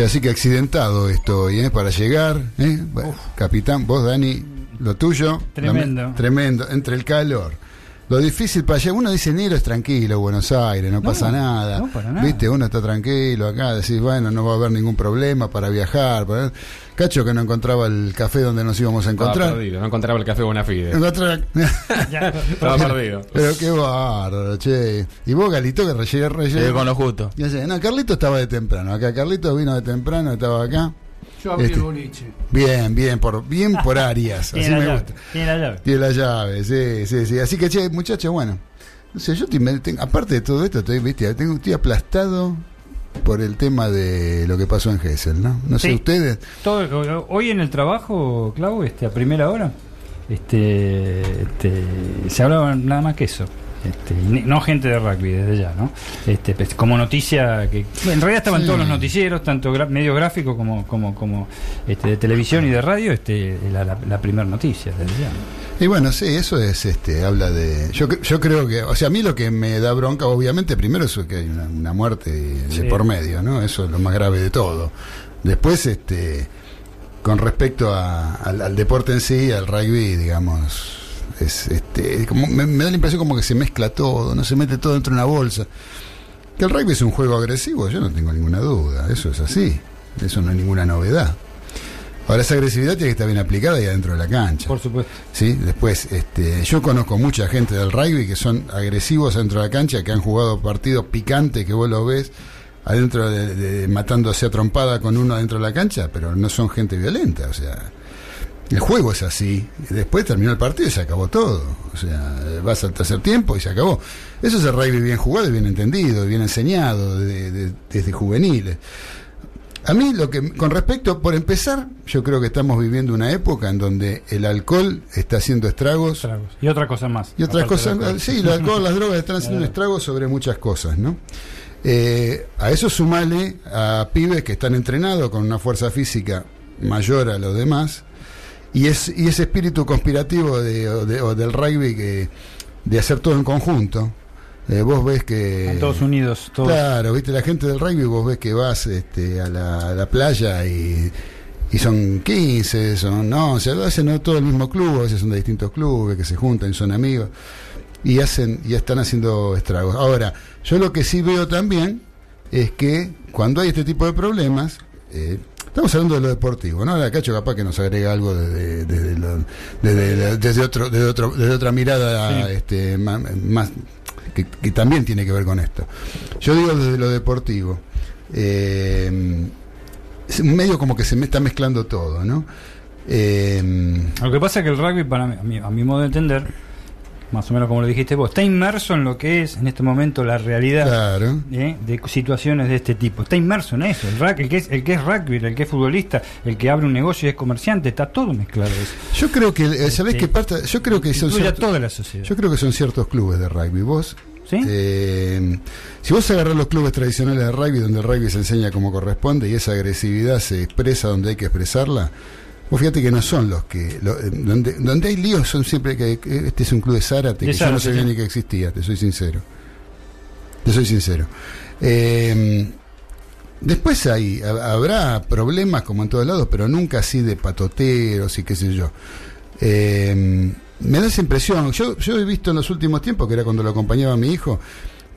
Che, así que accidentado estoy, ¿eh? Para llegar, ¿eh? Bueno, capitán, vos, Dani, lo tuyo. Tremendo. la- tremendo, entre el calor. Lo difícil para allá, uno dice enero es tranquilo, Buenos Aires, no, No, pasa nada. no, para nada. Viste, uno está tranquilo acá, decís, bueno, no va a haber ningún problema para viajar. para- Cacho que no encontraba el café donde nos íbamos a Estaba encontrar. perdido, no encontraba el café Bonafide. Ya, Estaba perdido. Pero qué bárbaro, che. Y vos, Galito, que rellé, rellé. Con lo justo. Ya sé, no, Carlito estaba de temprano. Acá Carlito vino de temprano, estaba acá. Yo abrí Este. el boliche. Bien, bien, por, bien por Arias. Así la me llave, gusta. tiene la llave. Tiene la llave, sí, sí, sí. Así que, che, muchachos, bueno. No sé, yo tengo- aparte de todo esto, estoy, viste, tengo, estoy aplastado por el tema de lo que pasó en Gessel, ¿no? No sé ustedes. Todo, hoy en el trabajo, Clau, este, a primera hora, este, este, se hablaba nada más que eso. Este, no gente de rugby desde ya, ¿no? Este, pues, como noticia que en realidad estaban Sí. todos los noticieros, tanto gra- medios gráficos como como como este, de televisión y de radio, este, la, la, la primera noticia desde ya. ¿no? Y bueno, sí, eso es, este, habla de... Yo, yo creo que, o sea, a mí lo que me da bronca, obviamente, primero es que hay una, una muerte de Sí. por medio, ¿no? Eso es lo más grave de todo. Después, este, con respecto a- al, al deporte en sí, al rugby, digamos, es, este, como, me, me da la impresión como que se mezcla todo, no se mete todo dentro de una bolsa. Que el rugby es un juego agresivo, yo no tengo ninguna duda, eso es así, eso no es ninguna novedad. Ahora esa agresividad tiene que estar bien aplicada ahí adentro de la cancha. Por supuesto. ¿sí? Después, este, yo conozco mucha gente del rugby que son agresivos dentro de la cancha, que han jugado partidos picantes que vos lo ves adentro de, de- matándose a trompada con uno adentro de la cancha, pero no son gente violenta, o sea, el juego es así. Después terminó el partido y se acabó todo. O sea, vas al tercer tiempo y se acabó. Eso es el rugby bien jugado y bien entendido, bien enseñado de- de- desde juveniles. A mí lo que con respecto, por empezar, yo creo que estamos viviendo una época en donde el alcohol está haciendo estragos Tragos. Y otra cosa más. y otras cosas, sí, el alcohol, las drogas están haciendo un estrago sobre muchas cosas, ¿no? Eh, a eso sumale a pibes que están entrenados con una fuerza física mayor a los demás y, es, y ese espíritu conspirativo de, o de- o del rugby que, de hacer todo en conjunto. Eh, vos ves que... Están todos unidos, todos. Claro, viste, la gente del rugby, vos ves que vas este, a, la, a la playa y, y son 15, son 11, a veces no todo el mismo club, a veces son de distintos clubes que se juntan y son amigos y hacen y están haciendo estragos. Ahora, yo lo que sí veo también es que cuando hay este tipo de problemas, eh, estamos hablando de lo deportivo, ¿no? Ahora Cacho capaz que nos agrega algo desde, desde, lo- desde, desde otro, desde, otro, desde otra mirada Sí. este, más, que, que también tiene que ver con esto. Yo digo desde lo deportivo. eh, es medio como que se me está mezclando todo, ¿no? Eh, Lo que pasa es que el rugby, para mí, a mi modo de entender, más o menos como lo dijiste vos, está inmerso en lo que es en este momento la realidad claro. ¿eh? de situaciones de este tipo. Está inmerso en eso. El, rug- el, que es, el que es rugby, el que es futbolista, el que abre un negocio y es comerciante, está todo mezclado. Eso. Yo creo que, eh, ¿sabés Sí. qué parte? Yo creo que son ciertos- toda la sociedad. Yo creo que son ciertos clubes de rugby. Vos, ¿Sí? eh, si vos agarrás los clubes tradicionales de rugby, donde el rugby se enseña como corresponde y esa agresividad se expresa donde hay que expresarla, vos fíjate que no son los que. lo- eh, donde, donde hay líos son siempre que, este es un club de Zárate, De que yo no Zárate, sabía sí. ni que existía, te soy sincero. Te soy sincero. Eh, Después hay, ha- habrá problemas como en todos lados, pero nunca así de patoteros y qué sé yo. Eh, me da esa impresión. Yo, yo he visto en los últimos tiempos, que era cuando lo acompañaba mi hijo,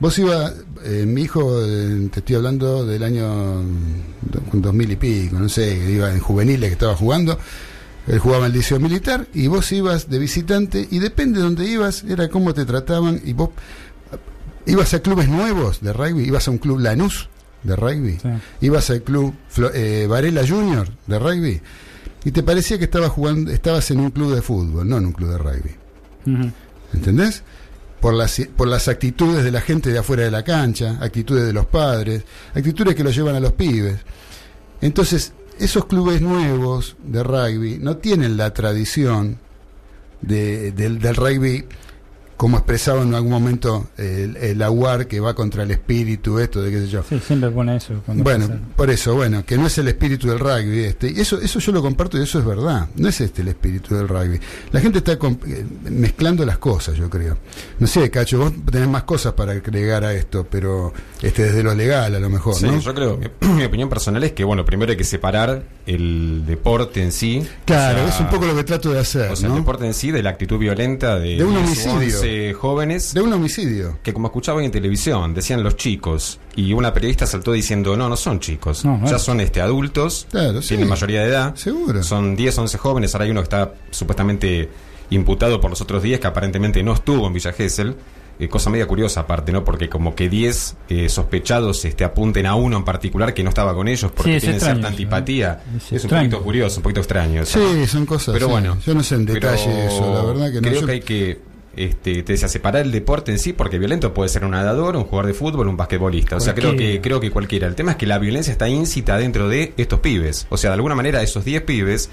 vos ibas, eh, mi hijo, eh, te estoy hablando del año do- 2000 y pico, no sé, iba en juveniles que estaba jugando, él jugaba en el liceo militar y vos ibas de visitante y depende de dónde ibas, era cómo te trataban y vos ibas a clubes nuevos de rugby, ibas a un club Lanús de rugby, Sí. ibas al club eh, Varela Junior de rugby y te parecía que estabas jugando, estabas en un club de fútbol, no en un club de rugby. Ujú. ¿Entendés? Por las, por las actitudes de la gente de afuera de la cancha, actitudes de los padres, actitudes que lo llevan a los pibes. Entonces, esos clubes nuevos de rugby no tienen la tradición de- del, del rugby como expresaba en algún momento el, el aguar que va contra el espíritu, esto de qué sé yo. Sí, siempre pone eso. Bueno, pasa. por eso, bueno, que no es el espíritu del rugby este. Y eso, eso yo lo comparto y eso es verdad. No es este el espíritu del rugby. La gente está eh, mezclando las cosas, yo creo. No sé, Cacho, vos tenés más cosas para agregar a esto, pero este desde lo legal a lo mejor, Sí, ¿no? yo creo, mi, mi opinión personal es que, bueno, primero hay que separar el deporte en sí. Claro, O sea, es un poco lo que trato de hacer, O sea, ¿no? el deporte en sí, de la actitud violenta de, De un 10 o homicidio. 11 jóvenes De un homicidio. que, como escuchaba en televisión, decían los chicos. Y una periodista saltó diciendo: No, no son chicos. No, ya son este adultos. Claro, sí. Tienen mayoría de edad. Seguro. Son 10, 11 jóvenes. Ahora hay uno que está supuestamente imputado por los otros 10 que aparentemente no estuvo en Villa Gesell. Eh, cosa media curiosa aparte, ¿no? Porque como que 10 eh, sospechados este, apunten a uno en particular que no estaba con ellos porque Sí, es tienen extraño cierta antipatía. ¿eh? Es Es, un poquito curioso, un poquito extraño. Sí, son cosas. Pero sí. bueno. Yo no sé en detalle eso, la verdad que no. Creo Yo- que hay que, este, te decía, separar el deporte en sí, porque violento puede ser un nadador, un jugador de fútbol, un basquetbolista. O sea, creo que, creo que cualquiera. El tema es que la violencia está íncita dentro de estos pibes. O sea, de alguna manera esos 10 pibes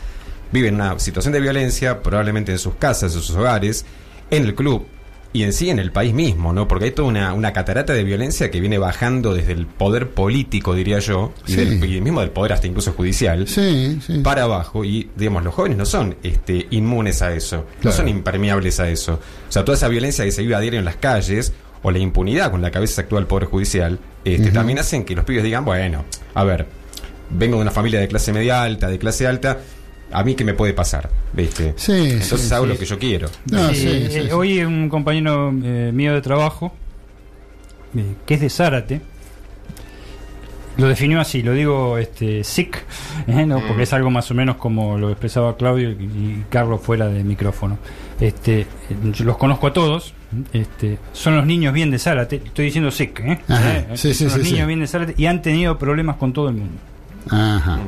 viven una situación de violencia, probablemente en sus casas, en sus hogares, en el club. Y en sí en el país mismo, ¿no? Porque hay toda una, una catarata de violencia que viene bajando desde el poder político, diría yo, y, Sí. del, y mismo del poder hasta incluso judicial Sí, sí. para abajo y digamos los jóvenes no son este inmunes a eso Claro. no son impermeables a eso o sea toda esa violencia que se vive a diario en las calles o la impunidad con la que a veces actúa el poder judicial este Ujú. también hacen que los pibes digan bueno a ver vengo de una familia de clase media alta de clase alta a mí qué me puede pasar viste Sí, entonces sí, hago sí. lo que yo quiero No, Sí, sí, eh, sí, sí. Hoy un compañero eh, mío de trabajo, eh, que es de Zárate, lo definió así, lo digo este, sick, ¿eh? ¿no? porque es algo más o menos como lo expresaba Claudio y, y Carlos fuera de micrófono. Este, eh, yo los conozco a todos, este, son los niños bien de Zárate, estoy diciendo sick, ¿eh? Ajá, ¿Eh? sí, sí, son los sí, niños sí. bien de Zárate y han tenido problemas con todo el mundo. Ajá.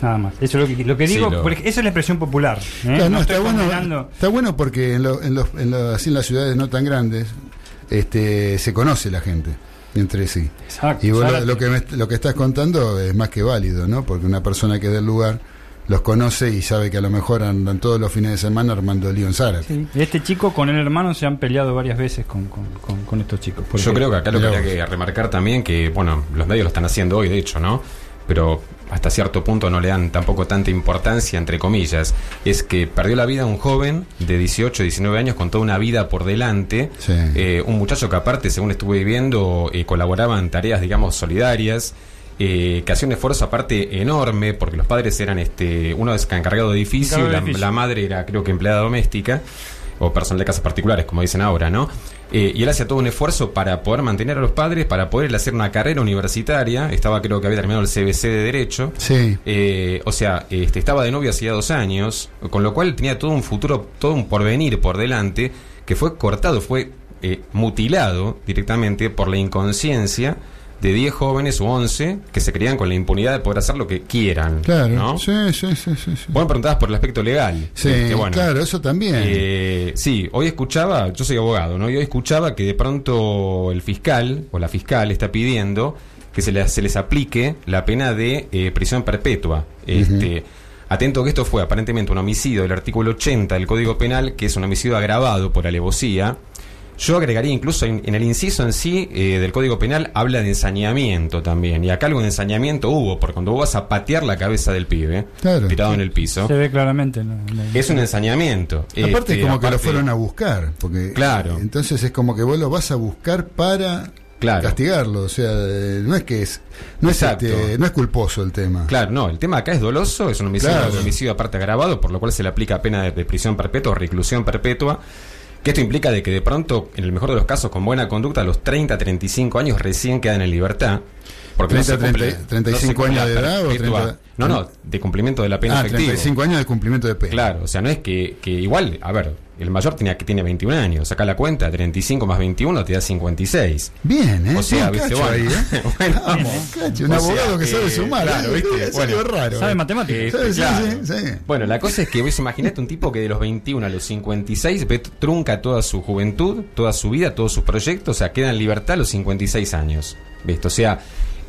Nada más. Eso es lo que, lo que Sí, digo, lo- porque esa es la expresión popular. ¿eh? Claro, no, estoy está, bueno, está bueno porque en, lo- en los, en lo- así en las ciudades no tan grandes este, se conoce la gente entre sí. Exacto, Y vos lo, que me- lo que estás contando es más que válido, ¿no? Porque una persona que es del lugar los conoce y sabe que a lo mejor andan todos los fines de semana armando lío en Zárate. Sí, Este chico con el hermano se han peleado varias veces con, con, con- con estos chicos. porque- Yo creo que acá lo que habría que remarcar también que, bueno, los medios lo están haciendo hoy, de hecho, ¿no? Pero hasta cierto punto no le dan tampoco tanta importancia, entre comillas. Es que perdió la vida un joven de 18, 19 años con toda una vida por delante. Sí. Eh, un muchacho que aparte, según estuve viendo, eh, colaboraba en tareas, digamos, solidarias. eh, que hacía un esfuerzo aparte enorme porque los padres eran este uno es encargado de edificio Encargado y de la, edificio. la madre era creo que empleada doméstica o personal de casas particulares, como dicen ahora, ¿no? Eh, y él hacía todo un esfuerzo para poder mantener a los padres, para poder hacer una carrera universitaria. Estaba, creo que había terminado el CBC de Derecho. Sí. Eh, o sea, este, estaba de novio hacía dos años, con lo cual tenía todo un futuro, todo un porvenir por delante, que fue cortado, fue eh, mutilado directamente por la inconsciencia de 10 jóvenes o 11 que se creían con la impunidad de poder hacer lo que quieran. Claro. ¿no? Sí, sí, sí, sí. me preguntabas por el aspecto legal. Sí, Este, bueno, claro, eso también. eh, sí, hoy escuchaba, yo soy abogado, ¿no? Y hoy escuchaba que de pronto el fiscal o la fiscal está pidiendo que se les, se les aplique la pena de eh, prisión perpetua. Este, Atento que esto fue aparentemente un homicidio del artículo 80 del Código Penal, que es un homicidio agravado por alevosía. Yo agregaría incluso en, en el inciso en sí eh, del Código Penal habla de ensañamiento también. Y acá algo de ensañamiento hubo, porque cuando vos vas a patear la cabeza del pibe, Claro. tirado en el piso, Se ve claramente. ¿no? es un ensañamiento. Aparte Este, es como que lo fueron a buscar, porque Claro. entonces es como que vos lo vas a buscar para Claro. castigarlo, o sea, eh, no es que es no es Exacto. este, no es culposo el tema. Claro, no, el tema acá es doloso, es un homicidio, Claro. un homicidio aparte agravado, por lo cual se le aplica pena de, de prisión perpetua o reclusión perpetua. Que esto implica de que de pronto, en el mejor de los casos, con buena conducta, a los 30, 35 años recién quedan en libertad. Porque 30, no se cumple- 30, 35 no se años de edad o perpetua- 30? No, no, de cumplimiento de la pena ah, efectiva. 35 años de cumplimiento de pena. Claro, o sea, no es que, que igual, a ver, el mayor tenía, que tiene 21 años, saca la cuenta, 35 más 21 te da 56. Bien, ¿eh? O sea, Bien, viste, Cacho bueno. ahí, ¿eh? Bueno, Vamos, Cacho, un O sea, abogado que sabe eh, sumar. claro, ¿eh? ¿viste? Es Bueno, algo raro. Sabe ¿eh? matemáticas. Sí, sí, claro. sí, sí. Bueno, la cosa es que vos imaginate un tipo que de los 21 a los 56 ve- trunca toda su juventud, toda su vida, todos sus proyectos, o sea, queda en libertad a los 56 años. ¿Viste? O sea,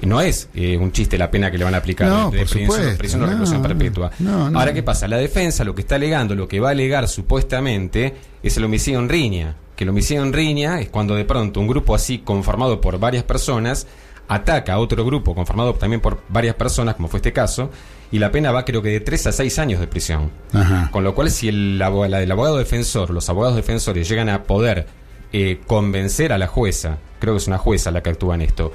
no es eh, un chiste la pena que le van a aplicar No, de prisión, supuesto, prisión o no, reclusión perpetua. no, no. Ahora, ¿qué pasa? La defensa lo que está alegando, lo que va a alegar supuestamente, es el homicidio en riña, que el homicidio en riña es cuando de pronto un grupo así conformado por varias personas ataca a otro grupo conformado también por varias personas, como fue este caso, y la pena va creo que de 3 a 6 años de prisión. Ajá. Con lo cual, si el, abo- la- el abogado defensor, los abogados defensores llegan a poder eh, convencer a la jueza, creo que es una jueza la que actúa en esto,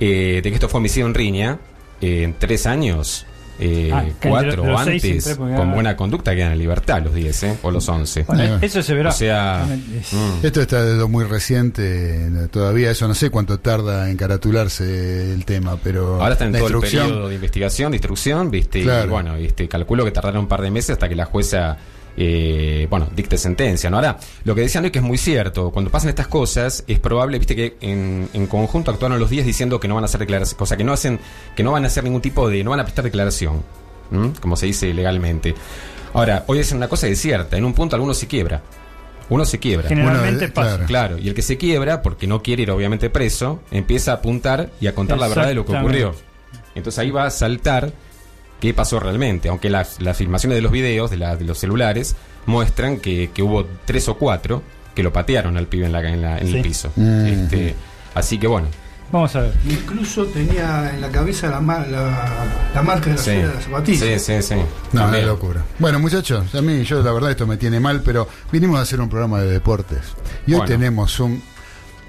eh, de que esto fue homicidio en riña, eh, en 3 años, eh, Ah, cuatro o antes, con buena conducta quedan en libertad los 10, ¿eh? o los 11. Bueno, eso se verá. O sea, mm. Esto está de lo muy reciente, todavía eso no sé cuánto tarda en caratularse el tema, pero Ahora está en todo el periodo de investigación, de instrucción, ¿viste? Claro. Y bueno, este, calculo que tardará un par de meses hasta que la jueza, eh, bueno, dicte sentencia, ¿no? Ahora, lo que decían hoy que es muy cierto, cuando pasan estas cosas, es probable, viste, que en, en conjunto actuaron los 10 diciendo que no van a hacer declaración, cosa que no hacen, que no van a hacer ningún tipo de, no van a prestar declaración, ¿m? como se dice legalmente. Ahora, hoy dicen una cosa es cierta, en un punto alguno se quiebra. Uno se quiebra. Generalmente Uno, pasa. claro. Claro, y el que se quiebra, porque no quiere ir obviamente preso, empieza a apuntar y a contar la verdad de lo que ocurrió. Entonces ahí va a saltar qué pasó realmente, aunque las, las filmaciones de los videos, de, la- de los celulares, muestran que, que hubo tres o cuatro que lo patearon al pibe en, la, en, la- en Sí. el piso. Mm. Este, así que bueno, Vamos a ver. Incluso tenía en la cabeza la, ma- la, la marca de la sí, suela de la zapatilla. sí, sí, sí. No, También. es locura. Bueno, muchachos, a mí yo la verdad esto me tiene mal, pero vinimos a hacer un programa de deportes. Y hoy Bueno. tenemos un,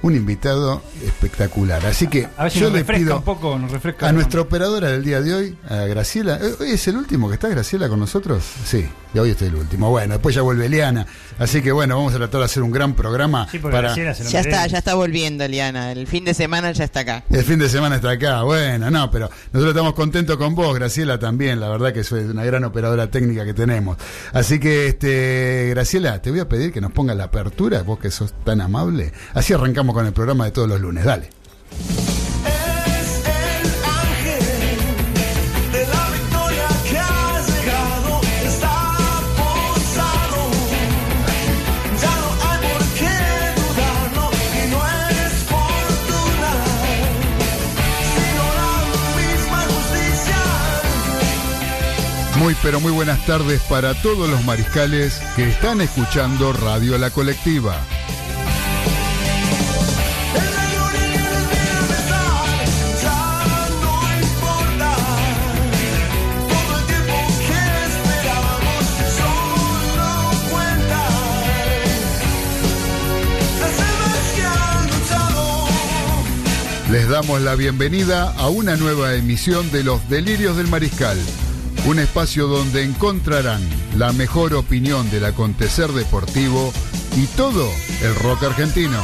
un invitado espectacular. Así que A ver si yo nos le refresca pido un poco, nos refresca. a nuestra operadora del día de hoy, a Graciela. eh, ¿Hoy es el último que está Graciela con nosotros? Sí, y hoy es el último. Bueno, después ya vuelve Eliana. Así que bueno, vamos a tratar de hacer un gran programa Sí, porque para... Graciela se lo Ya está, ya está volviendo, Liana. El fin de semana ya está acá. El fin de semana está acá, bueno, no, pero nosotros estamos contentos con vos, Graciela también, la verdad que soy una gran operadora técnica que tenemos. Así que, este, Graciela, te voy a pedir que nos pongas la apertura, vos que sos tan amable. Así arrancamos con el programa de todos los lunes, dale. Muy, pero muy buenas tardes para todos los mariscales que están escuchando Radio La Colectiva. Les damos la bienvenida a una nueva emisión de Los Delirios del Mariscal, un espacio donde encontrarán la mejor opinión del acontecer deportivo y todo el rock argentino.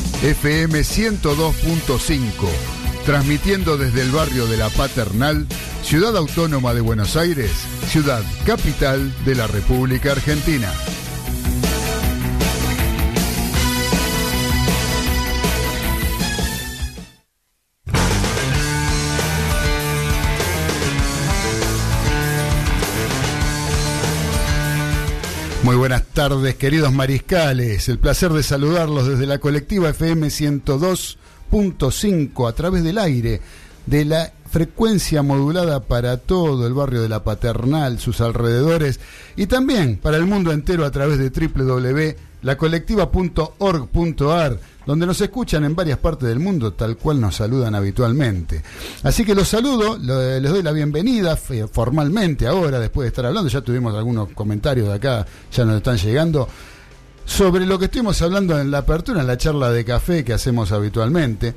FM 102.5, transmitiendo desde el barrio de La Paternal, Ciudad Autónoma de Buenos Aires, ciudad capital de la República Argentina. Muy buenas tardes, queridos mariscales. El placer de saludarlos desde la colectiva FM 102.5 a través del aire de la frecuencia modulada para todo el barrio de la Paternal, sus alrededores y también para el mundo entero a través de www.lacolectiva.org.ar, donde nos escuchan en varias partes del mundo, tal cual nos saludan habitualmente. Así que los saludo, les doy la bienvenida f- formalmente ahora, después de estar hablando, ya tuvimos algunos comentarios de acá, ya nos están llegando, sobre lo que estuvimos hablando en la apertura, en la charla de café que hacemos habitualmente.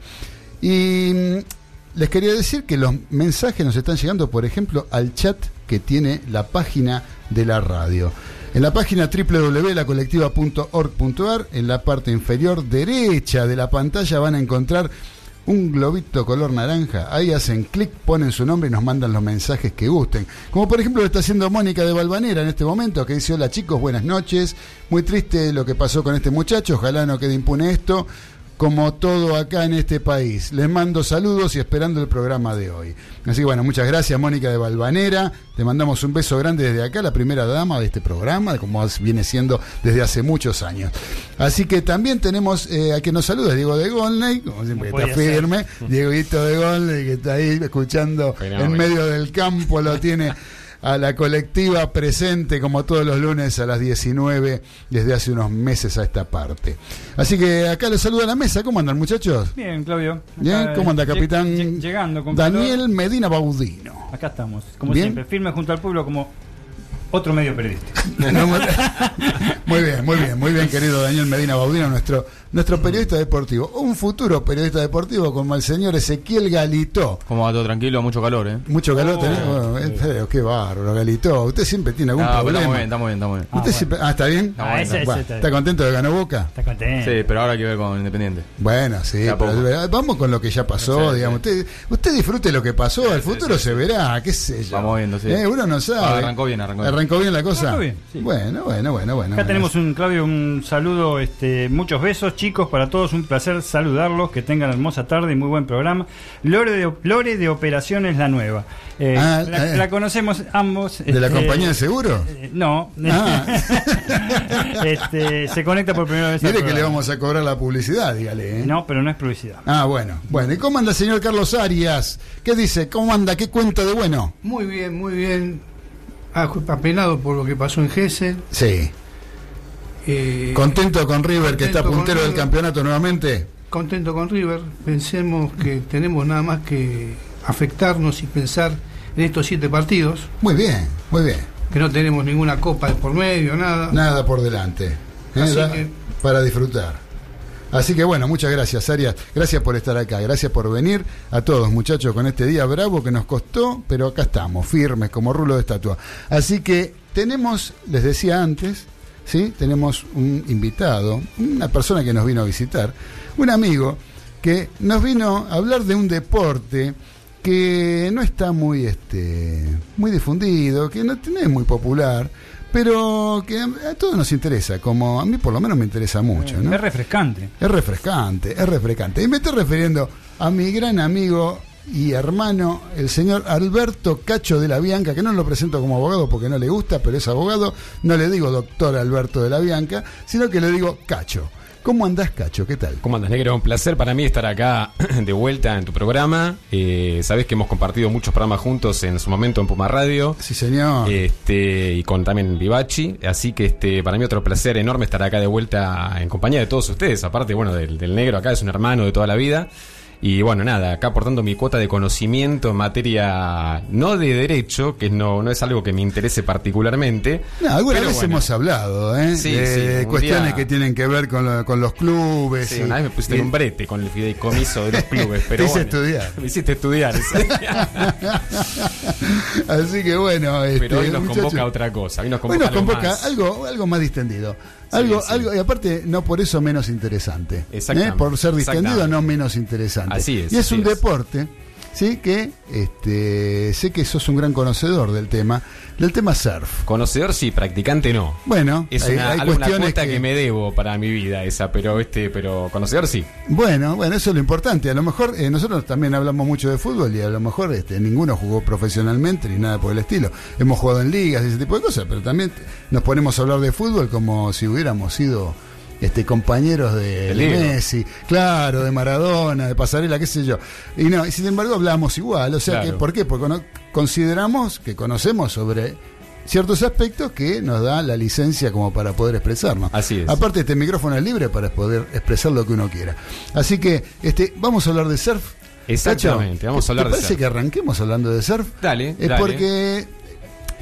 Y mm, les quería decir que los mensajes nos están llegando, por ejemplo, al chat que tiene la página de la radio. En la página www.lacolectiva.org.ar, en la parte inferior derecha de la pantalla van a encontrar un globito color naranja. Ahí hacen clic, ponen su nombre y nos mandan los mensajes que gusten. Como por ejemplo lo está haciendo Mónica de Balvanera en este momento, que dice, hola chicos, buenas noches. Muy triste lo que pasó con este muchacho, ojalá no quede impune esto, como todo acá en este país. Les mando saludos y esperando el programa de hoy. Así que bueno, muchas gracias Mónica de Balvanera. Te mandamos un beso grande desde acá, la primera dama de este programa, como viene siendo desde hace muchos años. Así que también tenemos eh, a quien nos saluda, Diego de Golney, como siempre No está firme. Dieguito de Golney, que está ahí escuchando Fenómeno. en medio del campo, lo tiene a la colectiva presente como todos los lunes a las 19 desde hace unos meses a esta parte. Así que acá les saluda la mesa. ¿Cómo andan muchachos? Bien, Claudio. Bien, ¿cómo anda eh, capitán? lleg- Llegando con Daniel. Medina Baudino. Acá estamos, como Bien. siempre, firme junto al pueblo como otro medio periodístico. Muy- muy bien, muy bien, muy bien, querido Daniel Medina Baudino, nuestro, nuestro periodista deportivo. Un futuro periodista deportivo como el señor Ezequiel Galito. ¿Cómo va todo tranquilo? Mucho calor, ¿eh? Mucho calor Oh. tenemos. Bueno, en serio, qué bárbaro, Galito. Usted siempre tiene algún Ah, pero problema. estamos bien, estamos bien, estamos bien. Ah, bueno. siempre- ah, ¿está bien? Ah, ese, ese Bueno, está ¿Está bien. contento de ganó Boca? Está contento. Sí, pero ahora hay que ver con Independiente. Bueno, sí, pero vamos con lo que ya pasó, Sí, digamos. sí. Usted, usted disfrute lo que pasó, el futuro sí, se sí. verá, qué sé yo. Vamos viendo, sí. Eh, uno no sabe. Ah, arrancó bien, arrancó bien. Arrancó bien la cosa. Arrancó bien, sí. Bueno, bueno, bueno, bueno. Acá bueno. tenemos un, Claudio, un saludo, este, muchos besos, chicos, para todos, un placer saludarlos, que tengan hermosa tarde y muy buen programa. Lore de, Lore de Operaciones La Nueva. Eh, Ah, la, eh. la conocemos ambos. ¿De la este, compañía de seguro? eh, no, Ah. este, se conecta por primera vez. Mire que le vamos a cobrar la publicidad, dígale. ¿eh? No, pero no es publicidad. Ah, bueno. Bueno, ¿y cómo anda el señor Carlos Arias? ¿Qué dice? ¿Cómo anda? ¿Qué cuenta de bueno? Muy bien, muy bien. Ah, Apenado por lo que pasó en Gessel. Sí. Eh, ¿Contento con River que está puntero del campeonato nuevamente? contento con River. Pensemos que tenemos nada más que afectarnos y pensar en estos siete partidos, Muy bien, muy bien. que no tenemos ninguna copa de por medio, nada. Nada por delante. ¿eh? Así Da- que- Para disfrutar. Así que bueno, muchas gracias Arias. Gracias por estar acá. Gracias por venir a todos muchachos con este día bravo que nos costó, pero acá estamos, firmes como rulo de estatua. Así que tenemos, les decía antes, ¿sí? tenemos un invitado, una persona que nos vino a visitar, un amigo que nos vino a hablar de un deporte que no está muy este muy difundido, que no, no es muy popular, pero que a, todos nos interesa, como a mí por lo menos me interesa mucho, ¿no? Es refrescante. Es refrescante, es refrescante. Y me estoy refiriendo a mi gran amigo y hermano, el señor Alberto Cacho de la Bianca, que no lo presento como abogado porque no le gusta, pero es abogado. No le digo doctor Alberto de la Bianca, sino que le digo Cacho. ¿Cómo andás, Cacho? ¿Qué tal? ¿Cómo andas, negro? Un placer para mí estar acá de vuelta en tu programa. Eh, Sabes que hemos compartido muchos programas juntos en su momento en Puma Radio. Sí, señor. Este, y con también Vivachi. Así que este, para mí otro placer enorme estar acá de vuelta en compañía de todos ustedes. Aparte, bueno, del, del negro acá es un hermano de toda la vida. Y bueno, nada, acá aportando mi cuota de conocimiento en materia no de derecho, que no, no es algo que me interese particularmente. No, alguna pero vez bueno. hemos hablado, ¿eh? Sí, de sí, cuestiones día- que tienen que ver con, lo- con los clubes. Sí, y- una vez me pusiste y- un brete con el fideicomiso de los clubes, pero Te hice bueno. estudiar. Me hiciste estudiar. sí. Así que bueno, este, pero hoy nos muchachos, convoca a otra cosa. Hoy nos Hoy convoca, nos algo, algo más distendido. Algo, sí. algo, y aparte, no por eso menos interesante. Exactamente, ¿eh? Por ser distendido, no menos interesante. Así es, Y es un es. deporte, ¿sí? Que este, sé que sos un gran conocedor del tema, del tema surf. Conocedor sí, practicante no. Bueno, Es hay, una, hay algo- una cuestiones cuota que, que... me debo para mi vida esa, pero este, pero conocedor sí. Bueno, bueno, eso es lo importante. A lo mejor eh, nosotros también hablamos mucho de fútbol y a lo mejor este, ninguno jugó profesionalmente ni nada por el estilo. Hemos jugado en ligas y ese tipo de cosas, pero también nos ponemos a hablar de fútbol como si hubiéramos sido este, compañeros de. Messi, claro, de Maradona, de Pasarela, qué sé yo. Y no, y sin embargo hablamos igual. O sea, Claro. que, ¿por qué? Porque no- consideramos que conocemos sobre ciertos aspectos que nos da la licencia como para poder expresarnos. Así es. Aparte, este micrófono es libre para poder expresar lo que uno quiera. Así que este, vamos a hablar de surf. Exactamente, vamos a ¿te- hablar ¿te de parece surf. que arranquemos hablando de surf? Dale, Es dale. porque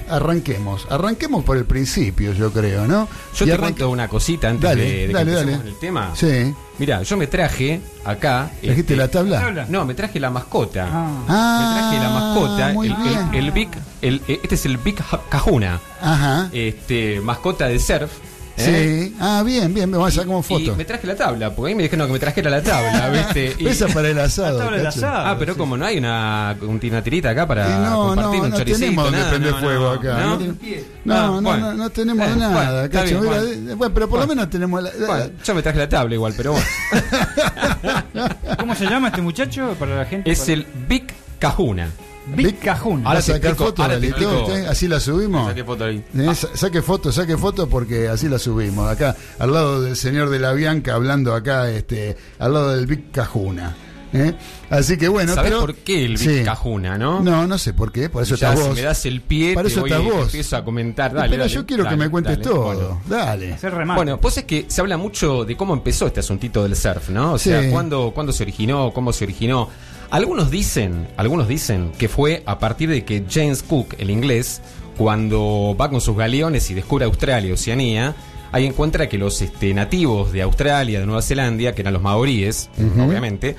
arranquemos. Arranquemos por el principio, yo creo, ¿no? Yo Y te arranque- cuento una cosita antes Dale, de, de que dale, con el tema. Sí. Mira, yo me traje acá. ¿Trajiste este, la tabla? No, me traje la mascota. Ah. Ah, me traje la mascota. muy el, bien. el- el Big, el- eh, este es el Big Cajuna. Ajá. Este, mascota de surf. ¿Eh? Sí. Ah, bien, bien, me vamos a sacar como Y foto. me traje la tabla, porque ahí me dijeron que me trajera la tabla, ¿viste? Y- Esa para el asado. La tabla del cacho. asado. Ah, pero como no hay una, un- una tirita acá para no, compartir no, un no choricito, tenemos donde nada, no, fuego acá. ¿no? No, Ah, no, bueno. no, no tenemos Eh, nada, bueno, bien, Mira, bueno. eh, bueno, pero por lo menos tenemos la. Bueno, yo me traje la tabla igual, pero bueno. ¿Cómo se llama este muchacho para la gente? Es Para- el Big Cajuna. Big Cajun. Ahora ¿Vas a te sacar explico, fotos, ahora te usted? Así la subimos. Saqué foto ahí. Eh, sa- Saque fotos, saque fotos porque así la subimos. Acá, al lado del señor de la Bianca, hablando acá, este, al lado del Big Cajuna. ¿Eh? Así que bueno, ¿Sabes pero- por qué el Sí. Cajuna, no? No, no sé por qué, por eso Ya, estás si vos. me das el pie, Para te eso voy- estás te vos. empiezo a comentar. Dale, pero dale, yo quiero dale, que me cuentes dale. todo. Bueno. Dale. Bueno, pues es que se habla mucho de cómo empezó este asuntito del surf, ¿no? O sea, cuándo, cuándo se originó, cómo se originó. Algunos dicen, algunos dicen que fue a partir de que James Cook, el inglés, cuando va con sus galeones y descubre Australia y Oceanía, ahí encuentra que los este, nativos de Australia, de Nueva Zelanda, que eran los maoríes, obviamente,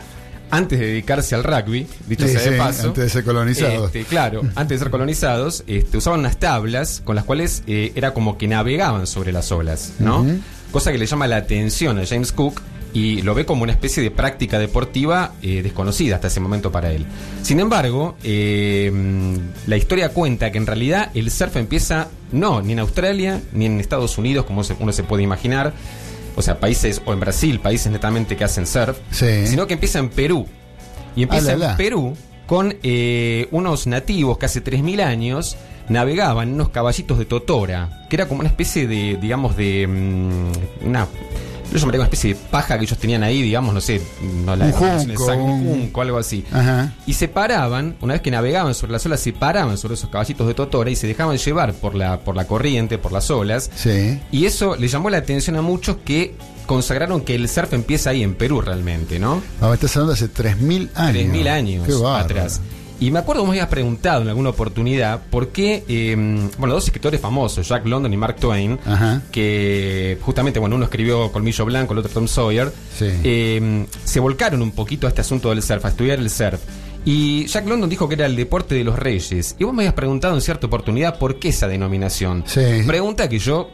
antes de dedicarse al rugby, dicho Sí, sea de sí, paso, antes de ser colonizados. este, claro, antes de ser colonizados, este, usaban unas tablas con las cuales eh, era como que navegaban sobre las olas, ¿no? Cosa que le llama la atención a James Cook y lo ve como una especie de práctica deportiva eh, desconocida hasta ese momento para él. Sin embargo, eh, mm, la historia cuenta que en realidad el surf empieza no ni en Australia ni en Estados Unidos como uno se puede imaginar, o sea, países o en Brasil, países netamente que hacen surf, Sí. sino que empieza en Perú. Y empieza Ah, en Perú con eh, unos nativos que hace 3.000 años navegaban en unos caballitos de totora, que era como una especie de, digamos, de... mm, una... Yo llamaría una especie de paja que ellos tenían ahí, digamos, no sé, no la Un junco, exacta, un un- junco, algo así. Ajá. Y se paraban, una vez que navegaban sobre las olas, se paraban sobre esos caballitos de totora y se dejaban llevar por la, por la corriente, por las olas. Sí. Y eso le llamó la atención a muchos que consagraron que el surf empieza ahí en Perú realmente, ¿no? Ah, me estás hablando de hace 3.000 años. 3.000 años Qué atrás. Y me acuerdo que me habías preguntado en alguna oportunidad por qué, eh, bueno, dos escritores famosos, Jack London y Mark Twain, Ajá. que justamente, bueno, uno escribió Colmillo Blanco, el otro Tom Sawyer, Sí. eh, se volcaron un poquito a este asunto del surf, a estudiar el surf. Y Jack London dijo que era el deporte de los reyes. Y vos me habías preguntado en cierta oportunidad por qué esa denominación. Sí. Pregunta que yo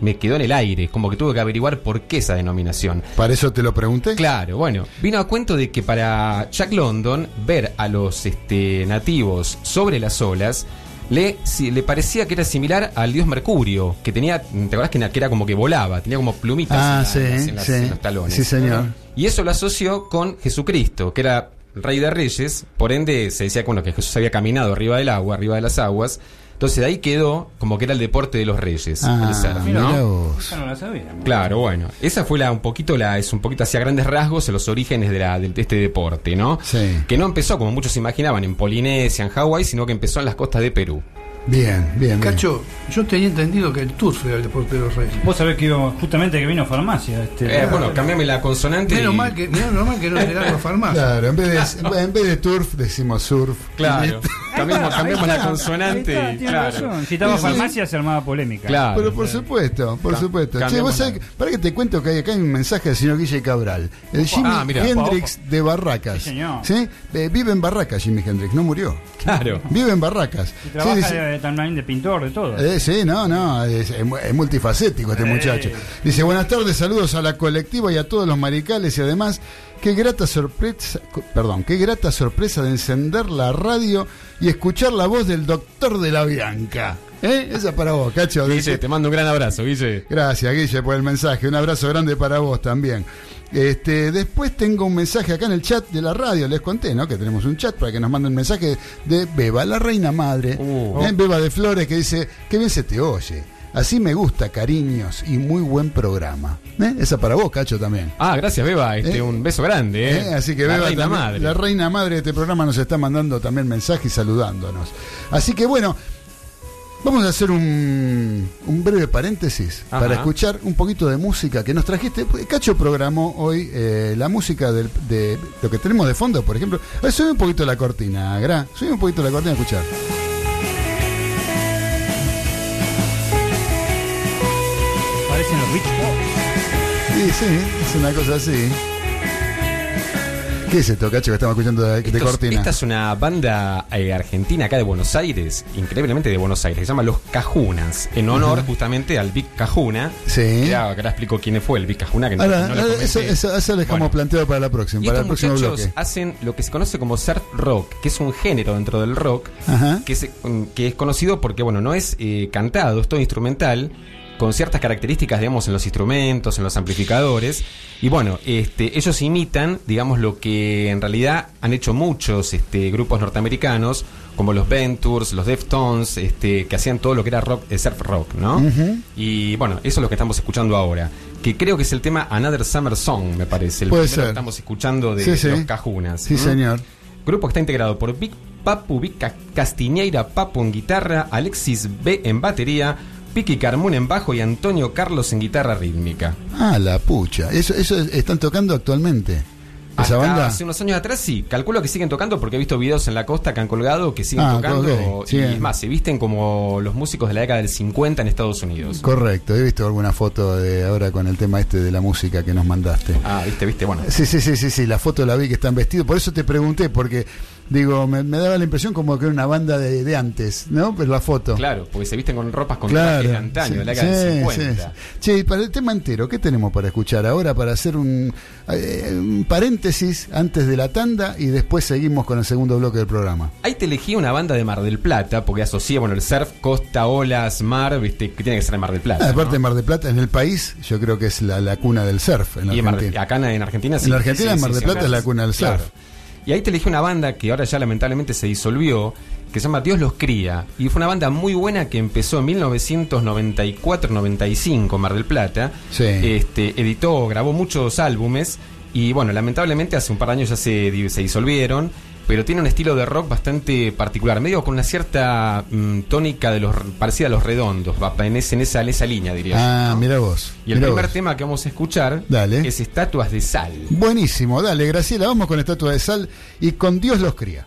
me quedó en el aire, como que tuve que averiguar por qué esa denominación. ¿Para eso te lo pregunté? Claro, bueno, vino a cuento de que para Jack London ver a los este, nativos sobre las olas le, si- le parecía que era similar al dios Mercurio, que tenía, ¿te acordás que, era como que volaba? Tenía como plumitas Ah, en, sí, las- en las- sí. en los talones. Sí, señor. Y eso lo asoció con Jesucristo, que era rey de reyes, por ende se decía bueno, que Jesús había caminado arriba del agua, arriba de las aguas. Entonces de ahí quedó como que era el deporte de los reyes, Ah, el surf, mira ¿no? Esa no la sabía. Claro, bueno, esa fue la un poquito la es un poquito hacia grandes rasgos los orígenes de, la, de este deporte, ¿no? Sí. Que no empezó como muchos se imaginaban en Polinesia, en Hawái, sino que empezó en las costas de Perú. Bien, bien, bien. Cacho, yo tenía entendido que el turf era el deporte de los reyes. Vos sabés que iba, justamente que vino farmacia. Este, Eh, bueno, cambiame la consonante. Menos y- mal que, menos normal que no llegara a farmacia. Claro, en vez, de, en vez de turf decimos surf. Claro, cambiamos, cambiamos la consonante. está, y- tiene claro. razón. Si estaba Sí, farmacia se armaba polémica. Claro. Pero por supuesto, por supuesto. Che, vos sabés, para que te cuento que hay acá hay un mensaje del señor Guille Cabral. El Jimi Ah, mira. Hendrix de Barracas. Sí, señor. ¿Sí? Eh, vive en Barracas, Jimi Hendrix, no murió. Claro. Vive en Barracas. Y trabaja Sí, dice- de- también de pintor, de todo. Eh, sí, no, no, es, es mu- es multifacético este Eh. muchacho. Dice, buenas tardes, saludos a la colectiva y a todos los maricales y además, qué grata sorpresa, perdón, qué grata sorpresa de encender la radio y escuchar la voz del doctor de la Bianca. ¿Eh? Esa para vos, cacho. Guille, Dice- te mando un gran abrazo, Guille. Gracias, Guille, por el mensaje. Un abrazo grande para vos también. Este, después tengo un mensaje acá en el chat de la radio, les conté, ¿no? Que tenemos un chat para que nos manden mensaje de Beba, la reina madre. Uh. ¿eh? Beba de Flores que dice, qué bien se te oye. Así me gusta, cariños, y muy buen programa. ¿Eh? Esa para vos, Cacho, también. Ah, gracias, Beba. Este, Eh. un beso grande, ¿eh? ¿Eh? Así que la Beba reina también- madre. la reina madre de este programa nos está mandando también mensajes y saludándonos. Así que bueno, Vamos a hacer un, un breve paréntesis para escuchar un poquito de música que nos trajiste. Pues, Cacho programó hoy eh, la música del, de lo que tenemos de fondo, por ejemplo. A ver, sube un poquito la cortina, Gra. Sube un poquito la cortina a escuchar. Parecen los Rich Sí, sí, es una cosa así. ¿Qué es esto, Cacho, que estamos escuchando de, cortina? Esta es una banda eh, argentina acá de Buenos Aires, increíblemente de Buenos Aires, se llama Los Cajunas, en honor justamente al Big Cajuna. Sí. Que ahora, que explico quién fue el Big Cajuna, que no, Ahora, no lo ahora, eso, eso, eso lo dejamos Bueno. planteado para la próxima, Y para el estos próximo muchachos bloque. hacen lo que se conoce como surf rock, que es un género dentro del rock, Ajá. que, se- que es conocido porque, bueno, no es eh, cantado, es todo instrumental, con ciertas características, digamos, en los instrumentos, en los amplificadores. Y bueno, este, ellos imitan, digamos, lo que en realidad han hecho muchos este, grupos norteamericanos, como los Ventures, los Deftones, este, que hacían todo lo que era rock, eh, surf rock, ¿no? Y bueno, eso es lo que estamos escuchando ahora. Que creo que es el tema Another Summer Song, me parece. El Puede primero ser. que estamos escuchando de Sí, sí. los Cajunas. Sí, ¿Mm? señor. Grupo que está integrado por Vic Papu, Vic Ca- Castiñeira Papu en guitarra, Alexis B en batería, Vicky Carmón en bajo y Antonio Carlos en guitarra rítmica. Ah, la pucha. Eso, eso es- están tocando actualmente. Esa Hasta banda. Hace unos años atrás sí, calculo que siguen tocando porque he visto videos en la costa que han colgado que siguen Ah, tocando. ok, y sí. es más, se visten como los músicos de la década del 50 en Estados Unidos. Correcto, he visto alguna foto de ahora con el tema este de la música que nos mandaste. Ah, viste, viste, bueno. Sí, sí, sí, sí, sí, la foto la vi que están vestidos. Por eso te pregunté, porque digo, me, me daba la impresión como que era una banda de, de antes, ¿no? Pero la foto. Claro, porque se visten con ropas con Claro, de antaño, sí, de la década del sí, 50. sí. Che, para el tema entero, ¿qué tenemos para escuchar ahora? Para hacer un, eh, un paréntesis antes de la tanda y después seguimos con el segundo bloque del programa. Ahí te elegí una banda de Mar del Plata, porque asocia, bueno, el surf, costa, olas, mar, viste, que tiene que ser en Mar del Plata. Ah, aparte ¿no? de Mar del Plata, en el país, yo creo que es la, la cuna del surf en Y Mar- Argentina. acá en, en Argentina sí. En Argentina, Mar del Plata es la cuna del claro. Y ahí te elegí una banda que ahora ya lamentablemente se disolvió, que se llama Dios los cría. Y fue una banda muy buena que empezó en 1994-95 en Mar del Plata. Sí. Este, editó, grabó muchos álbumes. Y bueno, lamentablemente hace un par de años ya se, se disolvieron. Pero tiene un estilo de rock bastante particular, medio con una cierta mm, tónica de los parecida a los redondos, va en, ese- en esa, en esa línea, diría yo, Ah, ¿no? mira vos. Y el mirá primer vos. tema que vamos a escuchar Dale. es Estatuas de Sal. Buenísimo, dale, Graciela, vamos con Estatua de Sal y con Dios los cría.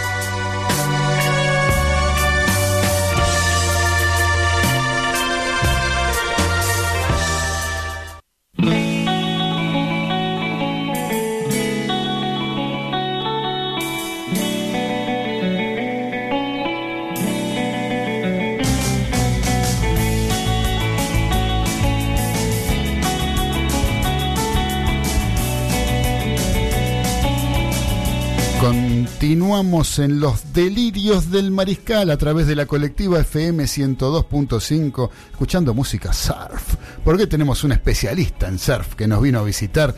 En los delirios del mariscal a través de la colectiva FM 102.5, escuchando música surf, porque tenemos un especialista en surf que nos vino a visitar.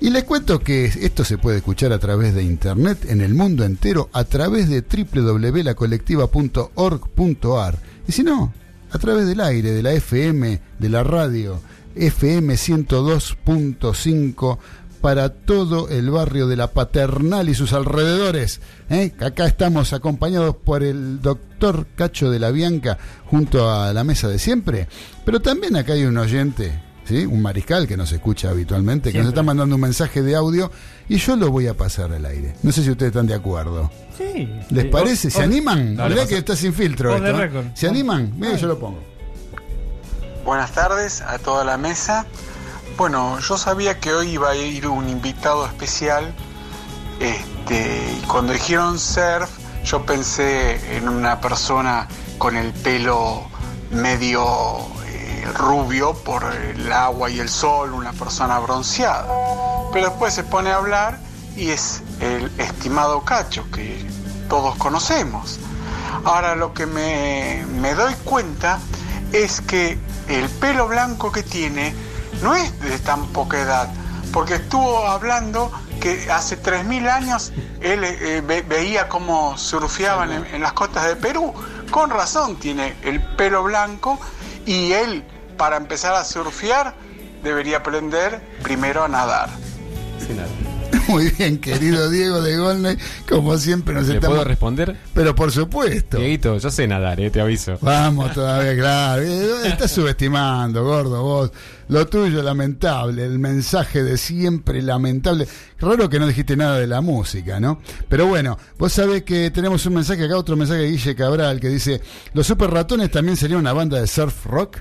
Y les cuento que esto se puede escuchar a través de internet en el mundo entero, a través de www.lacolectiva.org.ar. Y si no, a través del aire, de la FM, de la radio, FM 102.5 para todo el barrio de la Paternal y sus alrededores. ¿eh? Acá estamos acompañados por el doctor Cacho de la Bianca junto a la mesa de siempre, pero también acá hay un oyente, ¿sí? un mariscal que nos escucha habitualmente, que nos está mandando un mensaje de audio y yo lo voy a pasar al aire. No sé si ustedes están de acuerdo. Sí. ¿Les parece? o- ¿Se o- animan? Dale, Mirá que está sin filtro. Esto, ¿eh? ¿Se animan? Mira, yo lo pongo. Buenas tardes a toda la mesa. Bueno, yo sabía que hoy iba a ir un invitado especial. Este, y cuando dijeron surf, yo pensé en una persona con el pelo medio eh, rubio por el agua y el sol, una persona bronceada. Pero después se pone a hablar y es el estimado Cacho que todos conocemos. Ahora lo que me, me doy cuenta es que el pelo blanco que tiene no es de tan poca edad, porque estuvo hablando que hace 3.000 años él eh, ve- veía cómo surfeaban en, en las costas de Perú. Con razón tiene el pelo blanco y él, para empezar a surfear, debería aprender primero a nadar. Sí, nada. Muy bien, querido Diego de Golney, como siempre nos ¿Le estamos... puedo responder? Pero por supuesto. Dieguito, yo sé nadar, eh, te aviso. Vamos todavía, claro. Eh, Estás subestimando, gordo, vos. Lo tuyo, lamentable. El mensaje de siempre, lamentable. Raro que no dijiste nada de la música, ¿no? Pero bueno, vos sabés que tenemos un mensaje acá, otro mensaje de Guille Cabral, que dice: Los Super Ratones también serían una banda de surf rock.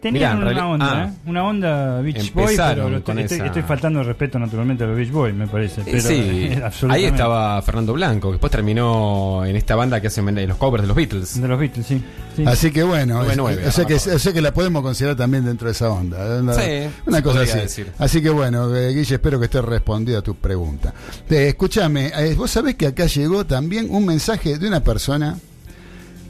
Tenían Mirá, una onda, ah. ¿eh? Una onda Beach Boy, pero lo estoy, esa- estoy faltando de respeto naturalmente a los Beach Boy, me parece. Eh, Pero, sí, ahí estaba Fernando Blanco, que después terminó en esta banda que hace los covers de los Beatles. De los Beatles, sí. sí. Así que bueno, es- nueve, o, sea que, abajo. o sea que la podemos considerar también dentro de esa onda. ¿eh? Una, Sí, una se cosa así. decir. Así que bueno, eh, Guille, espero que esté respondida a tu pregunta. Eh, escúchame, eh, vos sabés que acá llegó también un mensaje de una persona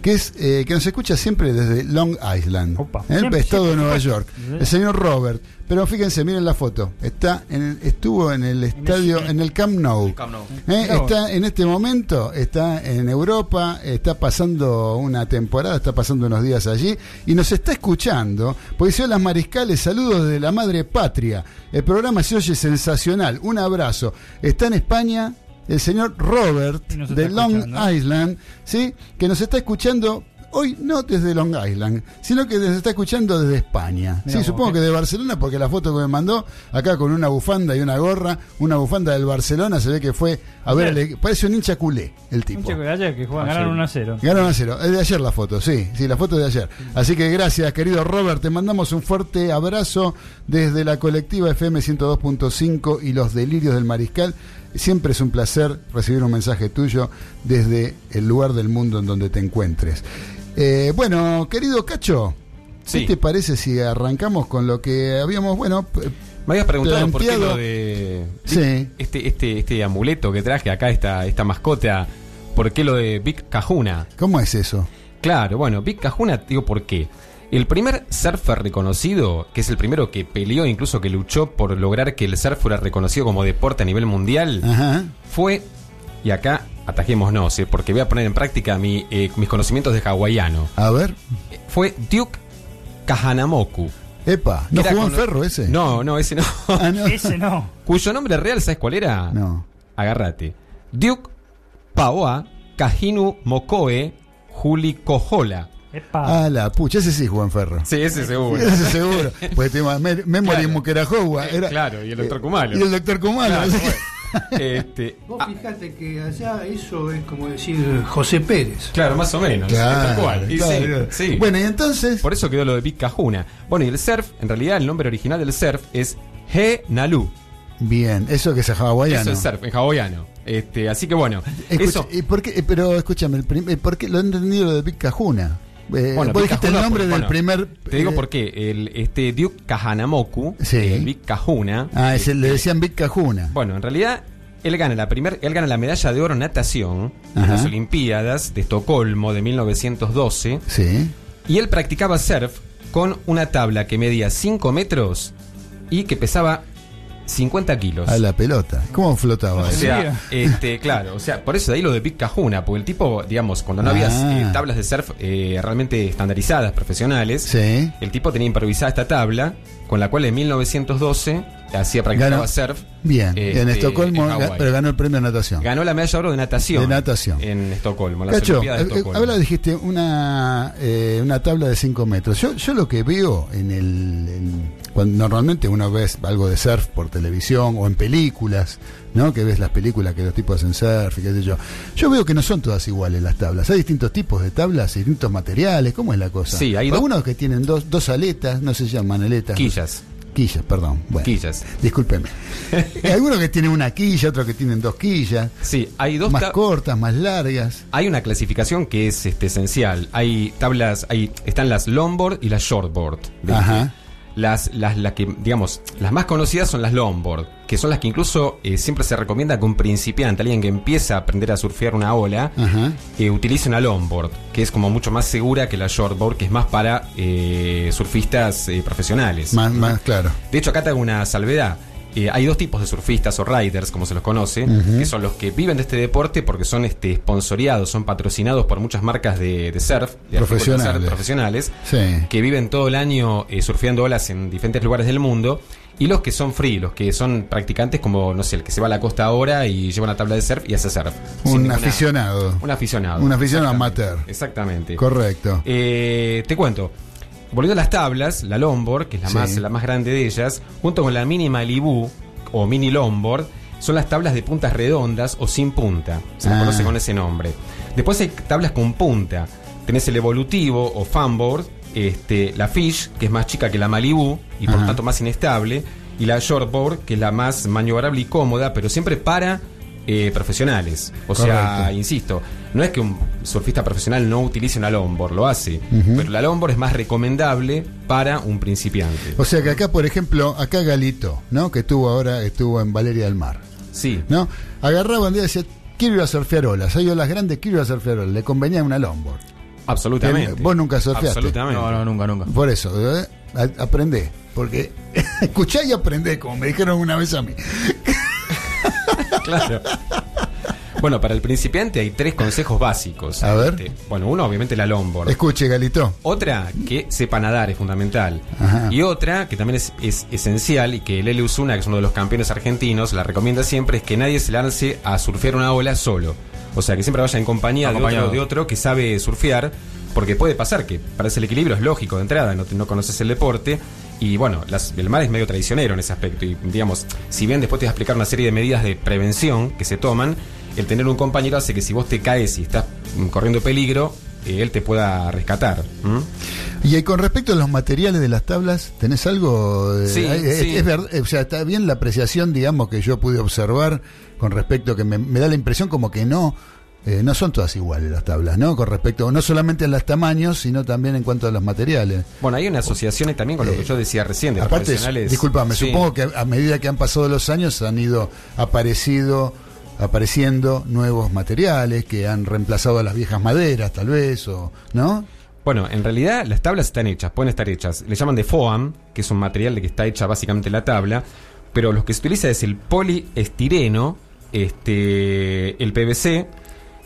que es eh, que nos escucha siempre desde Long Island, Opa. en el Siempre, estado de Nueva York. El señor Robert. Pero fíjense, miren la foto. Está en el- estuvo en el estadio, en el Camp Nou. Camp Nou. ¿Eh? Está en este momento, está en Europa, está pasando una temporada, está pasando unos días allí y nos está escuchando. Porque dice, las mariscales, saludos de la madre patria. El programa se oye sensacional. Un abrazo. Está en España el señor Robert de Long escuchando. Island, ¿sí? que nos está escuchando. Hoy no desde Long Island, sino que nos está escuchando desde España. Mirá sí, vos, supongo qué- que de Barcelona, porque la foto que me mandó, acá con una bufanda y una gorra, una bufanda del Barcelona, se ve que fue a ver, parece un hincha culé el Un tipo. chico de ayer que juegan, Ayer. ganaron 1 a 0. Ganaron a cero. Es de ayer la foto, sí, sí, la foto de ayer. Así que gracias, querido Robert. Te mandamos un fuerte abrazo desde la colectiva FM 102.5 y los delirios del mariscal. Siempre es un placer recibir un mensaje tuyo desde el lugar del mundo en donde te encuentres. Eh, bueno, querido Cacho, ¿qué te parece si arrancamos con lo que habíamos, bueno, Me habías preguntado por qué lo de Sí. este, este, este amuleto que traje acá, esta, esta mascota, ¿por qué lo de Big Cajuna? ¿cómo es eso? Claro, bueno, Big Cajuna, digo por qué. El primer surfer reconocido, que es el primero que peleó, incluso que luchó por lograr que el surf fuera reconocido como deporte a nivel mundial, Ajá. fue, y acá atajémonos, eh, porque voy a poner en práctica mi, eh, mis conocimientos de hawaiano, A ver. fue Duke Kahanamoku. Epa, ¿no jugó en ferro ese? No, no, ese no. Ah, no. Ese no. Cuyo nombre real, ¿sabes cuál era? No. Agárrate. Duke Paoa Kahinu Mokoe Juli Kohola. Epa. Ah, la pucha, ese sí jugó en ferro. Sí, ese seguro. Ese seguro. Pues tema Me- Memory Claro. Mukerahowa. Eh, Era, claro, y el doctor Kumalo. Y el doctor Kumalo. Claro. Este, Vos ah, fijate que allá eso es como decir José Pérez. claro, más o menos. Claro, tal cual. Y claro, sí, claro. sí. Bueno, y entonces. Por eso quedó lo de Big Kahuna. Bueno, y el surf, en realidad el nombre original del surf es He Nalu. Bien, eso que es hawaiano. Eso es surf, en hawaiano. Este, así que bueno, Escucha, eso. ¿y por qué- eh, pero escúchame, el prim- eh, ¿por qué lo he entendido lo de Big Cajuna? Eh, Bueno, vos dijiste el Kahuna, nombre por- del bueno, primer. Te digo eh, por qué. El, este Duke Kahanamoku, Sí. el Big Kahuna. Ah, ese, le este, decían Big Cajuna. Bueno, en realidad Él gana la primer, él gana la medalla de oro en natación en las Olimpiadas de Estocolmo de 1912 Sí. y él practicaba surf con una tabla que medía 5 metros y que pesaba 50 kilos. A la pelota. ¿Cómo flotaba O eso? sea, este, claro, o sea, por eso de ahí lo de Big Cajuna, porque el tipo, digamos, cuando no había Ah. eh, tablas de surf eh, realmente estandarizadas, profesionales, Sí. el tipo tenía improvisada esta tabla, con la cual en 1912 hacía practicaba Ganó. surf. Bien. este, en Estocolmo, en ga- Hawái. pero ganó el premio de natación. Ganó la medalla de oro de natación. De natación. En Estocolmo, Cacho, de eh, eh, Estocolmo. ahora dijiste una, eh, una tabla de 5 metros. Yo, yo lo que veo en el. en- cuando normalmente uno ve algo de surf por televisión o en películas, ¿no? Que ves las películas que los tipos hacen surf qué sé yo. Yo veo que no son todas iguales las tablas. Hay distintos tipos de tablas, distintos materiales. ¿Cómo es la cosa? Sí, hay dos- Algunos que tienen dos, dos aletas, no se llaman aletas. Quillas. Quillas, perdón. Bueno, Quillas. Discúlpeme. Hay algunos que tienen una quilla, otros que tienen dos quillas. Sí, hay dos Más ta- cortas, más largas. Hay una clasificación que es este, esencial. Hay tablas, hay, están las longboard y las shortboard. Ajá. Las, las, las que, digamos, las más conocidas son las longboard, que son las que incluso eh, siempre se recomienda que un principiante, alguien que empieza a aprender a surfear una ola, eh, utilice una longboard, que es como mucho más segura que la shortboard, que es más para eh, surfistas eh, profesionales. Más, más claro. De hecho, acá te hago una salvedad. Eh, hay dos tipos de surfistas o riders, como se los conoce, que son los que viven de este deporte porque son este, sponsoriados, son patrocinados por muchas marcas de, de surf, de Profesionales. surf profesionales, Sí. que viven todo el año eh, surfeando olas en diferentes lugares del mundo. Y los que son free, los que son practicantes como, no sé, el que se va a la costa ahora y lleva una tabla de surf y hace surf. Un ninguna- aficionado. Un aficionado. Un aficionado Exactamente. amateur. Exactamente. Correcto. Eh, te cuento. Volviendo a las tablas, la longboard, que es la, Sí. más, la más grande de ellas, junto con la mini Malibu o mini longboard, son las tablas de puntas redondas o sin punta. Se las Ah. conoce con ese nombre. Después hay tablas con punta. Tenés el evolutivo o fanboard, este, la fish, que es más chica que la Malibu y por Ajá. tanto más inestable, y la shortboard, que es la más maniobrable y cómoda, pero siempre para eh, profesionales. O sea, insisto, no es que un surfista profesional no utilice una longboard, lo hace, pero la longboard es más recomendable para un principiante. O sea que acá, por ejemplo, acá Galito, ¿no? Que estuvo ahora, estuvo en Valeria del Mar, Sí, ¿no? Agarraba un día y decía, quiero ir a surfear olas, hay olas grandes, quiero ir a surfear olas. Le convenía una longboard. Absolutamente. Vos nunca surfeaste. Absolutamente. No, no, nunca, nunca. Por eso, ¿eh? A- aprendé. Porque escuchá y aprendé, como me dijeron una vez a mí. Claro. Bueno, para el principiante hay tres consejos básicos. A ver. Este, Bueno, uno, obviamente, la longboard. Escuche, Galito. Otra, que sepa nadar es fundamental. Ajá. Y otra, que también es, es esencial y que Lele Usuna, que es uno de los campeones argentinos, la recomienda siempre, es que nadie se lance a surfear una ola solo. O sea, que siempre vaya en compañía de otro, de otro que sabe surfear, porque puede pasar que parece el equilibrio es lógico de entrada, no, te- no conoces el deporte. Y bueno, las- el mar es medio traicionero en ese aspecto. Y digamos, si bien después te voy a explicar una serie de medidas de prevención que se toman, el tener un compañero hace que si vos te caes y estás corriendo peligro, eh, él te pueda rescatar. Y eh, con respecto a los materiales de las tablas, ¿tenés algo? de- Sí, hay- es, sí. es verdad, o sea, está bien la apreciación, digamos, que yo pude observar con respecto que me, me da la impresión como que no, eh, no son todas iguales las tablas, ¿no? Con respecto, no solamente a los tamaños, sino también en cuanto a los materiales. Bueno, hay una asociación también con lo que yo decía recién de Eh, Aparte, profesionales. disculpame, Sí. supongo que a medida que han pasado los años han ido aparecido, apareciendo nuevos materiales que han reemplazado a las viejas maderas, tal vez, o ¿no? Bueno, en realidad las tablas están hechas, pueden estar hechas. Le llaman de foam, que es un material de que está hecha básicamente la tabla, pero lo que se utiliza es el poliestireno, este, el PVC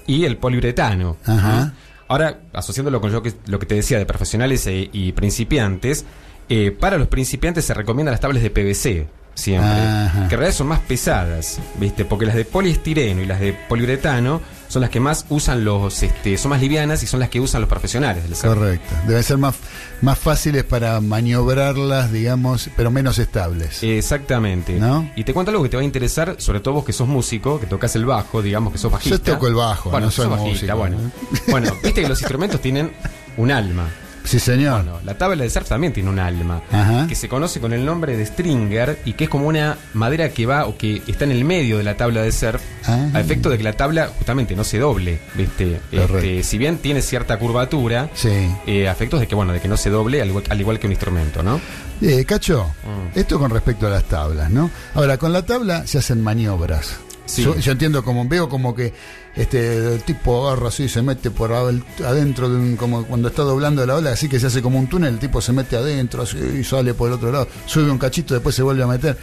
y el poliuretano. Ajá. Ahora, asociándolo con lo que, lo que te decía de profesionales e- y principiantes, eh, para los principiantes se recomiendan las tablas de PVC siempre, Ajá. que en realidad son más pesadas, ¿viste? Porque las de poliestireno y las de poliuretano son las que más usan los, este, son más livianas y son las que usan los profesionales del. Correcto. Deben ser más, más fáciles para maniobrarlas, digamos, pero menos estables. Exactamente. ¿No? Y te cuento algo que te va a interesar, sobre todo vos que sos músico, que tocas el bajo, digamos que sos bajista. Yo toco el bajo, bueno, no soy bajista, músico, bueno. ¿no? bueno, viste que los instrumentos tienen un alma. Sí, señor. Bueno, la tabla de surf también tiene un alma, Ajá. que se conoce con el nombre de stringer y que es como una madera que va o que está en el medio de la tabla de surf, Ah. a efecto de que la tabla justamente no se doble, ¿viste? Este, si bien tiene cierta curvatura, Sí. eh, a efectos de que bueno, de que no se doble al igual, al igual que un instrumento, ¿no? Eh, Cacho, Mm. esto con respecto a las tablas, ¿no? Ahora, con la tabla se hacen maniobras. Sí. Yo, yo entiendo como, veo como que este el tipo agarra así, se mete por adentro de un, como cuando está doblando la ola, así que se hace como un túnel, el tipo se mete adentro así y sale por el otro lado, sube un cachito, después se vuelve a meter.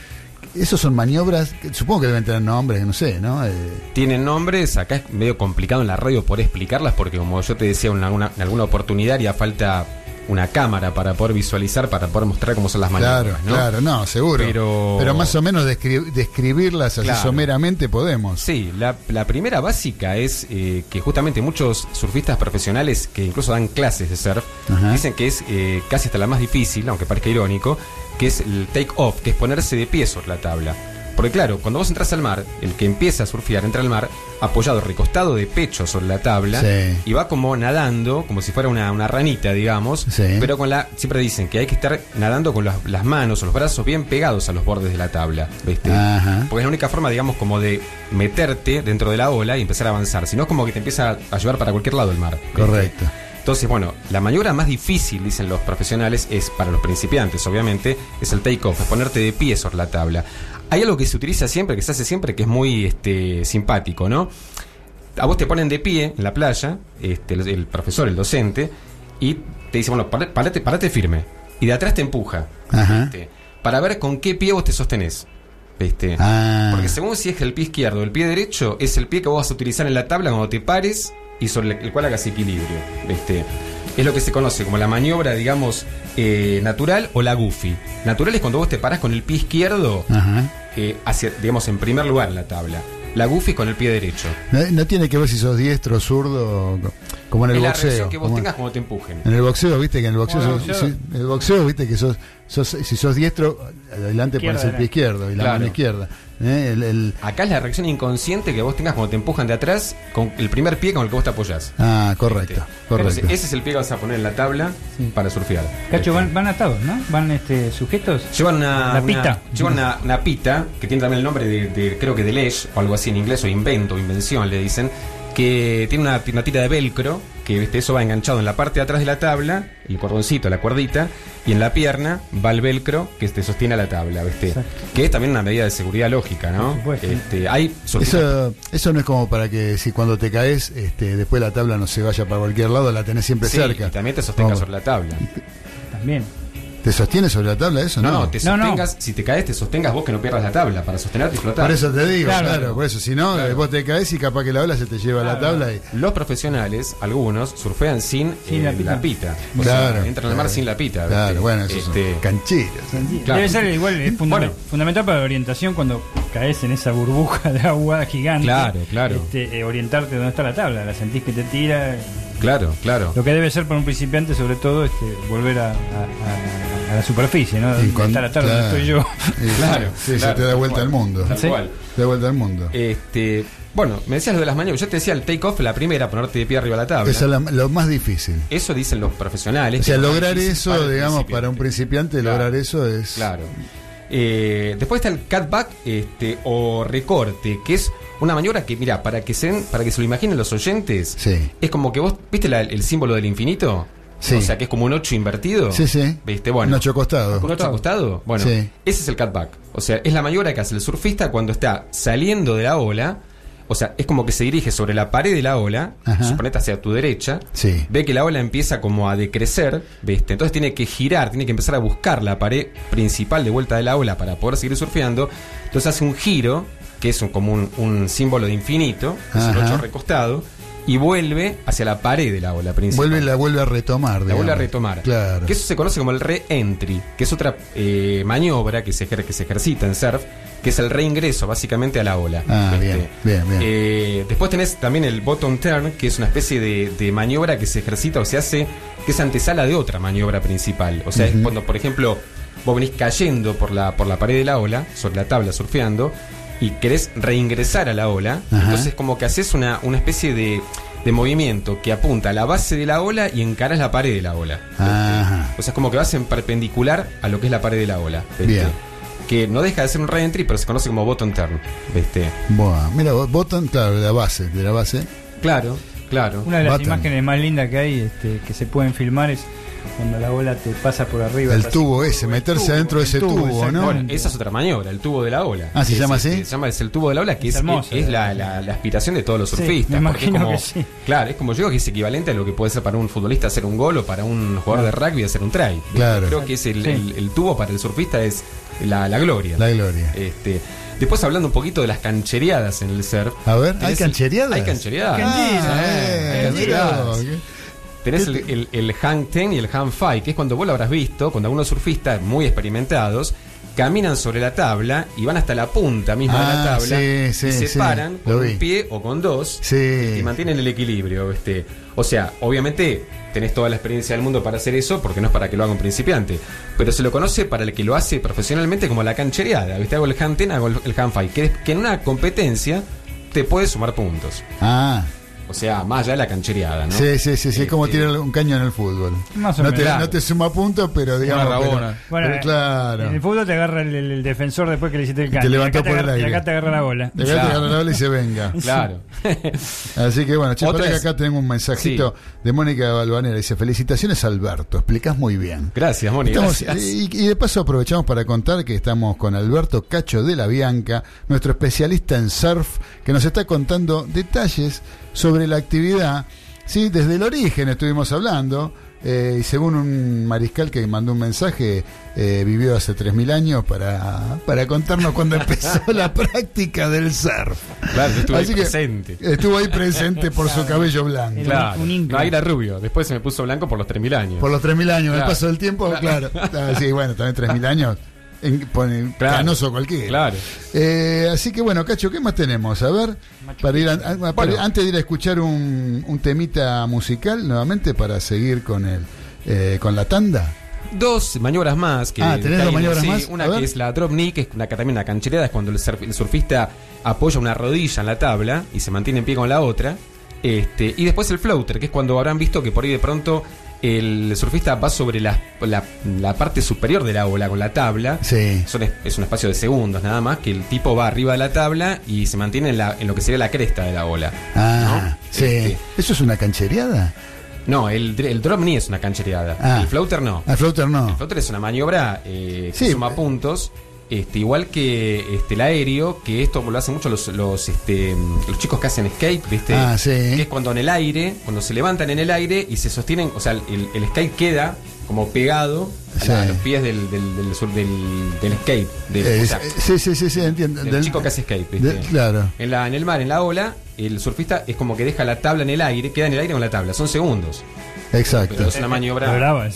Esos son maniobras, que supongo que deben tener nombres, no sé, ¿no? Eh, Tienen nombres, acá es medio complicado en la radio poder explicarlas porque como yo te decía en alguna, en alguna oportunidad ya falta una cámara para poder visualizar, para poder mostrar cómo son las claro, maniobras, ¿no? claro, no, seguro. Pero- más o menos descri- describirlas así Claro. someramente podemos. Sí, la, la primera básica es eh, que justamente muchos surfistas profesionales que incluso dan clases de surf Ajá. dicen que es eh, casi hasta la más difícil, aunque parezca irónico, que es el take off, que es ponerse de pie sobre la tabla. Porque claro, cuando vos entras al mar, el que empieza a surfear entra al mar apoyado, recostado de pecho sobre la tabla Sí. y va como nadando, como si fuera una, una ranita, digamos, Sí. pero con la siempre dicen que hay que estar nadando con las, las manos o los brazos bien pegados a los bordes de la tabla, ¿viste? Ajá. Porque es la única forma, digamos, como de meterte dentro de la ola y empezar a avanzar. Si no, es como que te empieza a llevar para cualquier lado el mar. ¿viste? Correcto. Entonces, bueno, la maniobra más difícil, dicen los profesionales, es para los principiantes, obviamente, es el take-off, es ponerte de pie sobre la tabla. Hay algo que se utiliza siempre, que se hace siempre, que es muy este, simpático, ¿no? A vos te ponen de pie en la playa, este, el, el profesor, el docente, y te dice, bueno, parate, parate, firme. Y de atrás te empuja. Ajá. ¿viste? Para ver con qué pie vos te sostenés. Ah. Porque según si es el pie izquierdo o el pie derecho, es el pie que vos vas a utilizar en la tabla cuando te pares y sobre el cual hagas equilibrio. ¿viste? Es lo que se conoce como la maniobra, digamos, eh, natural o la goofy. Natural es cuando vos te parás con el pie izquierdo Ajá. Eh, hacia, digamos, en primer lugar en la tabla. La goofy con el pie derecho. No, no tiene que ver si sos diestro o zurdo, como en el es la boxeo. reacción que vos como- tengas cuando te empujen. En el boxeo, viste que en el boxeo, Como sos- en el boxeo, viste que sos, sos- si sos diestro, adelante pones el pie izquierdo y la Claro. mano izquierda. ¿eh? El- el- Acá es la reacción inconsciente que vos tengas cuando te empujan de atrás con el primer pie con el que vos te apoyás. ah, correcto. Entonces, ese es el pie que vas a poner en la tabla para surfear. Cacho, van, van atados, ¿no? Van este, sujetos. Llevan una, La una- pita. llevan una, una pita que tiene también el nombre de, de- creo que de Lesh o algo así en inglés o invento, invención le dicen, que tiene una, una tira de velcro que ¿viste? eso va enganchado en la parte de atrás de la tabla, el cordoncito, la cuerdita, y en la pierna va el velcro que te sostiene a la tabla, ¿viste? Exacto. Que es también una medida de seguridad lógica, ¿no? Este, hay Eso, eso no es como para que si cuando te caes, este, después la tabla no se vaya para cualquier lado, la tenés siempre Sí, cerca. y también te sostengas ¿Cómo? sobre la tabla. También. ¿Te sostiene sobre la tabla eso? No, No, no, te No, no. sostengas, si te caes, te sostengas vos que no pierdas la tabla para sostenerte y flotar. Por eso te digo, claro, Claro. por eso. Si no, Claro. vos te caes y capaz que la ola se te lleva a la Claro. tabla y. Los profesionales, algunos, surfean sin, Sin eh, la pita. O Claro, sea, entran al mar sin la pita. Claro, bueno, eso Este. Claro. Debe ser igual, es fundament- Bueno. fundamental para la orientación cuando caes en esa burbuja de agua gigante. Claro, claro. Este, eh, orientarte donde está la tabla, la sentís que te tira. Claro, claro. Lo que debe ser para un principiante, sobre todo, este, volver a, a- a- a la superficie, ¿no? Donde está la tabla claro. donde estoy yo. Claro, Sí, claro, se te da vuelta al mundo. Tal cual. Te da vuelta al mundo. Este, bueno, me decías lo de las maniobras. Yo te decía el take off, la primera, ponerte de pie arriba de la tabla. Eso es la- lo más difícil. Eso dicen los profesionales. O sea, lograr eso, para digamos, para un principiante, Claro. lograr eso es. Claro. Eh, después está el cutback este, o recorte, que es una maniobra que, mira, para que se, para que se lo imaginen los oyentes, Sí. es como que vos, ¿viste la- el símbolo del infinito? Sí. O sea, que es como un 8 invertido. Sí, sí. ¿Viste? Bueno. Un ocho costado. ¿Un ocho acostado? Bueno, Sí. ese es el cutback. O sea, es la maniobra que hace el surfista cuando está saliendo de la ola. O sea, es como que se dirige sobre la pared de la ola, Ajá. suponete hacia tu derecha, Sí. ve que la ola empieza como a decrecer, ¿viste? Entonces tiene que girar, tiene que empezar a buscar la pared principal de vuelta de la ola para poder seguir surfeando. Entonces hace un giro, que es un- como un, un símbolo de infinito, es el Ajá. 8 recostado, y vuelve hacia la pared de la ola principal. Vuelve, la vuelve a retomar. La vuelve a retomar. Claro. Que eso se conoce como el re-entry, que es otra eh, maniobra que se, ejer- que se ejercita en surf, que es el reingreso básicamente a la ola. Ah, ¿viste? bien, bien, bien. Eh, después tenés también el bottom turn, que es una especie de, de maniobra que se ejercita o se hace, que es antesala de otra maniobra principal. O sea, es cuando, por ejemplo, vos venís cayendo por la, por la pared de la ola, sobre la tabla surfeando, y querés reingresar a la ola, Ajá. entonces como que haces una, una especie de, de movimiento que apunta a la base de la ola y encarás la pared de la ola. Ajá. O sea, es como que vas en perpendicular a lo que es la pared de la ola. ¿viste? Bien. Que no deja de ser un re-entry, pero se conoce como bottom turn. ¿viste? Buah, mira, vos- bottom, claro, de la base, de la base. Claro, claro. Una de las Button. imágenes más lindas que hay, este, que se pueden filmar, es cuando la bola te pasa por arriba. El tubo ese, meterse tubo, adentro de ese tubo, ¿no? Bueno, esa es otra maniobra, el tubo de la ola. Ah, ¿se Es- llama es- así? Se llama es el tubo de la ola, que Es es, hermoso, es eh. la, la- la aspiración de todos los Sí, surfistas. me porque es imagino como, que sí. Claro, es como yo digo que es equivalente a lo que puede ser para un futbolista hacer un gol o para un jugador de rugby hacer un try. Claro. Creo que es el, Sí. el- el tubo para el surfista es la, la gloria. La gloria. Este, después hablando un poquito de las canchereadas en el surf. A ver, ¿hay canchereadas? Hay canchereadas. Ah, Sí, eh, hay canchereadas. Tenés ¿Qué el, el, el hang ten y el hang five, que es cuando vos lo habrás visto, cuando algunos surfistas muy experimentados caminan sobre la tabla y van hasta la punta misma de la Ah, tabla sí, sí, y se sí, paran con un pie o con dos y mantienen el equilibrio. Este. O sea, obviamente tenés toda la experiencia del mundo para hacer eso porque no es para que lo haga un principiante, pero se lo conoce para el que lo hace profesionalmente como la canchereada. ¿viste? Hago el hang ten, hago el, hang five, que, que en una competencia te puede sumar puntos. Ah, O sea, más allá de la canchereada, ¿no? sí, sí, sí, sí, es como Este, tirar un caño en el fútbol. Más o no, te, menos. no te suma puntos, pero digamos. Una pero- rabona. Bueno, pero claro. En el fútbol te agarra el, defensor después que le hiciste el te caño. levantó te por el agarra- y aire. acá te agarra la bola. Te Claro. agarra la bola y se venga. Claro. Así que bueno, che, que acá tengo un mensajito de Mónica Balvanera. Dice: Felicitaciones, Alberto. Explicás muy bien. Gracias. Estamos- gracias. y, y de paso aprovechamos para contar que estamos con Alberto Cacho de la Bianca, nuestro especialista en surf, que nos está contando detalles sobre la actividad. Sí, desde el origen estuvimos hablando. Eh, y según un mariscal que mandó un mensaje, eh, vivió hace 3.000 años para, para contarnos cuando empezó la práctica del surf. Claro, yo estuve ahí que presente. Estuvo ahí presente por su cabello blanco. Claro. un. No, ahí era rubio. Después se me puso blanco por los 3.000 años. Por los 3.000 años, el paso del tiempo, claro. Ah, sí, bueno, también 3.000 años. En, pone Claro. canoso cualquiera. Claro. Eh, así que bueno, Cacho, ¿qué más tenemos? A ver, para ir a- a- para- Bueno. antes de ir a escuchar un, un temita musical nuevamente para seguir con el eh, con la tanda. Dos maniobras más. Que Ah, ¿tenés dos maniobras sí, más? Una que es la drop knee, que es una, que también una canchereada, es cuando el, surf- el surfista apoya una rodilla en la tabla y se mantiene en pie con la otra. Este, y después el floater, que es cuando habrán visto que por ahí de pronto el surfista va sobre la, la, la parte superior de la ola con la tabla. Sí. Son es, un espacio de segundos nada más, que el tipo va arriba de la tabla y se mantiene en, la- en lo que sería la cresta de la ola. Ah, ¿no? sí. Este, ¿Eso es una canchereada? no, el, el drop knee es una canchereada. Ah. El floater no. Al floater no. El floater es una maniobra eh, que Sí. suma puntos. Este, igual que este, el aéreo, que esto lo hacen mucho los, los, este, los chicos que hacen skate, ¿viste? Ah, sí. Que es cuando en el aire, cuando se levantan en el aire y se sostienen, o sea, el, el skate queda como pegado a, la- a Sí. los pies del, del, del, del, del skate. del- Eh, o sea, sí, sí, sí, sí, entiendo. del Del- chico que hace skate, claro. En, la, en el mar, en la ola, el surfista es como que deja la tabla en el aire, queda en el aire con la tabla, son segundos. Exacto. Pero es una maniobra. brava.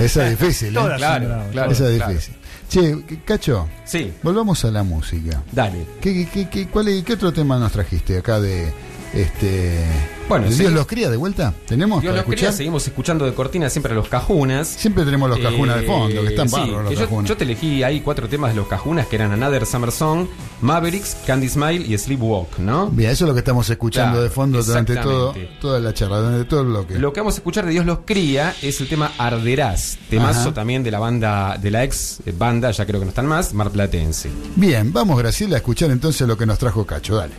Esa es difícil, ¿eh? Todas Claro, son bravas. claro. Esa es difícil. Che, Cacho, Sí, volvamos a la música. dale. ¿Qué, qué, qué, cuál qué otro tema nos trajiste acá de este Bueno, ¿El sí. Dios los cría de vuelta? ¿Tenemos Dios los escuchar? seguimos escuchando de cortina siempre a los cajunas. Siempre tenemos los cajunas de fondo, que están Eh, sí, que los yo, cajunas. yo te elegí ahí cuatro temas de los cajunas que eran Another Summer Song, Mavericks, Candy Smile y Sleepwalk, ¿no? Bien, eso es lo que estamos escuchando Claro, de fondo durante todo, toda la charla, durante todo el bloque. Lo que vamos a escuchar de Dios los cría es el tema Arderás, temazo Ajá. también de la banda, de la ex banda, ya creo que no están más, Marplatense. Bien, vamos Graciela a escuchar entonces lo que nos trajo Cacho, dale.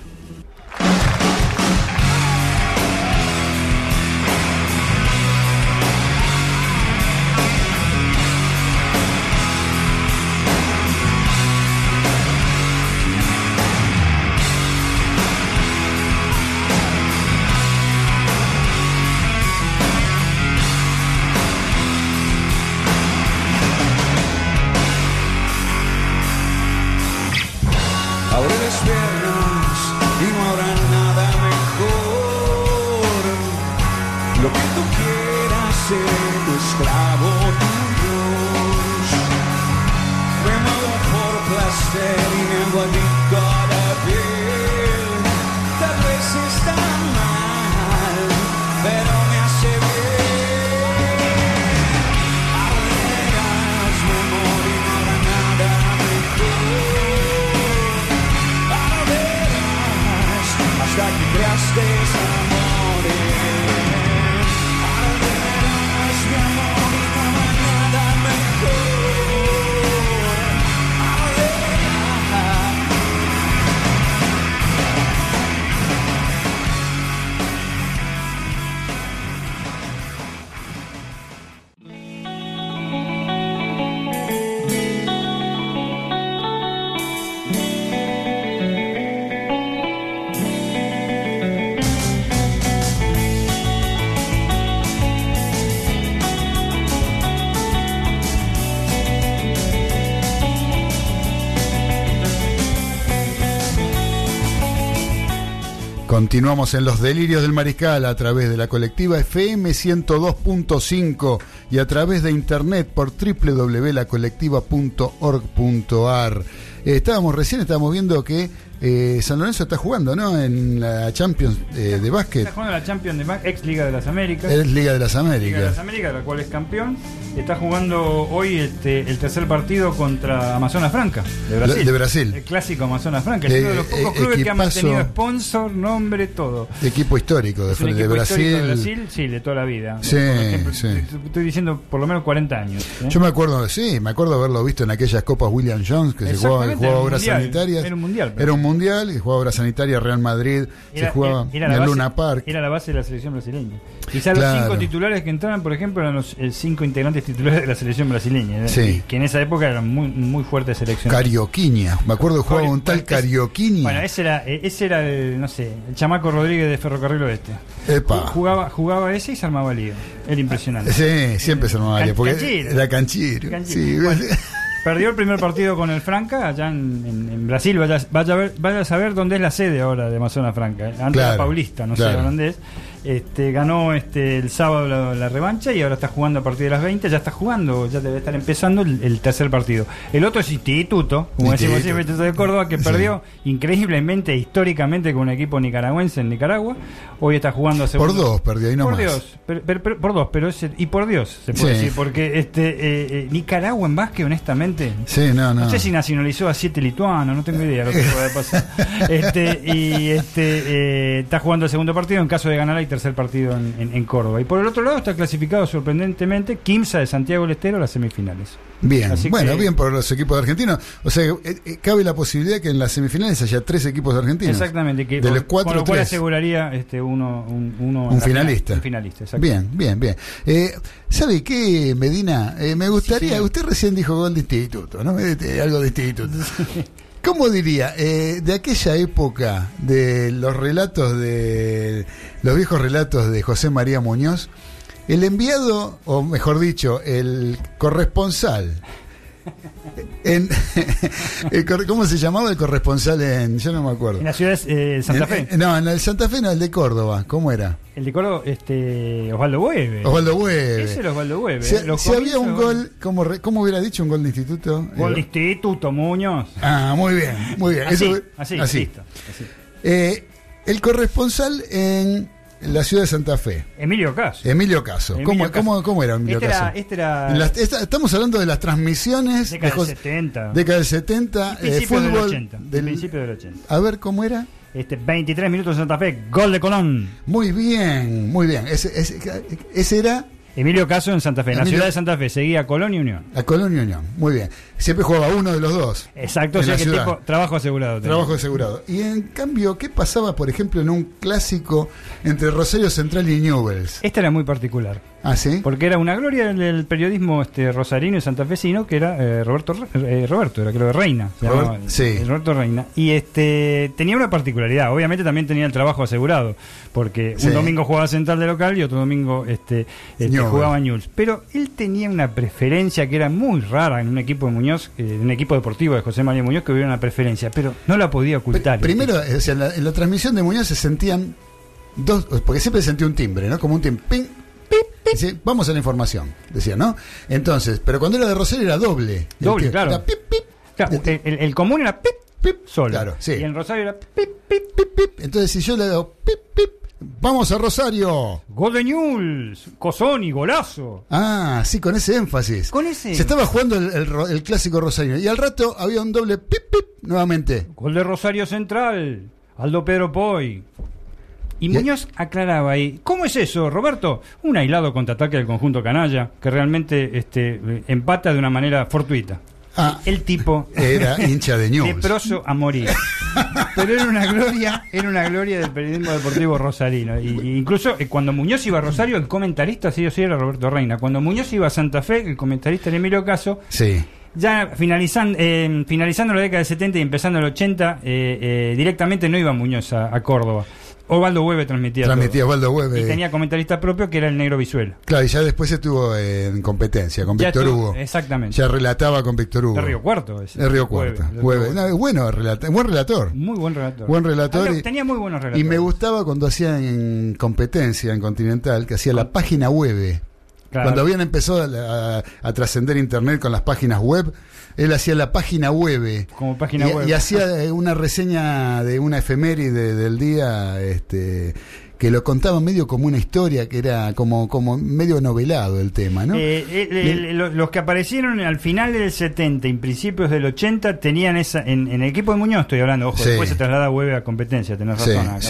En los delirios del mariscal a través de la colectiva FM 102.5 y a través de internet por www.lacolectiva.org.ar. Eh, estábamos recién, estábamos viendo que eh, San Lorenzo está jugando, ¿no? En la Champions eh, de básquet. Está jugando la Champions de Ba- ex Liga de las Américas. Es Liga de las Liga de las Américas. Américas, de la cual es campeón. Está jugando hoy este, el tercer partido contra Amazonas Franca, de Brasil. De Brasil. El clásico Amazonas Franca, Eh, uno de los pocos eh, clubes que ha mantenido sponsor, nombre, todo. Equipo histórico de, Es un de Brasil. histórico de Brasil, sí, de toda la vida. Sí, ejemplo, sí. Estoy, diciendo por lo menos 40 años. Yo me acuerdo, sí, me acuerdo haberlo visto en aquellas copas William Jones que se jugaba, que Exactamente, jugaba obras mundial, sanitarias. era un mundial, pero- Era un mundial y jugaba obras sanitarias Real Madrid, se jugaba era en Luna Park. Era la base de la selección brasileña. Quizás Claro. los cinco titulares que entraban, por ejemplo, eran los eh, cinco integrantes titulares de la selección brasileña. ¿eh? Sí. Que en esa época eran muy, muy fuertes selección. Carioquiña, me acuerdo que jugaba un tal Carioquiña. Bueno, ese era, eh, ese era el, no sé, el chamaco Rodríguez de Ferrocarril Oeste. Epa. Jugaba, jugaba ese y se armaba lío. Era impresionante. Sí, siempre se armaba lío, porque canchero. era canchero. Canchero. Sí, Bueno, Perdió el primer partido con el Franca allá en, en- en Brasil. Vaya, vaya, a ver- vaya a saber dónde es la sede ahora de Amazonas Franca. eh. Antes Claro, era Paulista, no claro. sé dónde es. Este, ganó este, el sábado la, la revancha y ahora está jugando a partir de las 20. Ya está jugando, ya debe estar empezando el, el tercer partido. El otro es Instituto, como decimos siempre, Instituto de Córdoba, que Sí. perdió increíblemente, históricamente, con un equipo nicaragüense en Nicaragua. Hoy está jugando a segundo. Por dos perdió ahí Por nomás. Dios, pero- pero- por dos, pero es y por Dios, se puede Sí. decir, porque este eh, eh, Nicaragua en básquet, honestamente, Sí, no, no. no sé si nacionalizó a siete lituanos, no tengo idea lo que puede pasar. Este, y este eh, está jugando el segundo partido, en caso de ganar hay tercer partido en, en- en Córdoba. Y por el otro lado está clasificado sorprendentemente Quimsa de Santiago del Estero a las semifinales. Bien, Así bueno, que- bien por los equipos argentinos. O sea, eh, eh, cabe la posibilidad que en las semifinales haya tres equipos argentinos. Exactamente, que De los cuatro, con lo cual tres. aseguraría este uno, un, uno Un finalista. final, un finalista. Bien, bien, bien. Eh, ¿Sabe qué, Medina? Eh, me gustaría, usted recién dijo gol de instituto, ¿no? Eh, Algo de instituto. ¿Cómo diría? Eh, de aquella época, de los relatos de los viejos relatos de José María Muñoz, el enviado, o mejor dicho, el corresponsal. En, el corre- ¿Cómo se llamaba el corresponsal en.? Yo no me acuerdo. En la ciudad de eh, Santa Fe. en- no, en el Santa Fe no, el de Córdoba. ¿Cómo era? El de Córdoba, este, Osvaldo Hueve. Osvaldo Hueve. Ese era Osvaldo Hueve. Si, ¿eh? Si había un gol, ¿cómo, re- cómo hubiera dicho un gol de instituto? Gol de Instituto, Muñoz. Ah, muy bien, muy bien. Así, Eso- así, listo. así. Eh, el corresponsal en la ciudad de Santa Fe, Emilio Caso. Emilio Caso. Emilio ¿Cómo, Caso. cómo, cómo era Emilio Este Caso? era, este era las- esta- estamos hablando de las transmisiones década de del 70. década del 70, Y eh, principio del fútbol. 80. del- Principio del 80. a ver cómo era. Este, 23 minutos de Santa Fe, gol de Colón. Muy bien, muy bien. Ese, ese- ese era Emilio Caso en Santa Fe. En la ciudad de Santa Fe seguía Colón y Unión. la Colonia Unión. Muy bien. Siempre jugaba uno de los dos. Exacto, o sea que tipo, trabajo asegurado. Trabajo asegurado. Y en cambio, ¿qué pasaba, por ejemplo, en un clásico entre Rosario Central y Newells? Esta era muy particular. Ah, sí. Porque era una gloria del, periodismo este rosarino y santafesino, que era eh, Roberto eh, Roberto, era creo de Reina. Robert- llamaba, sí. Roberto Reina. Y este tenía una particularidad, obviamente también tenía el trabajo asegurado, porque Sí. un domingo jugaba Central de local y otro domingo este, este, jugaba Newell's. Pero él tenía una preferencia que era muy rara en un equipo de Muñoz, eh, en un equipo deportivo de José María Muñoz, que hubiera una preferencia, pero no la podía ocultar. Pr- Primero, o sea, en la, en la transmisión de Muñoz se sentían dos, porque siempre se sentía un timbre, ¿no? Como un timbre. Ping, vamos a la información, decía, ¿no? Entonces, pero cuando era de Rosario era doble. Doble, que- claro. era pip, pip, Claro, el, el- el común era pip, pip, solo. Claro, sí. Y en Rosario era pip, pip, pip, pip. Entonces, si yo le hago pip, pip, vamos a Rosario. Gol de Newell's, Cosoni, golazo. Ah, sí, con ese énfasis. Con ese. Se estaba jugando el, el ro- el clásico Rosario. Y al rato había un doble pip, pip, nuevamente. Gol de Rosario Central, Aldo Pedro Poy. Y Muñoz aclaraba ahí, ¿cómo es eso, Roberto? Un aislado contraataque del conjunto canalla que realmente este, empata de una manera fortuita. Ah, El tipo era hincha de leproso a morir. Pero era una gloria, era una gloria del periodismo deportivo rosarino. Y, y incluso eh, cuando Muñoz iba a Rosario, el comentarista sí o sí era Roberto Reina. Cuando Muñoz iba a Santa Fe, el comentarista era Emilio Caso. Sí. Ya finalizando, eh, finalizando la década del 70 y empezando el 80, eh, eh, directamente no iba Muñoz a, a Córdoba. Osvaldo Hueve transmitía. Transmitía todo. Osvaldo Hueve. Y tenía comentarista propio que era el negro Visuelo. Claro, y ya después estuvo en competencia con Ya Víctor estuvo- Hugo. Exactamente. Ya relataba con Víctor Hugo. De Río Cuarto. ese. De Río Hueve, Cuarto. Hueve. No, es bueno, relata- buen relator. Muy buen relator. Buen relator. Y- tenía muy buenos relatores. Y me gustaba cuando hacía en competencia en Continental, que hacía la página web. Claro. Cuando habían empezado a, a- a trascender Internet con las páginas web, él hacía la página web. Como página y, web. y hacía una reseña de una efeméride del día, este que lo contaba medio como una historia, que era como, como medio novelado el tema, ¿no? Eh, eh, eh, lo- los que aparecieron al final del 70 y principios del 80 tenían esa. En, en el equipo de Muñoz estoy hablando, ojo, Sí. después se traslada a Web a competencia, tenés Sí, razón. acá,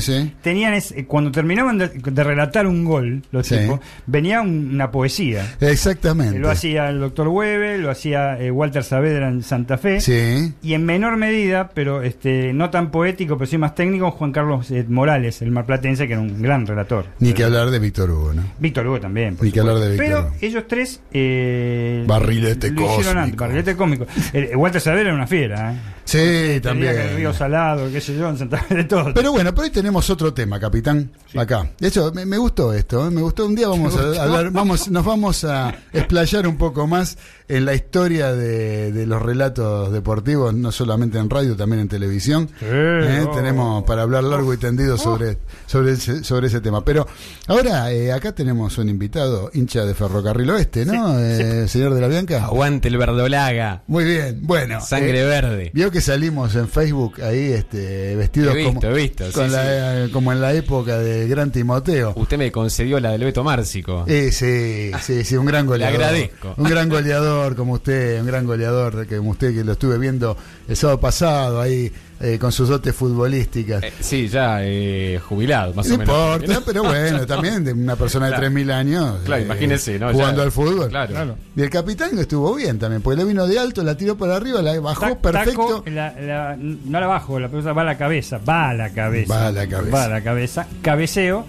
sí. Tenían ese- cuando terminaban de, de relatar un gol, los tipos, venía un- una poesía. Exactamente. Lo hacía el doctor Webe, lo hacía Walter Saavedra en Santa Fe. Sí. Y en menor medida, pero este no tan poético, pero sí más técnico, Juan Carlos Morales, el marplatense, que era un gran relator. Ni que hablar de Víctor Hugo, ¿no? Víctor Hugo también. por Ni que hablar de Víctor Pero Hugo. ellos tres. Eh, Barrilete cósmico. antes, Barrilete cómico. Eh, Walter Saavedra era una fiera, ¿eh? Sí, también. el río Salado, qué sé yo, en Santa Fe, de todo. Pero bueno, pero hoy tenemos otro tema, capitán. Acá. De hecho, me, me gustó esto. ¿eh? Me gustó. Un día vamos a hablar, vamos, nos vamos a explayar un poco más en la historia de, de los relatos deportivos, no solamente en radio, también en televisión. Sí, ¿Eh? oh. Tenemos para hablar largo y tendido sobre, sobre, ese, sobre ese tema. Pero ahora, eh, acá tenemos un invitado, hincha de Ferrocarril Oeste, ¿no? Eh, Señor de la Bianca. Aguante el verdolaga. Muy bien, bueno. Sangre eh, verde. Vio que salimos en Facebook ahí este, vestidos visto, como, visto, con sí, la- eh, como en la época del Gran Timoteo. Usted me concedió la del Beto Márcico. Eh, sí, sí, sí, un gran goleador. agradezco. Un gran goleador como usted, un gran goleador como usted que lo estuve viendo el sábado pasado ahí eh, con sus dotes futbolísticas. Eh, sí, ya eh, jubilado, más no o menos. importa, pero bueno, también de una persona de Claro. 3.000 años. Claro, eh, imagínese, ¿no? Jugando Ya- al fútbol. Claro. Y el capitán estuvo bien también, porque le vino de alto, la tiró para arriba, la bajó perfecto. taco, la- la- no la bajo, la pelota va a la cabeza, va a la cabeza. Va a la cabeza. Va a la cabeza. Cabeceo,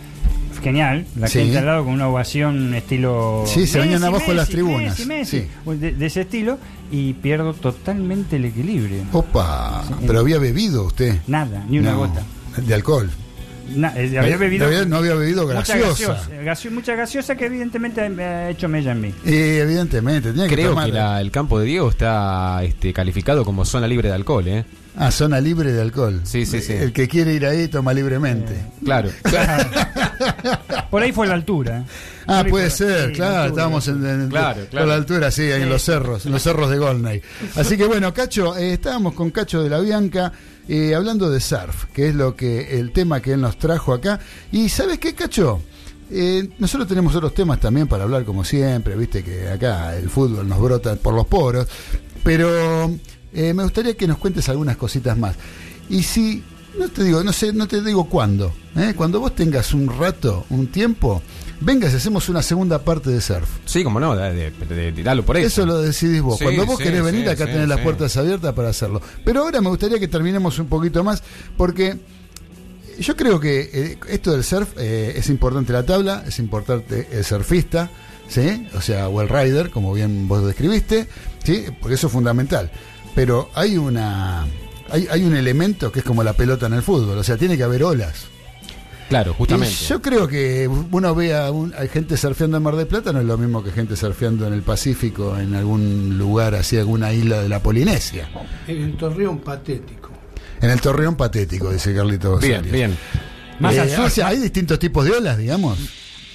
genial. La Sí. gente al lado con una ovación estilo. Sí, se venían Messi, abajo las Messi, tribunas. Messi, Messi. Sí. De, de ese estilo. Y pierdo totalmente el equilibrio. Opa, pero había bebido usted. Nada, ni una No, gota. De alcohol. Na- eh, había bebido. No había, no había bebido mucha graciosa. gaseosa, gaseo- mucha gaseosa que evidentemente me ha hecho mella en mí. Y evidentemente, tenía que Creo que la- el campo de Diego está este, calificado como zona libre de alcohol, ¿eh? Ah, zona libre de alcohol. Sí, sí, sí. El que quiere ir ahí toma libremente. Claro. Por ahí fue la altura. ¿eh? Ah, puede fue- ser, sí, claro, estábamos en, en- Claro, claro. la altura, sí, ahí en Sí. los cerros, en los cerros de Golney. Así que bueno, Cacho, eh, estábamos con Cacho de la Bianca eh, hablando de surf, que es lo que el tema que él nos trajo acá. Y ¿sabes qué, Cacho? Eh, nosotros tenemos otros temas también para hablar como siempre, viste que acá el fútbol nos brota por los poros, pero eh, me gustaría que nos cuentes algunas cositas más. Y si, no te digo, no sé, no te digo cuándo, cuando vos tengas un rato, un tiempo, vengas y hacemos una segunda parte de surf. Sí, como no, de, de- de- de- dalo por eso. Eso lo decidís vos. Sí, Cuando vos sí, querés sí, venir, acá tenés las puertas abiertas para hacerlo. Pero ahora me gustaría que terminemos un poquito más, porque yo creo que eh, esto del surf eh, es importante la tabla, es importante el surfista, ¿sí? O sea, o el rider, como bien vos describiste, ¿sí? Porque eso es fundamental. Pero hay una. Hay, hay un elemento que es como la pelota en el fútbol, o sea, tiene que haber olas. Claro, justamente. Y yo creo que uno ve a un- gente surfeando en Mar del Plata, no es lo mismo que gente surfeando en el Pacífico, en algún lugar así, alguna isla de la Polinesia. En Torreón patético. En el Torreón patético, dice Carlitos. Bien, Arias. bien. Más Eh, al sur, o sea, hay distintos tipos de olas, digamos.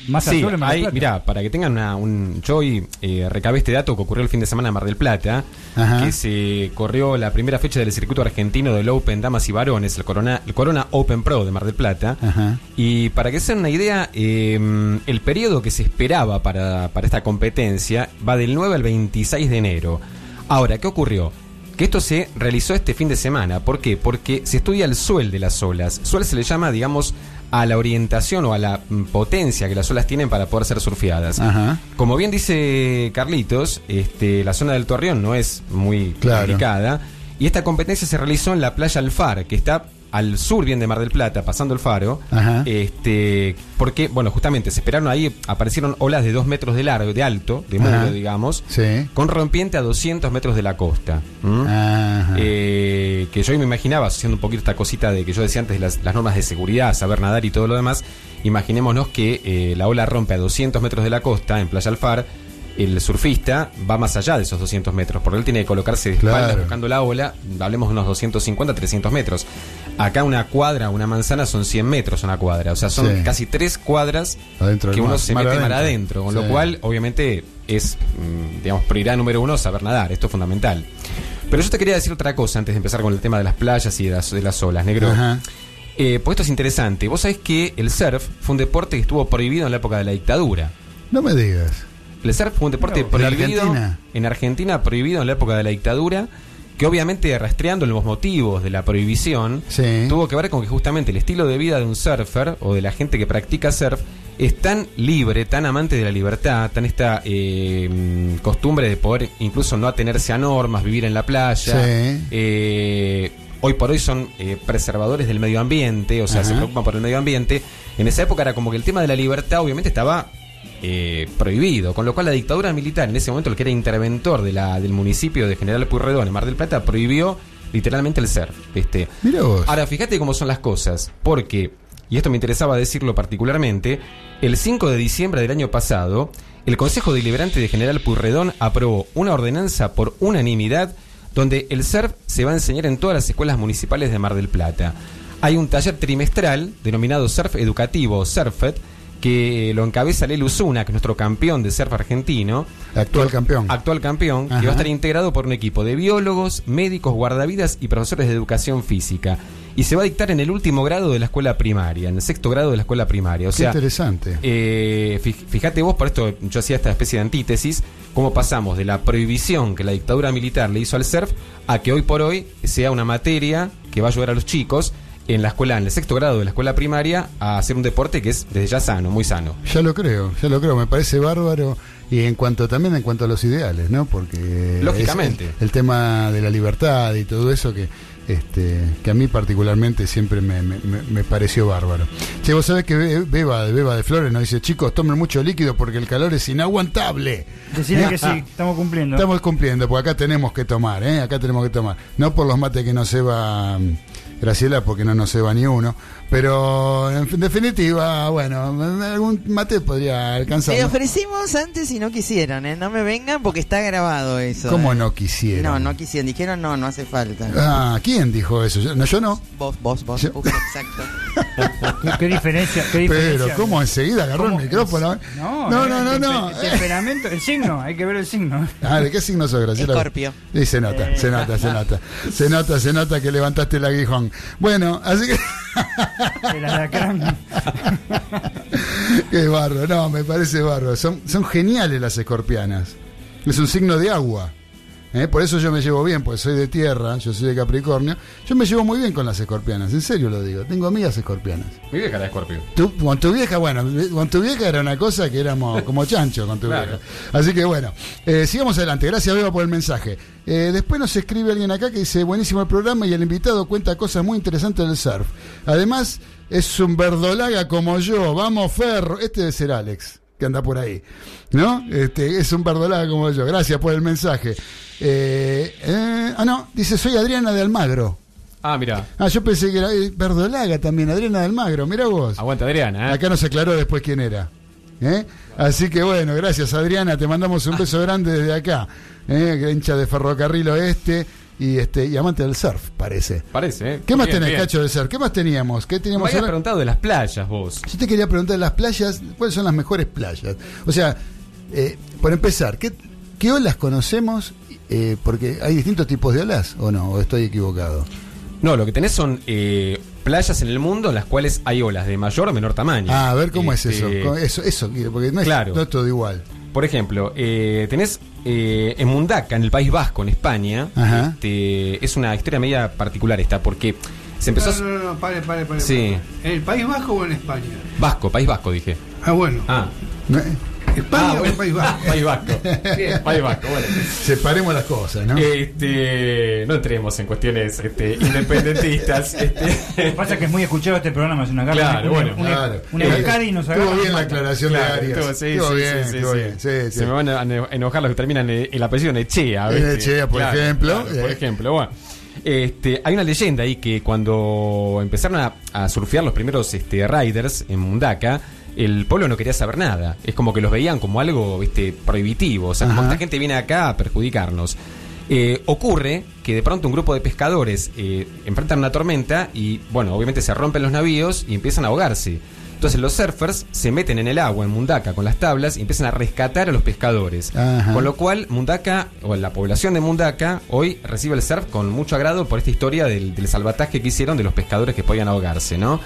Más al Sí, hay, Plata. mirá, para que tengan una, un. Yo hoy eh, recabé este dato que ocurrió el fin de semana en Mar del Plata, Ajá. que se corrió la primera fecha del circuito argentino del Open Damas y Varones, el Corona, el Corona Open Pro de Mar del Plata. Ajá. Y para que se den una idea, eh, el periodo que se esperaba para, para esta competencia va del 9 al 26 de enero. Ahora, ¿qué ocurrió? Que esto se realizó este fin de semana. ¿Por qué? Porque se estudia el suel de las olas. Suel se le llama, digamos, a la orientación o a la mm, potencia que las olas tienen para poder ser surfeadas. Ajá. Como bien dice Carlitos, este, la zona del Torreón no es muy Claro. complicada. Y esta competencia se realizó en la playa Alfar, que está al sur bien de Mar del Plata, pasando el faro. Ajá. Este, porque, bueno, justamente se esperaron ahí, aparecieron olas de 2 metros de largo, de alto, de muro, digamos, Sí. con rompiente a 200 metros de la costa. Eh, que yo me imaginaba, asociando un poquito esta cosita de que yo decía antes las, las normas de seguridad, saber nadar y todo lo demás, imaginémonos que eh, la ola rompe a 200 metros de la costa en Playa Alfar, el surfista va más allá de esos 200 metros, porque él tiene que colocarse de espaldas buscando la ola, hablemos de unos 250, 300 metros. Acá una cuadra, una manzana son 100 metros una cuadra, o sea, son Sí. casi tres cuadras Adentro que uno mar, se mete mar adentro. adentro, con Sí. lo cual obviamente es, mm, digamos, prioridad número uno saber nadar, esto es fundamental. Pero yo te quería decir otra cosa antes de empezar con el tema de las playas y de las, de las olas, negro. Ajá. Eh, pues esto es interesante. Vos sabés que el surf fue un deporte que estuvo prohibido en la época de la dictadura. No me digas. El surf fue un deporte ¿En prohibido Argentina? en Argentina, prohibido en la época de la dictadura, que obviamente rastreando los motivos de la prohibición, Sí. tuvo que ver con que justamente el estilo de vida de un surfer o de la gente que practica surf es tan libre, tan amante de la libertad, tan esta eh, costumbre de poder incluso no atenerse a normas, vivir en la playa. Sí. eh, hoy por hoy son eh, preservadores del medio ambiente, o sea, Ajá. se preocupan por el medio ambiente. En esa época era como que el tema de la libertad obviamente estaba eh, prohibido, con lo cual la dictadura militar en ese momento, el que era interventor de la, del municipio de General Puyredón en Mar del Plata, prohibió literalmente el surf. Este. Ahora, fíjate cómo son las cosas, porque, y esto me interesaba decirlo particularmente, el 5 de diciembre del año pasado, el Consejo Deliberante de General Puyredón aprobó una ordenanza por unanimidad donde el surf se va a enseñar en todas las escuelas municipales de Mar del Plata. Hay un taller trimestral denominado Surf Educativo, Surfet, que lo encabeza Lelu Zuna, que es nuestro campeón de surf argentino, Actual campeón. actual campeón, Ajá. que va a estar integrado por un equipo de biólogos, médicos, guardavidas y profesores de educación física. Y se va a dictar en el último grado de la escuela primaria, en el sexto grado de la escuela primaria. O Qué sea, interesante. eh, fíjate vos, por esto yo hacía esta especie de antítesis, cómo pasamos de la prohibición que la dictadura militar le hizo al surf a que hoy por hoy sea una materia que va a ayudar a los chicos en la escuela, en el sexto grado de la escuela primaria, a hacer un deporte que es desde ya sano, muy sano. Ya lo creo, ya lo creo, me parece bárbaro y en cuanto también en cuanto a los ideales, ¿no? Porque Lógicamente. es el, el tema de la libertad y todo eso que este que a mí particularmente siempre me, me- pareció bárbaro. Che, vos sabés que Be- Beba de Beba de Flores nos dice, chicos, tomen mucho líquido porque el calor es inaguantable. Decirle que sí, estamos cumpliendo. Estamos cumpliendo, porque acá tenemos que tomar, ¿eh? Acá tenemos que tomar. No por los mates que nos mm, Graciela, porque no nos ceba ni uno. Pero en fin- definitiva, bueno, algún mate podría alcanzar. ¿no? ofrecimos antes y no quisieron, ¿eh? No me vengan porque está grabado eso. ¿Cómo ¿eh? no quisieron? No, no quisieron. Dijeron no, no hace falta. Ah, ¿quién dijo eso? Yo no. Yo no. Vos, vos, vos. Yo- Uf, exacto. ¿Qué, qué diferencia? Qué diferencia? Pero, ¿cómo enseguida agarró ¿Cómo? el micrófono? No, no, eh, no, no. el no. tempe- el temperamento, el signo, hay que ver el signo. Ah, ¿de qué signo sos, Graciela? Escorpio. Sí, se nota, Eh. se nota, se nota. Se nota, se nota que levantaste el aguijón. Bueno, así que... El alacrán. Qué barro, no, me parece barro. Son, son geniales las escorpianas. Es un signo de agua. ¿Eh? Por eso yo me llevo bien, porque soy de tierra, yo soy de Capricornio. Yo me llevo muy bien con las escorpianas, en serio lo digo. Tengo amigas escorpianas. Mi vieja la Scorpio. Tu- con tu vieja, bueno, con tu vieja era una cosa que éramos como chancho con tu Claro. vieja. Así que bueno, eh, sigamos adelante. Gracias, Beba, por el mensaje. Eh, después nos escribe alguien acá que dice: Buenísimo el programa y el invitado cuenta cosas muy interesantes del surf. Además, es un verdolaga como yo. Vamos, Ferro. Este debe ser Alex, que anda por ahí. ¿No? Este, es un verdolaga como yo. Gracias por el mensaje. Eh, eh, ah, no, dice: Soy Adriana de Almagro. Ah, mira. Ah, yo pensé que era eh, verdolaga también, Adriana de Almagro. Mira vos. Aguanta Adriana, ¿eh? Acá nos aclaró después quién era. ¿Eh? Así que bueno, gracias Adriana, te mandamos un beso grande desde acá. ¿eh? Hincha de ferrocarril oeste y este y amante del surf, parece. Parece, ¿eh? ¿Qué más Bien, tenés, bien. Cacho, de surf? ¿Qué más teníamos? ¿Qué Me teníamos habías ahora? preguntado de las playas vos. Yo te quería preguntar de las playas, ¿cuáles son las mejores playas? O sea, eh, por empezar, ¿qué, qué olas conocemos? Eh, porque hay distintos tipos de olas, ¿o no? ¿O estoy equivocado? No, lo que tenés son playas en el mundo en las cuales hay olas de mayor o menor tamaño. Ah, a ver cómo es Este, eso. ¿Cómo- Eso, eso, porque no es, Claro. no es todo igual. Por ejemplo, tenés eh, en Mundaca, en el País Vasco, en España, este, es una historia media particular esta, porque se empezó... No, no, no, pare, pare, pare. Sí. ¿En el País Vasco o en España? Vasco, País Vasco, dije. Ah, bueno. Ah, ¿No? ¿España Ah, o bueno. País Vasco? País Vasco. Bien, País Vasco, bueno. Separemos las cosas, ¿no? Este, no entremos en cuestiones este, independentistas. Lo que Este, pasa es que es muy escuchado este programa, es una carta. Claro, un, bueno, un, Claro. un Eh, Ebacari nos Estuvo agarra. bien la aclaración Claro, de Arias. estuvo- sí, estuvo sí, bien, sí, estuvo bien. Sí, sí. Se me van a enojar los que terminan en el apellido Nechea. En ¿viste? Nechea, por ejemplo. por Eh. ejemplo, bueno. Este, hay una leyenda ahí que cuando empezaron a, a surfear los primeros este, riders en Mundaka, el pueblo no quería saber nada. Es como que los veían como algo ¿viste? prohibitivo. O sea, como Ajá. esta gente viene acá a perjudicarnos. Eh, ocurre que de pronto un grupo de pescadores eh, enfrentan una tormenta y, bueno, obviamente se rompen los navíos y empiezan a ahogarse. Entonces los surfers se meten en el agua en Mundaka con las tablas y empiezan a rescatar a los pescadores. Ajá. Con lo cual Mundaka, o la población de Mundaka, hoy recibe el surf con mucho agrado por esta historia del, del salvataje que hicieron de los pescadores que podían ahogarse, ¿no?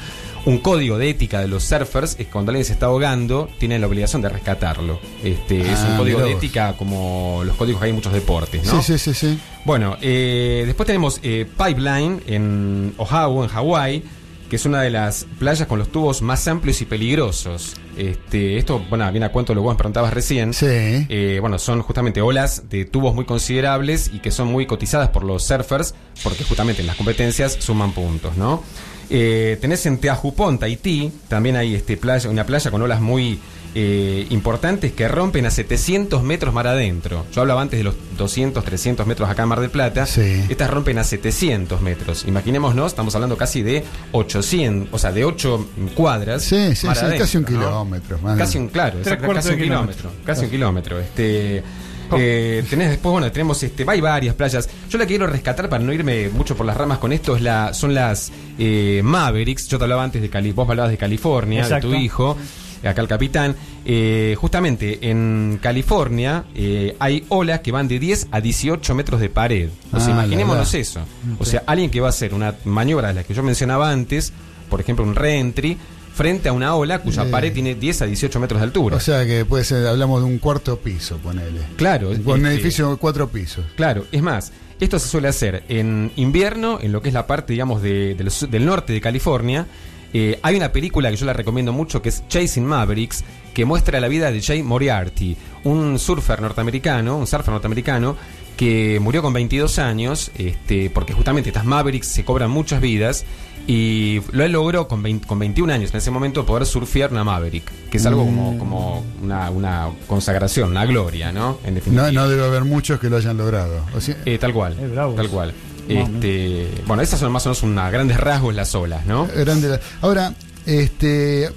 Un código de ética de los surfers es que cuando alguien se está ahogando, tienen la obligación de rescatarlo. Este, es Ah, un código mirá de ética como los códigos que hay en muchos deportes, ¿no? Sí, sí, sí, sí. Bueno, eh, después tenemos eh, Pipeline en Oahu, en Hawái, que es una de las playas con los tubos más amplios y peligrosos. Este, esto, bueno, viene a cuento lo que vos me preguntabas recién. Sí. Eh, bueno, son justamente olas de tubos muy considerables y que son muy cotizadas por los surfers, porque justamente en las competencias suman puntos, ¿no? Eh, tenés en Teajupón, Tahití, también hay este playa, una playa con olas muy eh, importantes que rompen a 700 metros mar adentro. Yo hablaba antes de los 200, 300 metros acá en Mar del Plata. Sí. Estas rompen a 700 metros. Imaginémonos, estamos hablando casi de 800, o sea, de 8 cuadras. Sí, sí, mar sí, adentro, casi un ¿no? kilómetro. más Casi un, claro, exacto, casi un kilómetro. kilómetro. Casi un kilómetro. Este, eh, tenés después, bueno, tenemos este, hay varias playas. Yo la que quiero rescatar para no irme mucho por las ramas con esto es la, son las eh, Mavericks. Yo te hablaba antes de Cali, vos me hablabas de California, Exacto. de tu hijo, acá el capitán. Eh, justamente en California eh, hay olas que van de 10 a 18 metros de pared. O sea, Ah, imaginémonos eso. O sea, alguien que va a hacer una maniobra de la que yo mencionaba antes, por ejemplo, un reentry, frente a una ola cuya Eh. pared tiene 10 a 18 metros de altura. O sea que puede ser, hablamos de un cuarto piso, ponele. Claro, Un, un este- edificio de cuatro pisos. Claro, es más, esto se suele hacer en invierno, en lo que es la parte, digamos, de- del su- del norte de California. Eh, hay una película que yo la recomiendo mucho que es Chasing Mavericks, que muestra la vida de Jay Moriarty, un surfer norteamericano, un surfer norteamericano que murió con 22 años, este, porque justamente estas Mavericks se cobran muchas vidas. Y lo él logró con, 20 con 21 años en ese momento poder surfear una Maverick, que es algo como, como una, una consagración, una gloria, ¿no? En definitiva. No, no debe haber muchos que lo hayan logrado. O sea, Eh, tal cual, Eh, tal cual. Este, bueno, esas son más o menos una grandes rasgos las olas, ¿no? grande Ahora, este,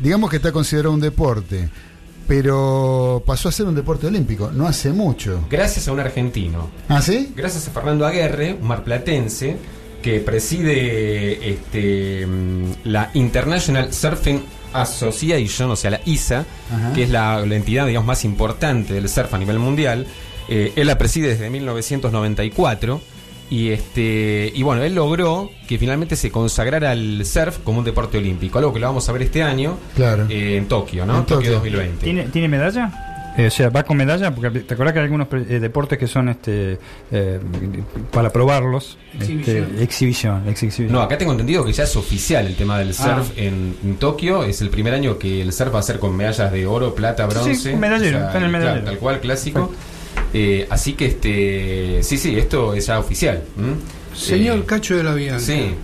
digamos que está considerado un deporte, pero pasó a ser un deporte olímpico, no hace mucho. Gracias a un argentino, ¿Ah, sí? gracias a Fernando Aguerre, un marplatense, que preside este, mm, la International Surfing Association, o sea, la ISA, Ajá. que es la, la entidad, digamos, más importante del surf a nivel mundial. Eh, él la preside desde 1994. Y este y bueno, él logró que finalmente se consagrara el surf como un deporte olímpico, algo que lo vamos a ver este año Claro. eh, en Tokio, ¿no? En Tokio, Tokio. 2020. ¿Tiene, ¿Tiene medalla? Eh, o sea, va con medalla, porque te acuerdas que hay algunos eh, deportes que son este eh, para probarlos. Exhibición. Este, exhibición, exhibición. No, acá tengo entendido que ya es oficial el tema del Ah. surf en, en Tokio. Es el primer año que el surf va a ser con medallas de oro, plata, bronce. Sí, medallero, está en el claro, medallero. tal cual, clásico. Eh, así que este, sí, sí, esto es ya oficial. Señor Eh, Cacho de la Bianca, Sí,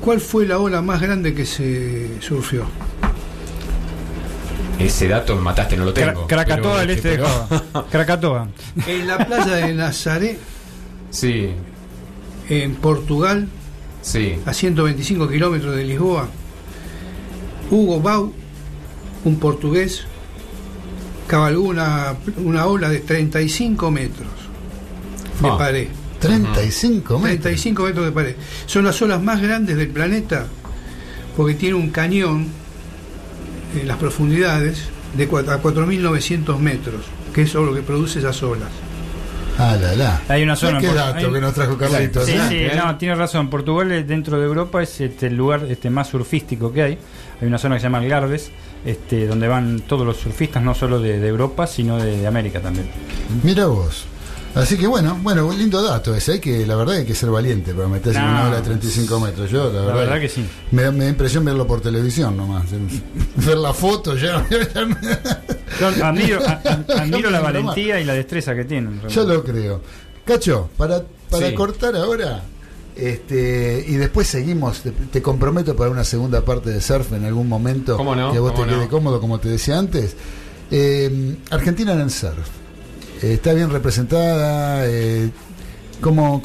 ¿cuál fue la ola más grande que se surfió? Ese dato me mataste, no lo Cra- tengo. Krakatoa Pero, del este de Java. Krakatoa. En la playa de Nazaré, Sí, en Portugal, sí. a 125 kilómetros de Lisboa, Hugo Bau, un portugués, cabalgó una, una ola de 35 metros de Ah. pared. 35 metros. 35 metros de pared. Son las olas más grandes del planeta porque tiene un cañón en las profundidades de cua- a 4.900 metros, que es lo que produce esas olas. Ah, la, la. Hay una zona. ¿Qué por- dato hay- que nos trajo Carlitos? Sí, ¿eh? sí, ¿eh? no, tiene razón. Portugal eh, dentro de Europa es este, el lugar este, más surfístico que hay. Hay una zona que se llama Algarves, este, donde van todos los surfistas, no solo de, de Europa, sino de, de América también. Mira vos. Así que bueno, bueno, un lindo dato ese. Hay que, la verdad, hay que ser valiente para meterse en No. una ola de 35 metros. Yo, la La verdad, verdad que sí. me, da- me da impresión verlo por televisión nomás. Ver la foto ya. Yo admiro, a- admiro la valentía y la destreza que tienen. Yo lo creo. Cacho, para, para Sí. cortar ahora, este y después seguimos, te, te comprometo para una segunda parte de surf en algún momento ¿Cómo no? que a vos ¿Cómo te quede cómodo, como te decía antes. Eh, Argentina en el surf. Está bien representada. eh, ¿Cómo,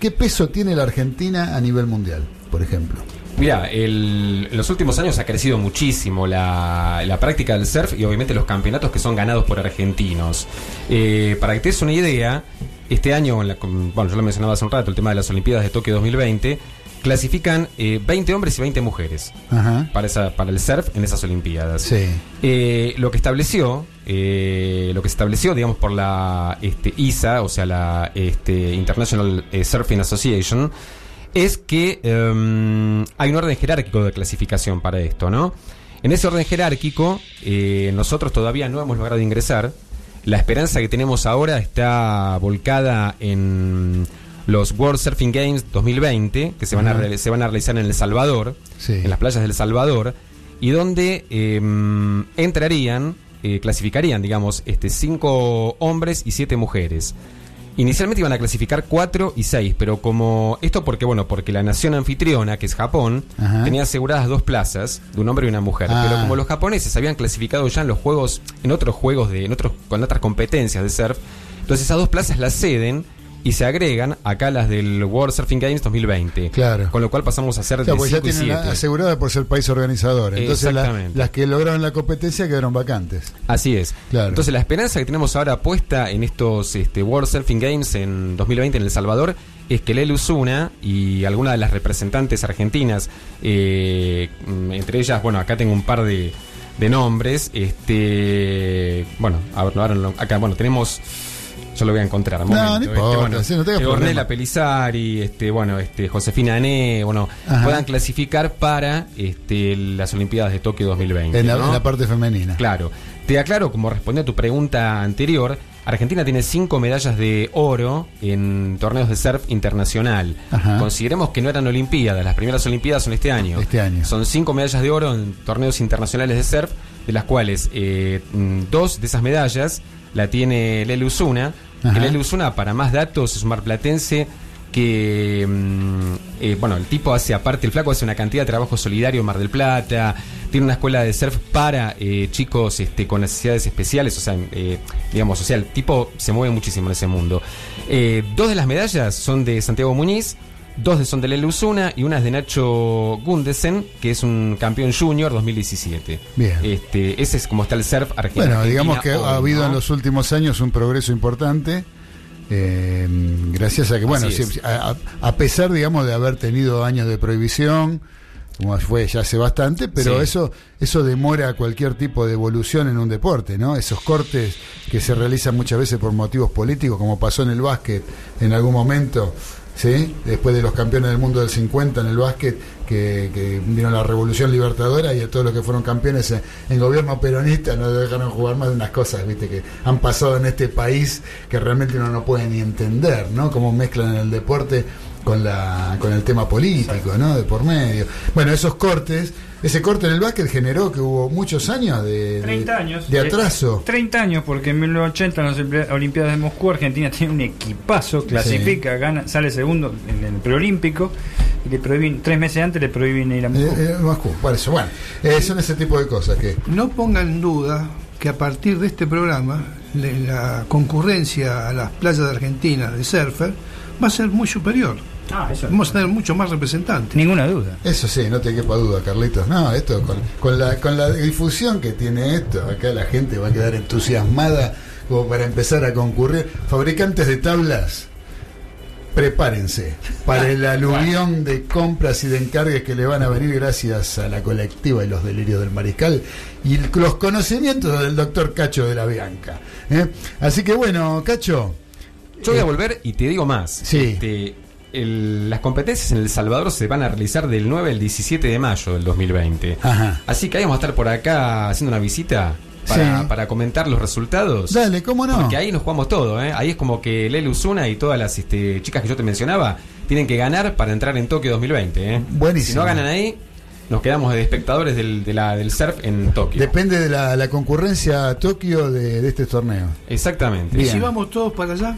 ¿Qué peso tiene la Argentina a nivel mundial, por ejemplo? Mira, el- en los últimos años ha crecido muchísimo la, la práctica del surf y obviamente los campeonatos que son ganados por argentinos. Eh, para que te des una idea, este año, en la- bueno, yo lo mencionaba hace un rato, el tema de las Olimpiadas de Tokio 2020, clasifican eh, 20 hombres y 20 mujeres Ajá. para, esa, para el surf en esas Olimpiadas. Sí. Eh, lo que estableció, eh, lo que se estableció, digamos, por la este, ISA, o sea, la este, International eh, Surfing Association, es que em, hay un orden jerárquico de clasificación para esto, ¿no? En ese orden jerárquico, eh, nosotros todavía no hemos logrado ingresar. La esperanza que tenemos ahora está volcada en los World Surfing Games 2020, que se van, a, se van a realizar en El Salvador, Sí. en las playas del Salvador, y donde em, entrarían, eh, clasificarían, digamos, este, cinco hombres y siete mujeres. Inicialmente iban a clasificar cuatro y seis, pero como esto porque bueno, porque la nación anfitriona, que es Japón, Ajá. tenía aseguradas dos plazas de un hombre y una mujer. Ah. Pero como los japoneses habían clasificado ya en los juegos, en otros juegos de, en otros, con otras competencias de surf, entonces esas dos plazas las ceden y se agregan acá las del World Surfing Games 2020. Claro. Con lo cual pasamos a ser O sea, de pues ya 5 y tienen 7. asegurada por ser país organizador. Entonces la- las que lograron la competencia quedaron vacantes. Así es. Claro. Entonces la esperanza que tenemos ahora puesta en estos este, World Surfing Games en 2020 en El Salvador es que Lelu Zuna y algunas de las representantes argentinas, eh, entre ellas, bueno, acá tengo un par de, de nombres, este, bueno, a ver, acá, bueno, tenemos... Yo lo voy a encontrar. No, momento, no este, importa, bueno, sí, no tengas eh, problema. Ornella Pelizari, este, bueno, este, Josefina Ané, bueno, Ajá. puedan clasificar para este, las Olimpiadas de Tokio 2020. En la, ¿no? en la parte femenina. Claro. Te aclaro, como respondió a tu pregunta anterior, Argentina tiene cinco medallas de oro en torneos de surf internacional. Ajá. Consideremos que no eran Olimpiadas, las primeras Olimpiadas son este año. Este año. Son cinco medallas de oro en torneos internacionales de surf, de las cuales eh, mm, dos de esas medallas la tiene Lele Usuna. Ajá. Que Lele Usuna, para más datos, es un marplatense que, mm, eh, bueno, el tipo hace, aparte, el flaco hace una cantidad de trabajo solidario en Mar del Plata, tiene una escuela de surf para eh, chicos este, con necesidades especiales, o sea, eh, digamos, o sea, el tipo se mueve muchísimo en ese mundo. Dos de las medallas son de Santiago Muñiz, dos de son de Lele Usuna y una es de Nacho Gundesen, que es un campeón junior 2017. Bien. Este, ese es como está el surf argentino. Bueno, digamos que hoy, ha habido ¿no? en los últimos años un progreso importante. eh, gracias a que, bueno, es. a, a- a pesar, digamos, de haber tenido años de prohibición, como fue ya hace bastante, pero Sí. eso eso demora cualquier tipo de evolución en un deporte, ¿no? Esos cortes que se realizan muchas veces por motivos políticos, como pasó en el básquet en algún momento, ¿sí? Después de los campeones del mundo del 50 en el básquet, que, que vino la revolución libertadora y a todos los que fueron campeones en, en gobierno peronista no dejaron jugar más de unas cosas, ¿viste? Que han pasado en este país que realmente uno no puede ni entender, ¿no? Cómo mezclan el deporte con la con el tema político, ¿no? De por medio. Bueno, esos cortes, ese corte en el básquet generó que hubo muchos años de, de- 30 años. de Eh, atraso. 30 años, porque en 1980 en las Olimpi- Olimpiadas de Moscú, Argentina tiene un equipazo, clasifica, gana, sale segundo en el preolímpico y le prohíben, tres meses antes le prohíben ir a Moscú. Eh, eh, Moscú, por eso. Bueno, eh, son ese tipo de cosas que. No pongan en duda que a partir de este programa le- la concurrencia a las playas de Argentina de surfer va a ser muy superior. Ah, eso. Vamos a tener mucho más representantes. Ninguna duda. Eso sí, no te quepa duda, Carlitos. No, esto con, con la, con la difusión que tiene esto, acá la gente va a quedar entusiasmada como para empezar a concurrir. Fabricantes de tablas, prepárense para el aluvión de compras y de encargues que le van a venir gracias a la colectiva y los delirios del mariscal y el- los conocimientos del doctor Cacho de la Bianca. ¿eh? Así que bueno, Cacho. Yo voy a eh, volver y te digo más. Sí. Este, el- las competencias en El Salvador se van a realizar del 9 al 17 de mayo del 2020. Ajá. Así que ahí vamos a estar por acá haciendo una visita para, Sí. para comentar los resultados. Dale, ¿cómo no? Porque ahí nos jugamos todo, ¿eh? Ahí es como que Lele Usuna y todas las este, chicas que yo te mencionaba tienen que ganar para entrar en Tokio 2020, ¿eh? Buenísimo. Si no ganan ahí, nos quedamos de espectadores del, de la- del surf en Tokio. Depende de la, la concurrencia a Tokio de, de este torneo. Exactamente. Y si vamos todos para allá,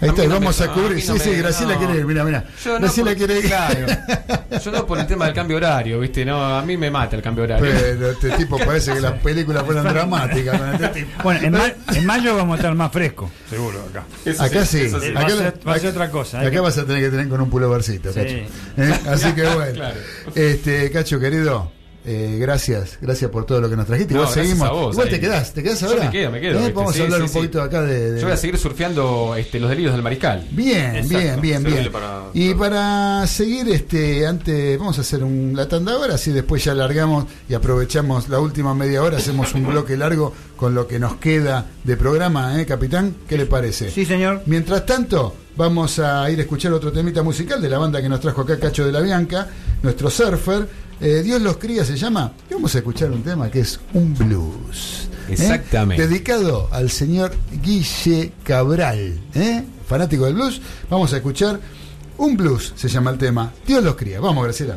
Ahí está, no vamos me- a cubrir. Sí, sí, Graciela no. quiere ir, mira, mira. Yo no Graciela por- quiere ir. Claro. Yo no por el tema del cambio horario, ¿viste? No, a mí me mata el cambio horario. Pero este tipo parece que las películas fueran dramáticas con este tipo. Bueno, en, ma- en mayo vamos a estar más frescos, seguro, acá. Eso Acá sí. Va a Acá, ser- va a ser otra cosa, Acá que- vas a tener que tener con un pulovercito, Sí. Cacho. ¿Eh? Así que bueno. Claro. Este, Cacho, querido. Eh, gracias, gracias por todo lo que nos trajiste. No, Igual seguimos. a vos, Igual ahí. te quedás, te quedás Yo ahora. me quedo, me quedo, ¿Eh? ¿viste? Vamos Sí, a hablar sí, un sí. poquito acá de. de- Yo voy a seguir surfeando este, los delirios del mariscal. Bien, Exacto. bien, bien, bien. Para- y para seguir, este, antes, vamos a hacer un, la tanda ahora, así después ya largamos y aprovechamos la última media hora, hacemos un bloque largo con lo que nos queda de programa, ¿eh, capitán? ¿Qué le parece? Sí, señor. Mientras tanto, vamos a ir a escuchar otro temita musical de la banda que nos trajo acá Cacho de la Bianca, nuestro surfer. Eh, Dios los cría se llama. Y vamos a escuchar un tema que es un blues. ¿eh? Exactamente. Dedicado al señor Guille Cabral, ¿eh? fanático del blues. Vamos a escuchar un blues, se llama el tema. Dios los cría. Vamos, Graciela.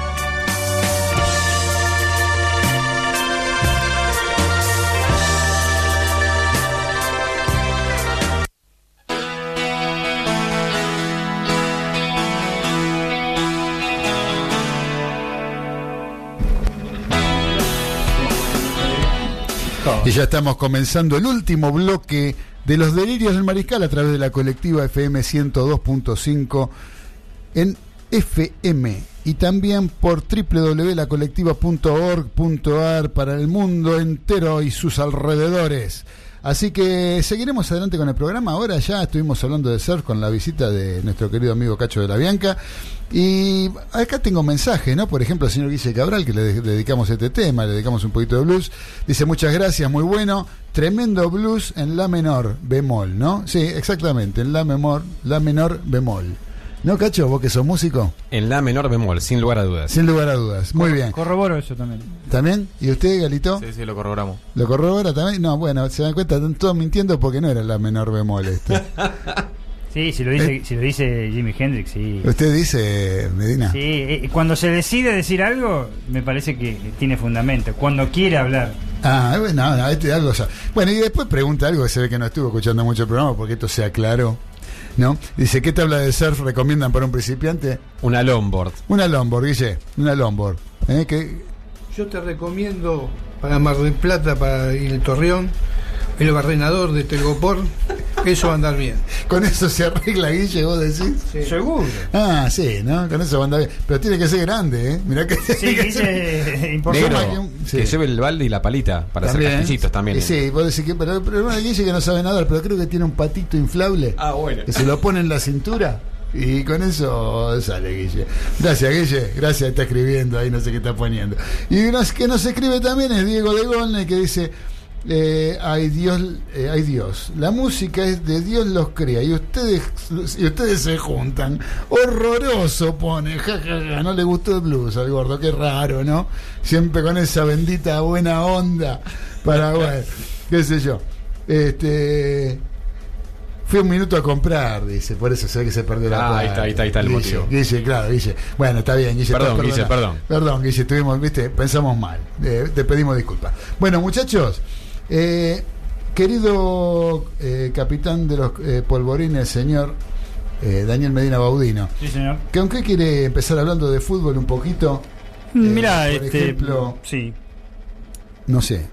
Y ya estamos comenzando el último bloque de los delirios del mariscal a través de la colectiva FM 102.5 en FM y también por www.lacolectiva.org.ar para el mundo entero y sus alrededores. Así que seguiremos adelante con el programa. Ahora ya estuvimos hablando de surf con la visita de nuestro querido amigo Cacho de la Bianca. Y acá tengo mensajes, ¿no? Por ejemplo, el señor Guille Cabral, que le de- dedicamos este tema, le dedicamos un poquito de blues. Dice, muchas gracias, muy bueno. Tremendo blues en la menor bemol, ¿no? Sí, exactamente, en la menor, la menor bemol. ¿No, Cacho? ¿Vos que sos músico? En la menor bemol, sin lugar a dudas. Sin lugar a dudas. Muy bien. Corroboro eso también. ¿También? ¿Y usted, Galito? Sí, sí, lo corroboramos. ¿Lo corrobora también? No, bueno, se dan cuenta, están todos mintiendo porque no era la menor bemol esto. Sí, si lo dice, Eh. si lo dice Jimi Hendrix, sí. ¿Usted dice, Medina? Sí, eh, cuando se decide decir algo, me parece que tiene fundamento. Cuando quiere hablar. Ah, bueno, no, no, este algo ya. Bueno, y después pregunta algo que se ve que no estuvo escuchando mucho el programa porque esto sea claro. ¿No? Dice, ¿qué tabla de surf recomiendan para un principiante? Una longboard. Una longboard, Guille, una longboard. ¿Eh? Que, Yo te recomiendo para Mar del Plata, para ir el Torreón, el barrenador de Telgopor, eso va a andar bien. con eso se arregla, Guille, vos decís. Sí. Seguro. Ah, sí, ¿no? Con eso va a andar bien. Pero tiene que ser grande, ¿eh? Mirá que... Sí, dice importante. Negro, que un- sí. que lleve el balde y la palita para hacer castillitos también. Y Sí, vos decís que, pero, pero bueno, Guille que no sabe nadar, pero creo que tiene un patito inflable. Ah, bueno. que se lo pone en la cintura y con eso sale Guille. Gracias, Guille. Gracias, está escribiendo ahí, no sé qué está poniendo. Y uno que nos escribe también es Diego de Golne que dice. eh, ay Dios, eh, Dios, la música es de Dios los crea y ustedes y ustedes se juntan. Horroroso pone, ja, ja, ja, no le gustó el blues al gordo, qué raro, ¿no? Siempre con esa bendita buena onda para bueno, qué sé yo. Este Fui un minuto a comprar, dice, por eso se ve que se perdió la Ah, ahí plata. está, ahí está, ahí está el Guille, motivo. Guille, claro, Guille. Bueno, está bien, Guille. Perdón, Guille, perdón. Perdón, Guille, estuvimos, viste, pensamos mal. Eh, te pedimos disculpas. Bueno, muchachos, eh, querido eh, capitán de los eh, polvorines, señor eh, Daniel Medina Baudino, Sí, señor. que aunque quiere empezar hablando de fútbol un poquito, eh, Mira, por este. ejemplo, sí. no sé.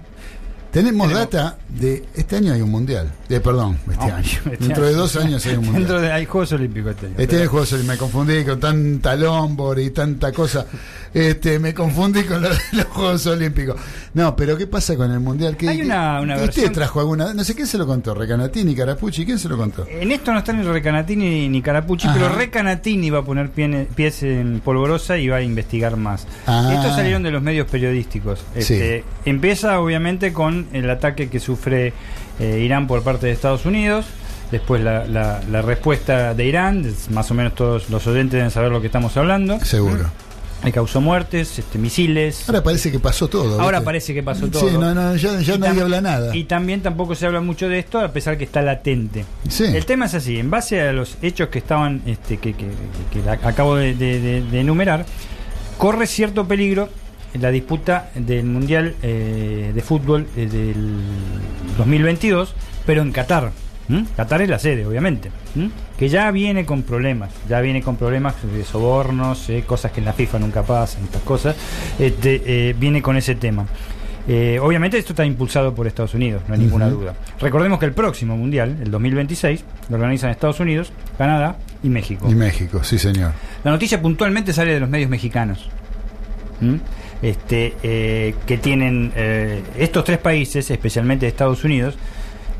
Tenemos, Tenemos- data de este año hay un mundial. Eh, perdón, este No, año. este Dentro año. de dos años hay un mundial. Dentro de, hay Juegos Olímpicos este año. Este pero- es el juego, Sol- me confundí con tanta lómbor y tanta cosa. Este, me confundí con lo de los Juegos Olímpicos. No, pero ¿qué pasa con el Mundial? ¿Qué, Hay una- una ¿Usted versión- trajo alguna? No sé quién se lo contó, Recanatini, Carapucci, ¿quién se lo contó? En esto no está ni Recanatini ni, Carapucci, Ajá. pero Recanatini va a poner pie- pies en polvorosa y va a investigar más. Ah. Estos salieron de los medios periodísticos. Este, Empieza obviamente con el ataque que sufre eh, Irán por parte de Estados Unidos. Después la, la- la respuesta de Irán, más o menos todos los oyentes deben saber lo que estamos hablando. Seguro. Le causó muertes, este, misiles. Ahora parece que pasó todo. Ahora ¿viste? parece que pasó todo. Sí, no, no, ya, nadie habla nada. Y también tampoco se habla mucho de esto, a pesar que está latente. Sí. El tema es así, en base a los hechos que estaban, este, que, que- que la- acabo de, de- de- de enumerar, corre cierto peligro en la disputa del Mundial eh, de Fútbol eh, del 2022, pero en Qatar. ¿M? Qatar es la sede, obviamente, ¿m? que ya viene con problemas, ya viene con problemas de sobornos, eh, cosas que en la FIFA nunca pasan, estas cosas, este, eh, viene con ese tema. Eh, obviamente esto está impulsado por Estados Unidos, no hay ninguna duda. Recordemos que el próximo Mundial, el 2026, lo organizan Estados Unidos, Canadá y México. Y México, sí, señor. La noticia puntualmente sale de los medios mexicanos. ¿Mm? Este, eh, que tienen eh, estos tres países, especialmente Estados Unidos,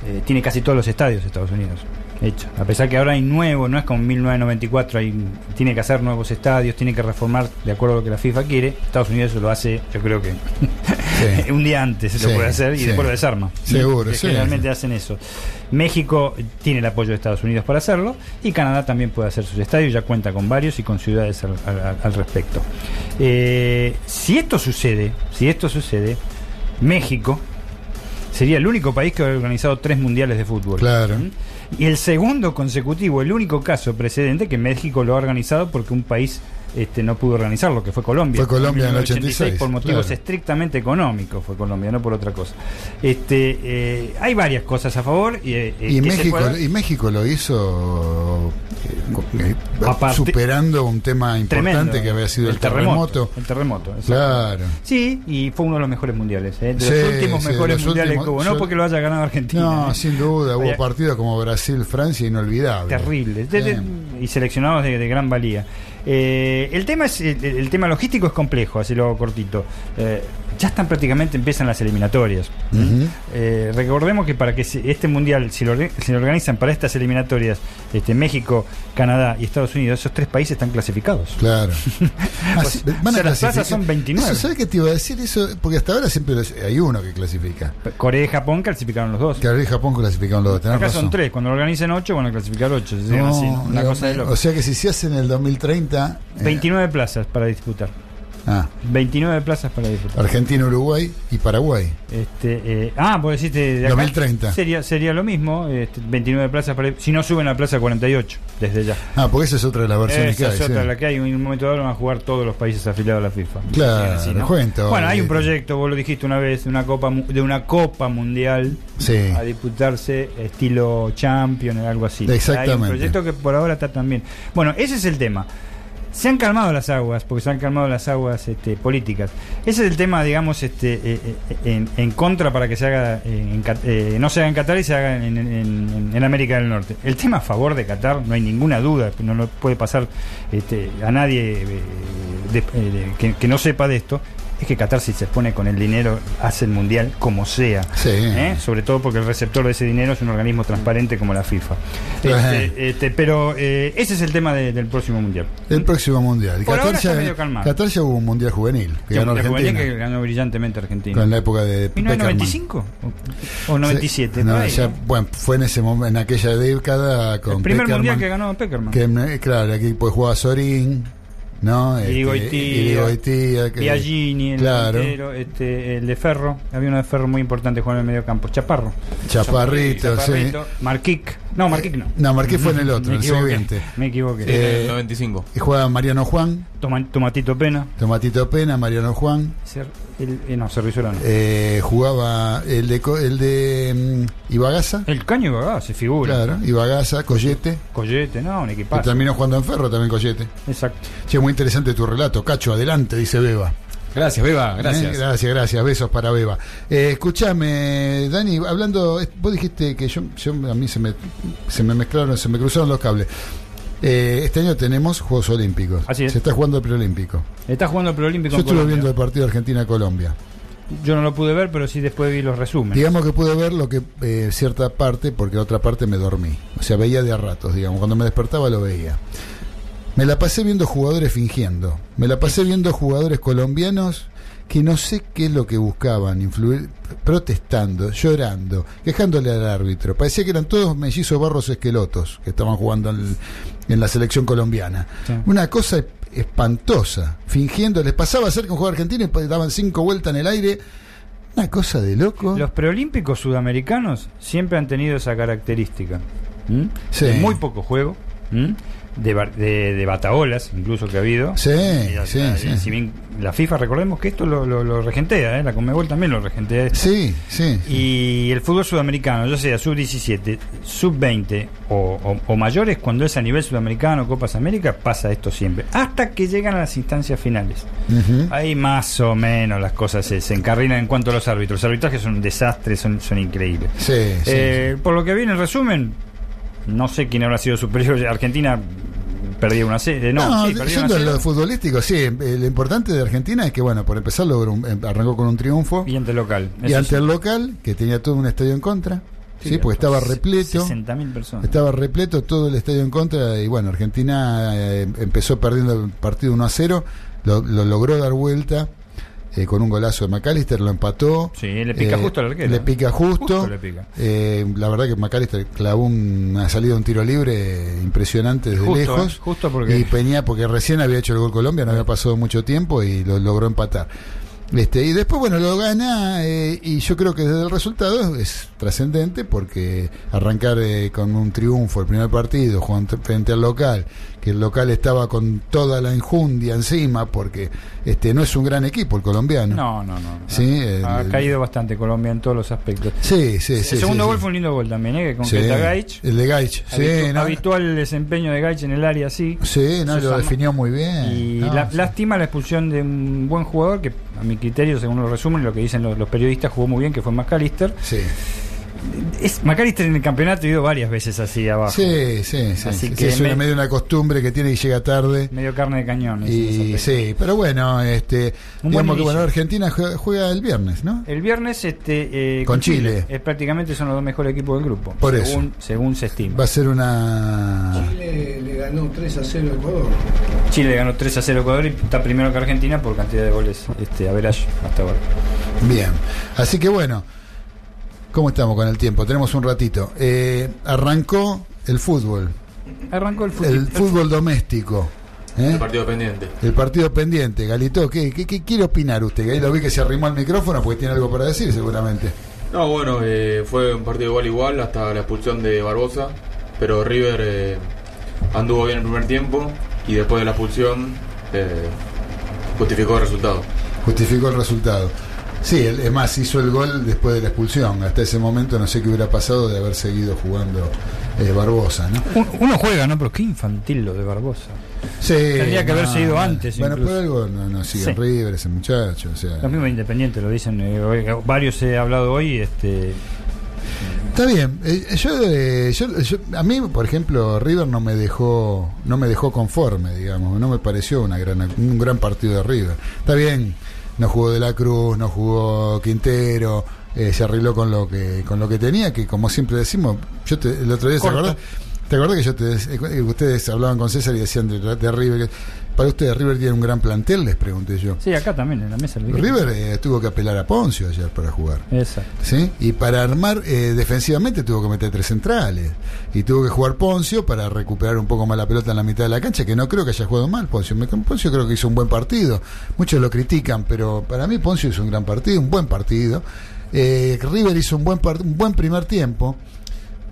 eh, tiene casi todos los estadios de Estados Unidos. Hecho. A pesar que ahora hay nuevo, no es como en 1994, hay, tiene que hacer nuevos estadios, tiene que reformar de acuerdo a lo que la FIFA quiere. Estados Unidos eso lo hace, yo creo que Sí. un día antes se Sí, lo puede hacer y sí. después lo desarma. Seguro, sí. Generalmente hacen eso. México tiene el apoyo de Estados Unidos para hacerlo y Canadá también puede hacer sus estadios, ya cuenta con varios y con ciudades al, al- al respecto. Eh, si esto sucede, si esto sucede, México sería el único país que ha organizado tres mundiales de fútbol. Claro. ¿Mm? Y el segundo consecutivo, el único caso precedente que México lo ha organizado porque un país este, no pudo organizarlo, que fue Colombia. Fue Colombia en el 1986, 86, por motivos claro. estrictamente económicos fue Colombia, no por otra cosa. Este, eh, hay varias cosas a favor y, eh, Y se México, y México lo hizo eh, Aparte- superando un tema importante tremendo. que había sido el, terremoto. El terremoto. Claro. Sí, y fue uno de los mejores mundiales. De Sí, los últimos sí, mejores los mundiales últimos- que hubo. No yo- porque lo haya ganado Argentina. No, sin duda, hubo partidos como Brasil-Francia inolvidables. terribles de- de- Sí. y seleccionados de, de gran valía. Eh, el tema es el, el tema logístico es complejo, así lo hago cortito. Eh, ya están prácticamente empiezan las eliminatorias. Eh, recordemos que para que este mundial, si lo, si lo organizan para estas eliminatorias, este, México, Canadá y Estados Unidos, esos tres países están clasificados. Claro. Ah, sí, O sea, las plazas son 29. Eso, ¿Sabes qué te iba a decir? eso Porque hasta ahora siempre hay uno que clasifica. Corea y Japón clasificaron los dos. Corea y Japón clasificaron los dos. Acá razón. son tres, cuando lo organicen ocho van a clasificar ocho. se llama No, así, ¿no? Una Dios cosa de mío. loco. o sea que si se hace en el 2030. Eh, 29 plazas para disputar. ah, 29 plazas para disputar. Argentina, Uruguay y Paraguay. Este, eh, ah, vos decís de, de acá. 2030. Sería, sería lo mismo, este, 29 plazas para si no suben a plaza 48 desde ya. Ah, porque esa es otra de las versiones Esa que hay. es otra, sí. la que hay. En un momento dado van a jugar todos los países afiliados a la FIFA. Claro, Así, ¿no? todos, Bueno, hay un proyecto, vos lo dijiste una vez, de una copa, de una copa mundial Sí. a disputarse estilo champion, algo así. Exactamente. Hay un proyecto que por ahora está también. Bueno, ese es el tema. Se han calmado las aguas, porque se han calmado las aguas este, políticas. Ese es el tema, digamos, este, eh, eh, en, en contra para que se haga, en, eh, no se haga en Qatar y se haga en, América del Norte. El tema a favor de Qatar, no hay ninguna duda, no lo puede pasar este, a nadie eh, de- eh, de- que no sepa de esto. Es que Qatar si se pone con el dinero hace el mundial como sea. Sí. ¿eh? Sobre todo porque el receptor de ese dinero es un organismo transparente como la FIFA. Este, este, pero eh, ese es el tema de- del próximo mundial. El próximo mundial. Por Qatar ya, medio calmado. Qatar ya hubo un mundial juvenil que ganó un juvenil Argentina. que ganó brillantemente Argentina. Con la época de Peckerman. ¿1995? ¿O, o 97? Sí, no, ahí, ya, ¿no? bueno, fue en ese momento, en aquella década con El primer Peckerman, mundial que ganó Peckerman. que, eh, claro, aquí pues jugaba Sorín, ¿no? Este, Irigoitía, que- Biagini, el claro, este, el de Ferro, había uno de Ferro muy importante jugando en el medio campo, Chaparro. Chaparrito, Marquic. No, Marquic no. No, Marqués fue en el otro, Me en el equivoqué, siguiente. Me equivoqué. En Eh, el 95. Y jugaba Mariano Juan, Toma- Tomatito Pena. Tomatito Pena, Mariano Juan. Cer- el- eh, no, Cerrizuela no. Eh, jugaba el de, el de mm, Ibagaza, el Caño se figura. claro, Ibagaza, Collete, Collete, no, un equipazo. terminó jugando en Ferro también Collete. Exacto. Che, muy interesante tu relato. Cacho, adelante, dice Beba. Gracias, Beba, Eh, gracias. gracias, gracias. Besos para Beba. Eh, escúchame, Dani, hablando, vos dijiste que yo, yo a mí se me, se me mezclaron, se me cruzaron los cables. Eh, este año tenemos Juegos Olímpicos. Así es. Se está jugando el preolímpico. Está jugando el preolímpico Yo en estuve Colombia. viendo el partido Argentina-Colombia. Yo no lo pude ver, pero sí después vi los resúmenes. Digamos que pude ver lo que eh, cierta parte, porque otra parte me dormí. O sea, veía de a ratos, digamos. Cuando me despertaba lo veía. Me la pasé viendo jugadores fingiendo. Me la pasé viendo jugadores colombianos que no sé qué es lo que buscaban, influir, protestando, llorando, quejándole al árbitro. Parecía que eran todos mellizos barros esquelotos que estaban jugando en, en la selección colombiana. Sí. Una cosa espantosa, fingiendo, les pasaba cerca un jugador argentino y daban cinco vueltas en el aire. Una cosa de loco. Los preolímpicos sudamericanos siempre han tenido esa característica. muy poco juego. De, de, de bataolas, incluso que ha habido. Sí, la- sí, la- sí. Si bien la FIFA, recordemos que esto lo, lo- lo regentea, ¿eh? la Conmebol también lo regentea. esto. Sí, sí. Y el fútbol sudamericano, ya sea sub-17, sub-20 o, o- o mayores, cuando es a nivel sudamericano, Copas América, pasa esto siempre. Hasta que llegan a las instancias finales. Ahí más o menos las cosas se, se encarrilan en cuanto a los árbitros. Los arbitrajes son un desastre, son, son increíbles. Sí, sí, Eh, Por lo que vi en resumen, no sé quién habrá sido superior. Argentina perdió una serie. No, No, sí, perdió una lo futbolístico, sí. eh, Lo importante de Argentina es que, bueno, por empezar, logró un- eh, arrancó con un triunfo. Y ante local. Y ante sí. el local, que tenía todo un estadio en contra. Sí, porque estaba repleto. 60.000 personas. Estaba repleto todo el estadio en contra. Y bueno, Argentina eh, empezó perdiendo el partido 1 a 0. Lo, lo logró dar vuelta eh, con un golazo de McAllister. Lo empató. Sí, le pica Eh, justo al arquero. Le pica justo. Justo le pica. Eh, la verdad que McAllister clavó un- una salida de un tiro libre impresionante desde Justo, lejos. eh, justo porque- Y Peña, porque recién había hecho el gol Colombia, no había pasado mucho tiempo y lo logró empatar. Este, y después, bueno, lo gana eh, y yo creo que desde el resultado es trascendente porque arrancar eh, con un triunfo el primer partido jugando frente al local, que el local estaba con toda la enjundia encima porque este no es un gran equipo el colombiano. No, no, no. Sí, ha el- caído bastante Colombia en todos los aspectos. Sí, sí, sí. el segundo sí, gol sí. fue un lindo gol también, ¿eh? que Sí, concreta Gaich. El de Gaich. Sí, Habitu- no, habitual desempeño de Gaich en el área, sí. sí, no, Eso lo definió muy bien. Y No, la- sí. lástima la expulsión de un buen jugador que, a mi criterio, según los resúmenes, lo que dicen los, los periodistas, jugó muy bien, que fue McAllister. Sí, Es, McAllister en el campeonato ha ido varias veces así abajo. sí, sí. sí, Así sí, que es una, medio una costumbre que tiene y llega tarde. Medio carne de cañón. Y sí, pero bueno, este, Un digamos que bueno, Argentina juega, el viernes, ¿no? El viernes este, eh, Con Chile. Es prácticamente son los dos mejores equipos del grupo. Por eso. según, se estima. Va a ser una Chile le ganó 3 a 0 a Ecuador. Chile ganó 3 a 0 a Ecuador y está primero que Argentina por cantidad de goles este, a Verage hasta ahora. bien. Así que bueno, ¿cómo estamos con el tiempo? Tenemos un ratito. Eh, arrancó el fútbol, Arrancó el fútbol. el fútbol doméstico. ¿eh? El partido pendiente. El partido pendiente, Galito, ¿qué, qué, qué quiere opinar usted? Ahí lo vi que se arrimó al micrófono porque tiene algo para decir seguramente. No, bueno, eh, fue un partido igual igual hasta la expulsión de Barbosa, pero River eh, anduvo bien el primer tiempo y después de la expulsión eh, justificó el resultado. Justificó el resultado. Sí, el- es más, hizo el gol después de la expulsión. Hasta ese momento no sé qué hubiera pasado de haber seguido jugando eh, Barbosa, ¿no? Un- Uno juega, ¿no? Pero qué infantil lo de Barbosa. Sí, Tendría que haberse ido antes, Bueno, incluso. por algo no, no sigue Sí. River ese muchacho. O sea, Los mismos independientes lo dicen. eh, varios he hablado hoy. Este, Está bien. Eh, yo, eh, yo- yo- a mí, por ejemplo, River no me dejó, no me dejó conforme, digamos. No me pareció una gran, un gran partido de River. Está bien. No jugó De la Cruz, no jugó Quintero, eh, se arregló con lo que con lo que tenía, que como siempre decimos, yo te- el otro día, ¿te acordás? ¿Te acordás que yo te, eh, ustedes hablaban con César y decían de, de River? Para ustedes, ¿River tiene un gran plantel? Les pregunté yo. Sí, acá también, en la mesa. River eh, tuvo que apelar a Poncio ayer para jugar. Exacto. ¿sí? Y para armar eh, defensivamente tuvo que meter tres centrales. Y tuvo que jugar Poncio para recuperar un poco más la pelota en la mitad de la cancha, que no creo que haya jugado mal Poncio. Poncio creo que hizo un buen partido. Muchos lo critican, pero para mí Poncio hizo un gran partido, un buen partido. Eh, River hizo un buen, un buen primer tiempo.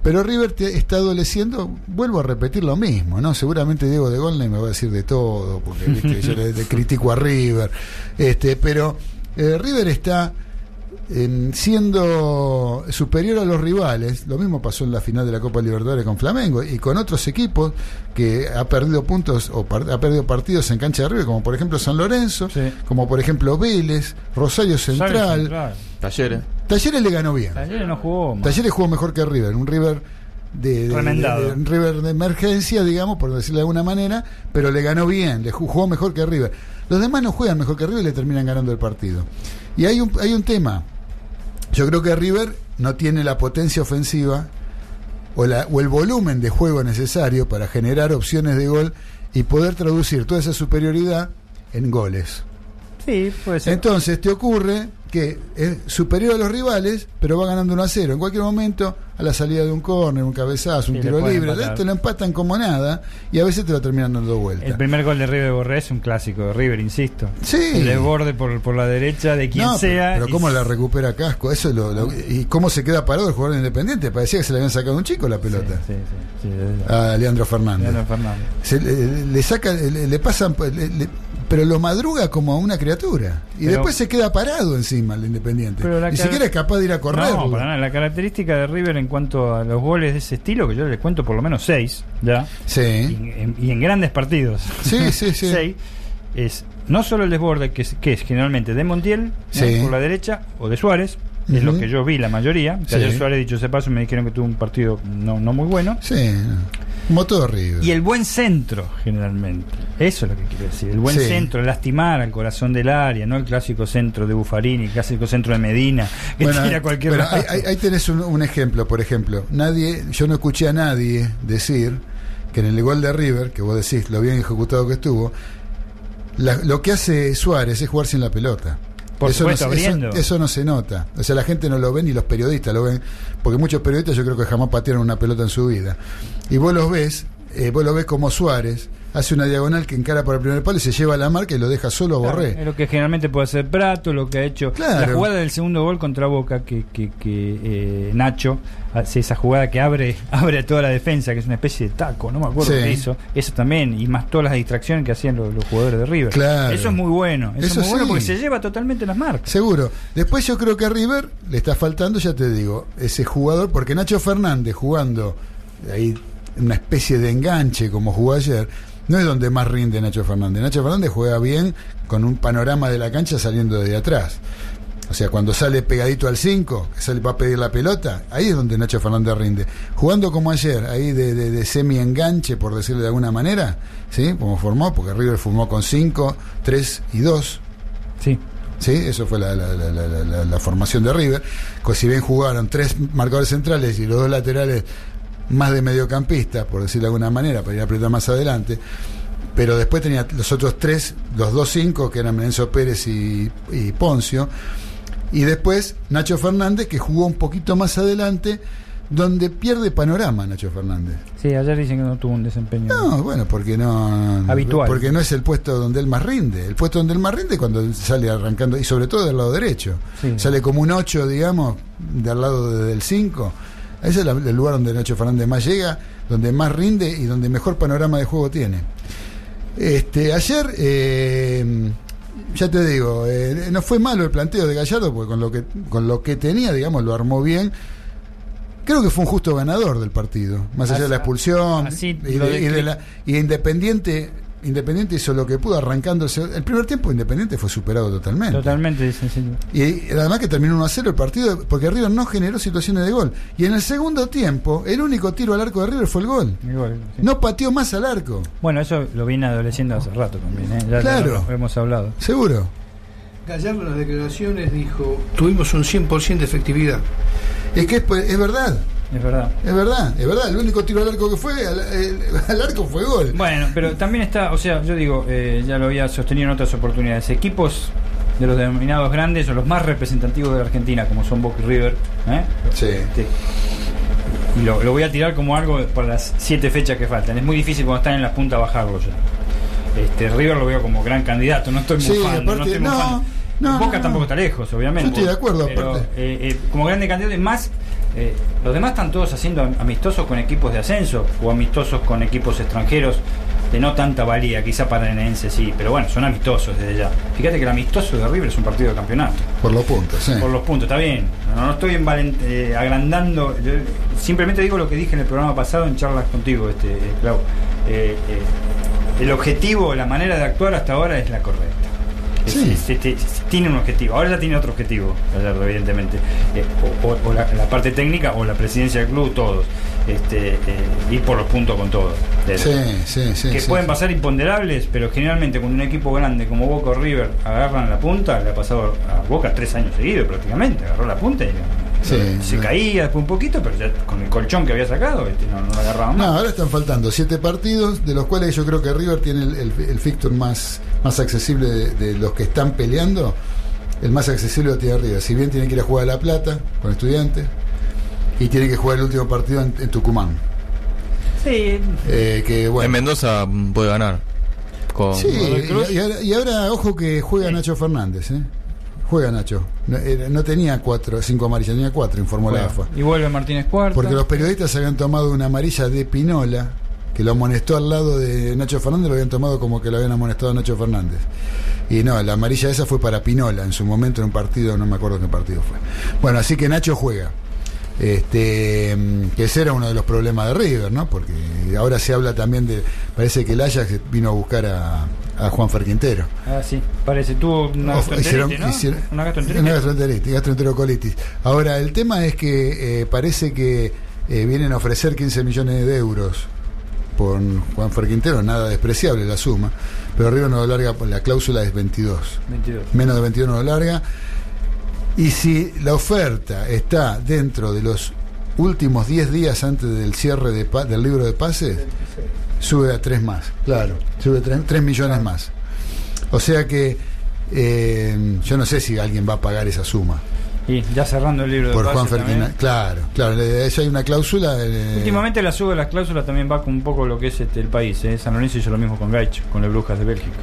Pero River te- está adoleciendo, vuelvo a repetir lo mismo, ¿no? Seguramente Diego de Golney me va a decir de todo, porque ¿viste? yo le, le critico a River. Este, pero eh, River está em, siendo superior a los rivales. Lo mismo pasó en la final de la Copa Libertadores con Flamengo y con otros equipos que ha perdido puntos o par- ha perdido partidos en cancha de River, como por ejemplo San Lorenzo, Sí. como por ejemplo Vélez, Rosario Central. Rosario Central. Talleres. Talleres le ganó bien. Talleres no jugó. man. Talleres jugó mejor que River, un River de, de- Remendado. de- de- un River de emergencia, digamos, por decirlo de alguna manera, pero le ganó bien, le ju- jugó mejor que River. Los demás no juegan mejor que River y le terminan ganando el partido. Y hay un, hay un tema. Yo creo que River no tiene la potencia ofensiva o, la- o el volumen de juego necesario para generar opciones de gol y poder traducir toda esa superioridad en goles. Sí, puede ser. Entonces te ocurre que es superior a los rivales, pero va ganando 1 a 0. En cualquier momento, a la salida de un córner, un cabezazo, un Sí, tiro libre, empatar. te lo empatan como nada y a veces te lo terminan dando vuelta. El primer gol de River Borré es un clásico de River, insisto. Sí. El desborde por, por la derecha de quien No, sea. Pero, cómo la recupera Casco, eso es lo, lo- y cómo se queda parado el jugador independiente, parecía que se le habían sacado un chico la pelota sí, sí, a Leandro Fernández. Leandro Fernández. Se le, le saca, le, le pasan, le- pero lo madruga como a una criatura. Y Pero- después se queda parado encima el Independiente. Ni siquiera es capaz de ir a correr. No, para nada. La característica de River en cuanto a los goles de ese estilo, que yo les cuento por lo menos seis, ¿ya? Y Sí. en, y en grandes partidos. Sí, sí, sí. seis, es no solo el desborde, que es, que es generalmente de Montiel, por la derecha, o de Suárez, es lo que yo vi la mayoría. Que Sí. Ayer Suárez, dicho ese paso, me dijeron que tuvo un partido no, no muy bueno. Sí. Motor River. Y el buen centro, generalmente. Eso es lo que quiero decir. El buen Sí. centro, lastimar al corazón del área, no el clásico centro de Buffarini, el clásico centro de Medina, que Bueno, tira cualquier lado. ahí, ahí- ahí tenés un, un ejemplo, por ejemplo. Nadie, yo no escuché a nadie decir que en el gol de River, que vos decís lo bien ejecutado que estuvo, la- lo que hace Suárez es jugar sin la pelota. Por eso, no, supuesto, se- eso- abriendo. eso no se nota. O sea, la gente no lo ve ni los periodistas lo ven. Porque muchos periodistas yo creo que jamás patearon una pelota en su vida. Y vos los ves, eh, vos lo ves como Suárez, hace una diagonal que encara para el primer palo y se lleva la marca y lo deja solo a Claro, Borré. es lo que generalmente puede hacer Prato, lo que ha hecho. Claro. La jugada del segundo gol contra Boca, que, que, que, eh, Nacho hace esa jugada que abre abre a toda la defensa, que es una especie de taco, no me acuerdo Sí. qué hizo. Eso también, y más todas las distracciones que hacían los, los jugadores de River. Claro. Eso es muy bueno. Eso, Eso es muy bueno sí. porque se lleva totalmente las marcas. Seguro. Después yo creo que a River le está faltando, ya te digo, ese jugador, porque Nacho Fernández jugando ahí una especie de enganche como jugó ayer, no es donde más rinde Nacho Fernández. Nacho Fernández juega bien con un panorama de la cancha saliendo de atrás. O sea, cuando sale pegadito al 5, que sale para pedir la pelota, ahí es donde Nacho Fernández rinde. Jugando como ayer, ahí de, de- de semi-enganche, por decirlo de alguna manera, ¿sí? Como formó, porque River formó con 5, 3 y 2, Sí. ¿sí? Eso fue la- la formación de River. Pues si bien jugaron tres marcadores centrales y los dos laterales más de mediocampista, por decirlo de alguna manera, para ir a apretar más adelante, pero después tenía los otros tres, los dos cinco, que eran Enzo Pérez y, y Poncio, y después Nacho Fernández, que jugó un poquito más adelante, donde pierde panorama Nacho Fernández. Sí, ayer dicen que no tuvo un desempeño. No, bueno, porque no. Habitual. Porque no es el puesto donde él más rinde. El puesto donde él más rinde es cuando sale arrancando, y sobre todo del lado derecho. Sí. Sale como un 8, digamos, del lado de- del 5. Ese es la- el lugar donde Nacho Fernández más llega, donde más rinde y donde mejor panorama de juego tiene. Este, ayer, eh, ya te digo, eh, no fue malo el planteo de Gallardo, porque con lo que, con lo que tenía, digamos, lo armó bien. Creo que fue un justo ganador del partido, más allá de la expulsión Así y, lo de- y de descri- la- y Independiente. Independiente hizo lo que pudo arrancándose. El primer tiempo Independiente fue superado totalmente. Totalmente, dicen. sí. Y además que terminó 1 a 0 el partido porque River no generó situaciones de gol. Y en el segundo tiempo, el único tiro al arco de River fue el gol. Sí. No pateó más al arco. Bueno, eso lo viene adoleciendo hace rato también. ¿eh? Ya- ya Claro. lo hemos hablado. Seguro. Gallardo en las declaraciones dijo, tuvimos un 100% de efectividad. Es que es, es verdad, Es verdad. es verdad, es verdad. El único tiro al arco que fue, al, el- al arco fue gol. Bueno, pero también está, o sea, yo digo, eh, ya lo había sostenido en otras oportunidades, equipos de los denominados grandes o los más representativos de la Argentina, como son Boca y River, ¿eh? Sí. Este, y lo, lo voy a tirar como algo para las siete fechas que faltan. Es muy difícil cuando están en la punta bajarlo ya. Este, River lo veo como gran candidato, no estoy Sí, mufando, no estoy no, Boca no, tampoco está lejos, obviamente. Yo estoy de acuerdo, pero, aparte. eh, eh, como grande candidato, y más, eh, los demás están todos haciendo am- amistosos con equipos de ascenso o amistosos con equipos extranjeros de no tanta valía, quizá para Enense sí, pero bueno, son amistosos desde ya. Fíjate que el amistoso de River es un partido de campeonato Por los puntos, sí. por los puntos, está bien. No, no estoy eh, agrandando. yo simplemente digo lo que dije en el programa pasado en charlas contigo, este, eh, Clau. Eh, el objetivo, la manera de actuar hasta ahora es la correcta. Es- Sí. es- es- tiene un objetivo. Ahora ya tiene otro objetivo, Gallardo, evidentemente. Eh, o o- o la, la parte técnica o la presidencia del club, todos. Este, eh, ir por los puntos con todos. Sí, sí, sí. que pueden pasar imponderables, pero generalmente cuando un equipo grande como Boca o River agarran la punta, le ha pasado a Boca tres años seguidos prácticamente, agarró la punta y Sí, se caía después un poquito, pero ya con el colchón que había sacado este, no, no agarraba No, más. ahora están faltando siete partidos, de los cuales yo creo que River tiene el, el, el fixture más, más accesible de, de los que están peleando. El más accesible lo tiene River. Si bien tiene que ir a jugar a La Plata con estudiantes y tiene que jugar el último partido en, en Tucumán. Sí, Eh, que bueno. En Mendoza mm, puede ganar. Con, Sí, y, y ahora, y ahora, ojo que juega Nacho Fernández, ¿eh? Juega Nacho. No, era- no tenía cuatro, cinco amarillas, tenía cuatro, informó la AFA. y vuelve Martínez Cuarta. Porque los periodistas habían tomado una amarilla de Pinola, que lo amonestó al lado de Nacho Fernández, lo habían tomado como que lo habían amonestado a Nacho Fernández. Y no, la amarilla esa fue para Pinola en su momento en un partido, no me acuerdo qué partido fue. Bueno, así que Nacho juega. Este, que ese era uno de los problemas de River, ¿no? Porque ahora se habla también de. Parece que el Ajax vino a buscar a, a Juan Ferquintero. Ah, sí, parece, tuvo una gastroenteritis, ¿no? hicieron- Una gastroenteritis. una gastroenteritis, gastroenterocolitis. Ahora, el tema es que eh, parece que eh, vienen a ofrecer 15 millones de euros por Juan Ferquintero, nada despreciable la suma, pero arriba no lo larga, la cláusula es 22. 22. Menos de 21 no lo larga. Y si la oferta está dentro de los últimos 10 días antes del cierre de del libro de pases, sube a 3 más. Claro, sube 3, millones más. O sea que eh, yo no sé si alguien va a pagar esa suma Y ya cerrando el libro de por Juan también. Ferquina. Claro, claro, eso hay una cláusula. eh, Últimamente la sube de las cláusulas también va con un poco lo que es este, el país. ¿eh? San Lorenzo hizo lo mismo con Gaich, con las Brujas de Bélgica.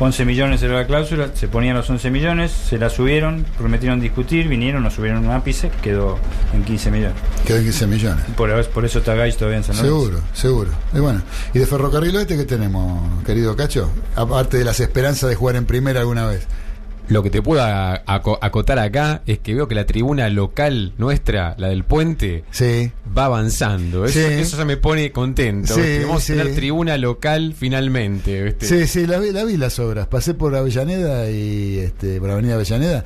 11 millones era la cláusula, se ponían los 11 millones, se la subieron, prometieron discutir, vinieron, nos subieron un ápice, quedó en 15 millones. quedan 15 millones. Por, por eso está Gaich todavía en San Lorenzo. Seguro, seguro. Y bueno, ¿y de Ferrocarril Oeste qué tenemos, querido Cacho? Aparte de las esperanzas de jugar en primera alguna vez. Lo que te puedo acotar acá es que veo que la tribuna local nuestra, la del puente, Sí. va avanzando. Eso, Sí. eso ya me pone contento. Sí. Vamos a tener tribuna local finalmente. ¿viste? Sí, sí, la vi, la vi las obras. Pasé por Avellaneda y este, por Avenida Avellaneda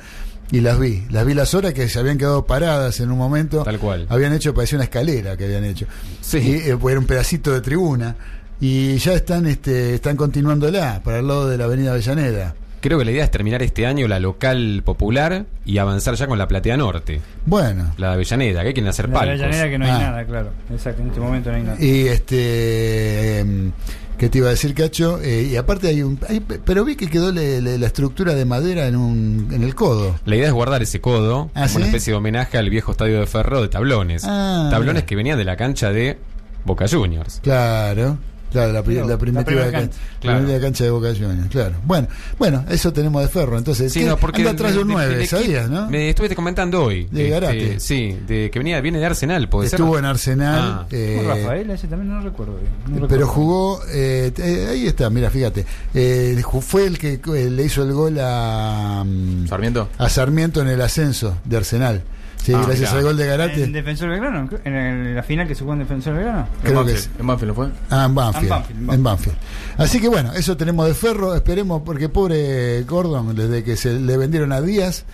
y las vi. Las vi las obras que se habían quedado paradas en un momento. Tal cual. Habían hecho, parecía una escalera que habían hecho. Sí. Y, eh, era un pedacito de tribuna. Y ya están, este, están continuándola para el lado de la Avenida Avellaneda. Creo que la idea es terminar este año la local popular y avanzar ya con la platea norte, Bueno. la de Avellaneda, que hay que hacer La palcos. Avellaneda que no hay Ah. nada, claro. Exacto, en este momento no hay nada. Y este. em, ¿Qué te iba a decir, Cacho? Eh, y aparte hay un. hay- pero vi que quedó le- le- la estructura de madera en, un, en el codo. La idea es guardar ese codo ¿Ah, como sí? una especie de homenaje al viejo estadio de Ferro de tablones. Ah, tablones mira. que venían de la cancha de Boca Juniors. Claro, claro, la, la la primitiva primera can- cancha. la Claro. primera cancha de Boca Juniors, claro. Bueno, bueno, eso tenemos de ferro. Entonces, Sí, no, porque anda atrás de un del- 9, del ¿sabías, no? Me estuviste comentando hoy. este, De Garate. Sí, de que venía viene de Arsenal, puede ser. Estuvo en Arsenal. Ah. eh, ¿Cómo Rafael, ese también no lo recuerdo bien. no pero recuerdo. jugó, eh, eh, ahí está, mira, fíjate, eh, fue el que eh, le hizo el gol a, mm, Sarmiento. a Sarmiento en el ascenso de Arsenal. Sí, Ah, gracias mirá. al gol de Garate. ¿En Defensor Belgrano? ¿En la final que se jugó en Defensor Belgrano? Creo en que Banfield, sí. en Banfield, ¿no fue? Ah, en Banfield. En Banfield, En Banfield. Así que bueno, eso tenemos de ferro. Esperemos, porque pobre Gordon, desde que se le vendieron a Díaz,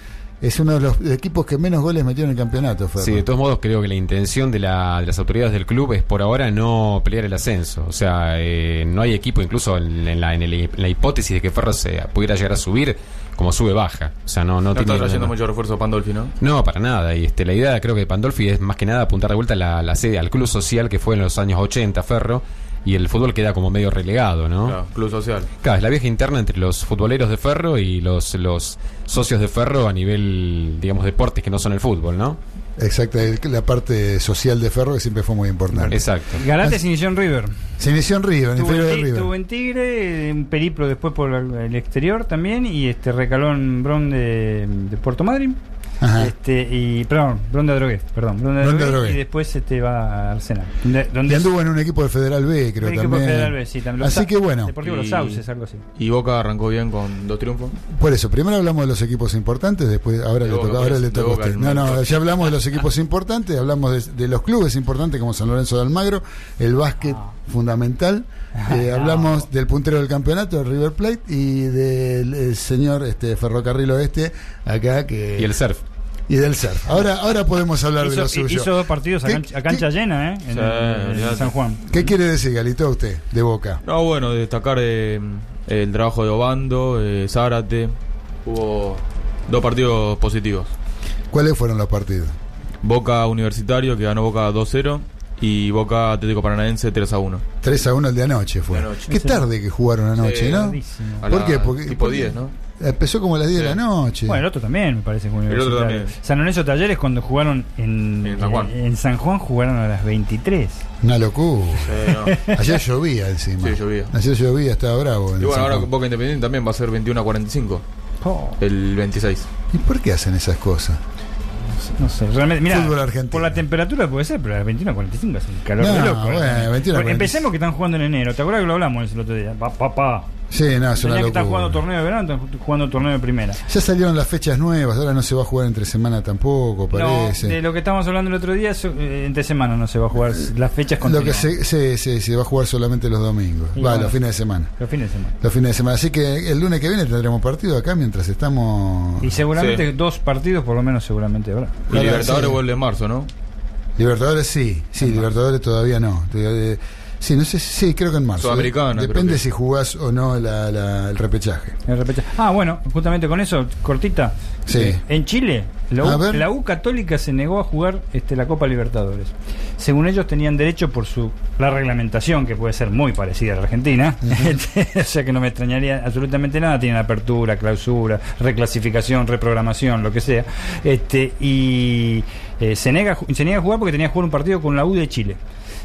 Es uno de los equipos que menos goles metió en el campeonato, Ferro. Sí, de todos modos creo que la intención de, la- de las autoridades del club es por ahora no pelear el ascenso. O sea, eh, no hay equipo, incluso en, en la, en el- en la hipótesis de que Ferro se pudiera llegar a subir, como sube baja. O sea, no, no, No, tiene está trayendo mucho refuerzo Pandolfi, ¿no? No, para nada. Y este, la idea creo que de Pandolfi es más que nada apuntar de vuelta la, la sede al club social que fue en los años 80, Ferro, y el fútbol queda como medio relegado, ¿no? Claro, club social. Claro, es la vieja interna entre los futboleros de Ferro y los, los socios de Ferro a nivel, digamos, deportes que no son el fútbol, ¿no? Exacto, el- la parte social de Ferro que siempre fue muy importante. Exacto. Garate se inició en River. Se inició en River, en inferior de River. estuvo en Tigre, un periplo después por el el exterior también, y este recaló en Bron de, de Puerto Madryn. Ajá. Este, y, perdón, Bron de Adrogué, perdón, Bron de Bron de Adrogué, Adrogué. y después este va a Arsenal. Donde, donde Y anduvo en un equipo de Federal B, creo un equipo también. Federal B, sí, también. Los Así que bueno, Deportivo Los Y- Sauces, algo así. Y Boca arrancó bien con dos triunfos. por eso, primero hablamos de los equipos importantes, después ahora De le toca, ahora le a usted. No, no, ya hablamos de los equipos importantes, hablamos de, de los clubes importantes como San Lorenzo de Almagro, el básquet Ah. fundamental. Eh, hablamos del puntero del campeonato, River Plate, y del eh, señor este Ferrocarril Oeste, acá que Y el surf. y del surf. Ahora, ahora podemos hablar de lo suyo. hizo dos partidos a ¿Qué- cancha, a cancha qué- llena, ¿eh? En, Sí. San Juan. ¿Qué quiere decir, Galito, usted, de Boca? No, bueno, destacar eh, el trabajo de Obando, eh, Zárate. Hubo dos partidos positivos. ¿Cuáles fueron los partidos? Boca Universitario, que ganó Boca 2-0. Y Boca Atlético Paranaense 3-1. 3 a 1 el de anoche fue. De anoche. Qué tarde que jugaron anoche, Sí, ¿no? A ¿Por la- qué? Porque- tipo porque- 10, ¿no? Empezó como a las 10 de Sí. la noche. Bueno, el otro también me parece fue El otro universitario. también. San Lorenzo Talleres cuando jugaron en, En San Juan. en San Juan jugaron a las 23. Una locura. Sí, no. Ayer llovía encima. Sí, llovía. Ayer llovía, estaba bravo. en Y bueno, ahora Juan. Boca Independiente también va a ser 21 a 45. Oh, El 26. ¿Y por qué hacen esas cosas? No sé, realmente, mira, Fútbol argentino. por la temperatura puede ser, pero a las 21 a 45 es un calor No, de loco. ¿eh? bueno, 21 a Porque 45. Empecemos que están jugando en enero, ¿te acuerdas que lo hablamos el otro día? Pa, pa, pa. Sí, no, es una que estar jugando torneo de verano, están jugando torneo de primera. Ya salieron las fechas nuevas, ahora no se va a jugar entre semana tampoco, No, parece. de lo que estábamos hablando el otro día, so- eh, entre semana no se va a jugar, las fechas Lo continúan. que se, se, se- se va a jugar solamente los domingos, Y va, bueno. los fines de semana. Los fines de semana. Los fines de semana. Así que el lunes que viene tendremos partido acá mientras estamos. Y seguramente Sí. dos partidos por lo menos seguramente habrá. Y Libertadores sí. vuelve en marzo, ¿no? Libertadores sí, sí, Libertadores todavía no. Sí, no sé, si- sí, creo que en marzo. Eh, Depende que. si jugás o no la- la- el repechaje. El repechaje. Ah, bueno, justamente con eso, cortita. Sí. Eh, en Chile, la U, la U Católica se negó a jugar este, la Copa Libertadores. Según ellos tenían derecho por su la reglamentación, que puede ser muy parecida a la Argentina. Este, o sea que no me extrañaría absolutamente nada. Tienen apertura, clausura, reclasificación, reprogramación, lo que sea. Este, y eh, se, nega, se niega a jugar porque tenía que jugar un partido con la U de Chile.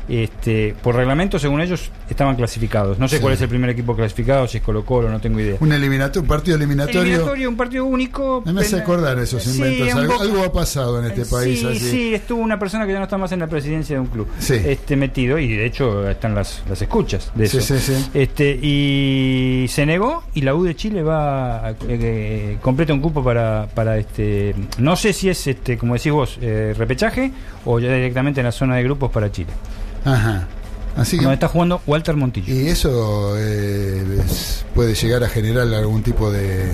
Este, por reglamento, según ellos, estaban clasificados. No sé Sí. cuál es el primer equipo clasificado, si es Colo Colo, no tengo idea. Un, eliminato, un partido eliminatorio. Eliminatorio, un partido único. No me hace acordar esos Sí, inventos. algo, ha pasado en este país. Sí, así. sí, estuvo una persona que ya no está más en la presidencia de un club. Sí. Este metido y de hecho están las, las escuchas de eso. sí, sí. Este y se negó y la U de Chile va a, eh, eh, completa un cupo para para este no sé si es este como decís vos eh, repechaje o ya directamente en la zona de grupos para Chile. Ajá. Así que. Donde está jugando Walter Montillo. Y eso eh, es- puede llegar a generar algún tipo de.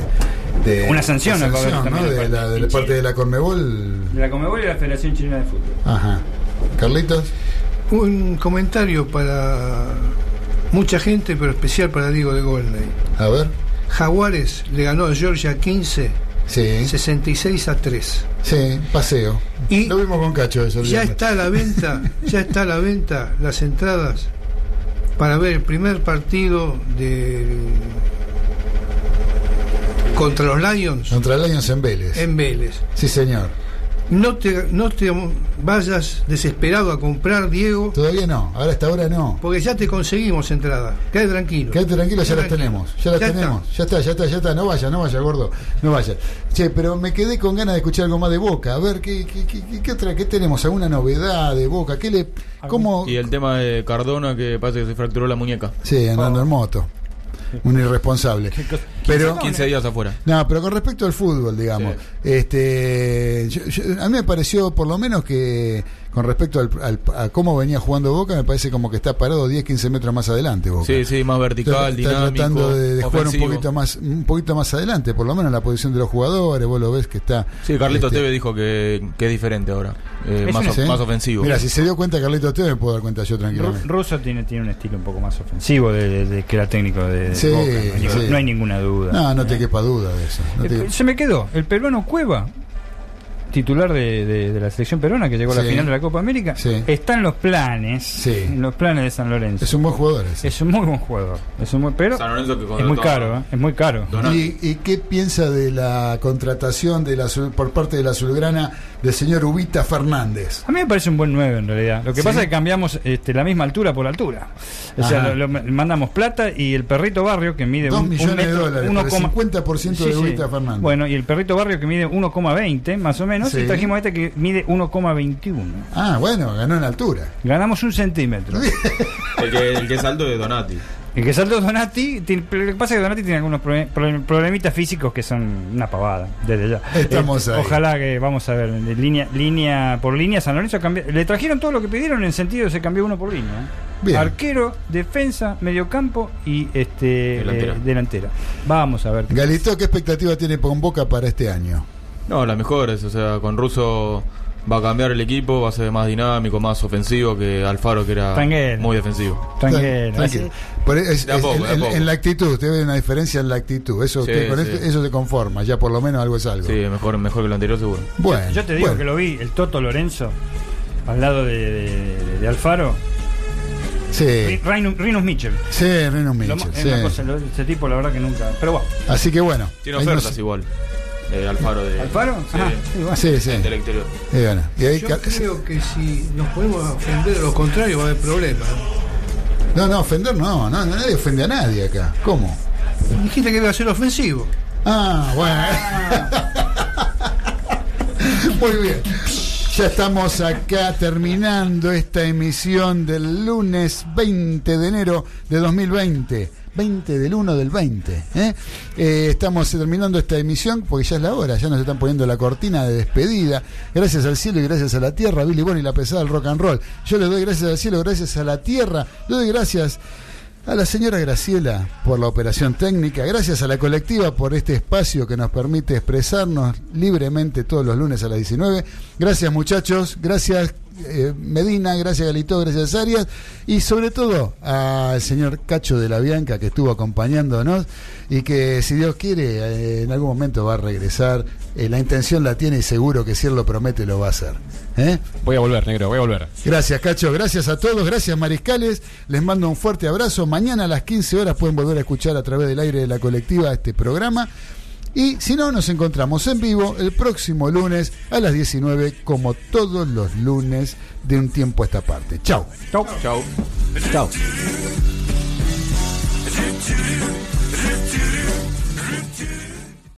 de Una sanción, de sanción, ¿no? de de, la, de la parte- parte de la Conmebol. De la Comebol y la Federación Chilena de Fútbol. Ajá. Carlitos. Un comentario para mucha gente, pero especial para Diego de Golney. A ver. Jaguares le ganó a Georgia 15, Sí. 66 a 3. Sí, paseo. Y Lo vimos con Cacho eso. ya está a la venta, ya está a la venta las entradas para ver el primer partido de contra los Lions Contra Lions en Vélez. en Vélez. Sí, señor. No te, no te vayas desesperado a comprar, Diego, Todavía no. Ahora hasta ahora no. porque ya te conseguimos entrada. Quédate tranquilo. Quédate tranquilo, ya las tenemos. Ya las Ya tenemos. Ya está, ya está, ya está. No vaya, no vaya, gordo. No vaya. Che, pero me quedé con ganas de escuchar algo más de Boca. A ver, ¿qué, qué, qué, qué- qué otra? ¿Qué tenemos? ¿Alguna novedad de Boca? ¿Qué le. ¿Cómo.? Y el tema de Cardona que parece que se fracturó la muñeca. Sí, andando Oh. en moto. Un irresponsable. ¿Quién Pero 15 días afuera. No, pero con respecto al fútbol, digamos, este, yo- yo- a mí me pareció, por lo menos que con respecto al, al- a cómo venía jugando Boca, me parece como que está parado 10, 15 metros más adelante. Boca. Sí, sí, más vertical, Está- está dinámico. tratando de, de jugar un poquito más, un poquito más adelante, por lo menos en la posición de los jugadores. Vos lo ves que está. Sí, Carlito este, Teve dijo que, que es diferente ahora. eh, Es más, más ofensivo. Mira, si se dio cuenta Carlito Teve, me puedo dar cuenta yo tranquilamente. Russo tiene, tiene un estilo un poco más ofensivo de, de- de que era técnico de, de Sí, Boca, no, hay, ningún- sí. no hay ninguna duda. No, no te quepa duda de eso. no te- Eh, Se me quedó el peruano Cueva, titular de, de- de la selección peruana que llegó a la Sí. final de la Copa América, Sí. está en los planes, Sí. en los planes de San Lorenzo. es un buen jugador ese. Es un muy buen jugador, es un buen- pero San Lorenzo que es muy caro, a- ¿eh? es muy caro. ¿Y, y qué piensa de la contratación de la, por parte de la Azulgrana del señor Ubita Fernández? A mí me parece un buen 9 en realidad. Lo que ¿Sí? pasa es que cambiamos este, la misma altura por altura. O sea, Ajá. lo- lo- mandamos plata y el perrito barrio que mide Dos un, un millones de dólares uno por el coma- 50% de. Ubita Fernández. Bueno, y el perrito barrio que mide 1,20 más o menos. Sí. Y trajimos este que mide 1,21. Ah, bueno, ganó en altura. Ganamos un centímetro. El que, el que es alto es Donati. El que saltó Donati, tiene- pero lo que pasa es que Donati tiene algunos proble- proble- problemitas físicos que son una pavada, desde ya. Estamos ahí. Ojalá que, vamos a ver, de línea, línea por línea, San Lorenzo cambió- le trajeron todo lo que pidieron en el sentido de se cambió uno por línea. ¿eh? Bien. Arquero, defensa, mediocampo y este Delantera. eh, delantera. Vamos a ver. Galito, ¿qué expectativa tiene con Boca para este año? No, las mejores. O sea, con Russo va a cambiar el equipo, va a ser más dinámico, más ofensivo que Alfaro, que era Tranquilo. muy defensivo. Tranquilo. Tranquilo. es- De poco, en, la actitud, usted ve una diferencia en la actitud. Eso, Sí, usted con sí. esto- eso se conforma, ya por lo menos algo es algo. Sí, mejor, mejor que lo anterior, seguro. Bueno, Yo te digo bueno. que lo vi, el Toto Lorenzo, al lado de, de- de Alfaro, Sí, Rinus Rinus Mitchell. sí, Lo Mitchell, ma- es sí. una cosa, lo- ese tipo la verdad que nunca. Pero bueno, Así que bueno. Tiene ofertas nos- igual. Eh, Alfaro de. ¿Alfaro? Sí, Ah, sí, bueno. Sí, sí. del exterior. Y bueno, y ahí Yo creo que si nos podemos ofender a lo contrario va a haber problemas. No, no, ofender no, no, nadie ofende a nadie acá. ¿Cómo? Dijiste que iba a ser ofensivo. Ah, bueno. Muy bien. Ya estamos acá terminando esta emisión del lunes 20 de enero de 2020. 20 del 1 del 20. ¿eh? Eh, estamos terminando esta emisión porque ya es la hora, ya nos están poniendo la cortina de despedida. Gracias al cielo y gracias a la tierra, Billy Bonnie, la pesada del rock and roll. Yo le doy gracias al cielo, gracias a la tierra, le doy gracias a la señora Graciela por la operación técnica, gracias a la colectiva por este espacio que nos permite expresarnos libremente todos los lunes a las 19. Gracias muchachos, gracias eh, Medina, gracias Galito, gracias Arias y sobre todo al señor Cacho de la Bianca que estuvo acompañándonos y que si Dios quiere eh, en algún momento va a regresar. Eh, la intención la tiene y seguro que si él lo promete lo va a hacer. Voy a volver, negro, voy a volver. Gracias, Cacho. Gracias a todos. Gracias, Mariscales. Les mando un fuerte abrazo. Mañana a las 15 horas pueden volver a escuchar a través del aire de la colectiva este programa. Y si no, nos encontramos en vivo el próximo lunes a las 19, como todos los lunes de un tiempo a esta parte. Chao. Chao. Chao. Chao.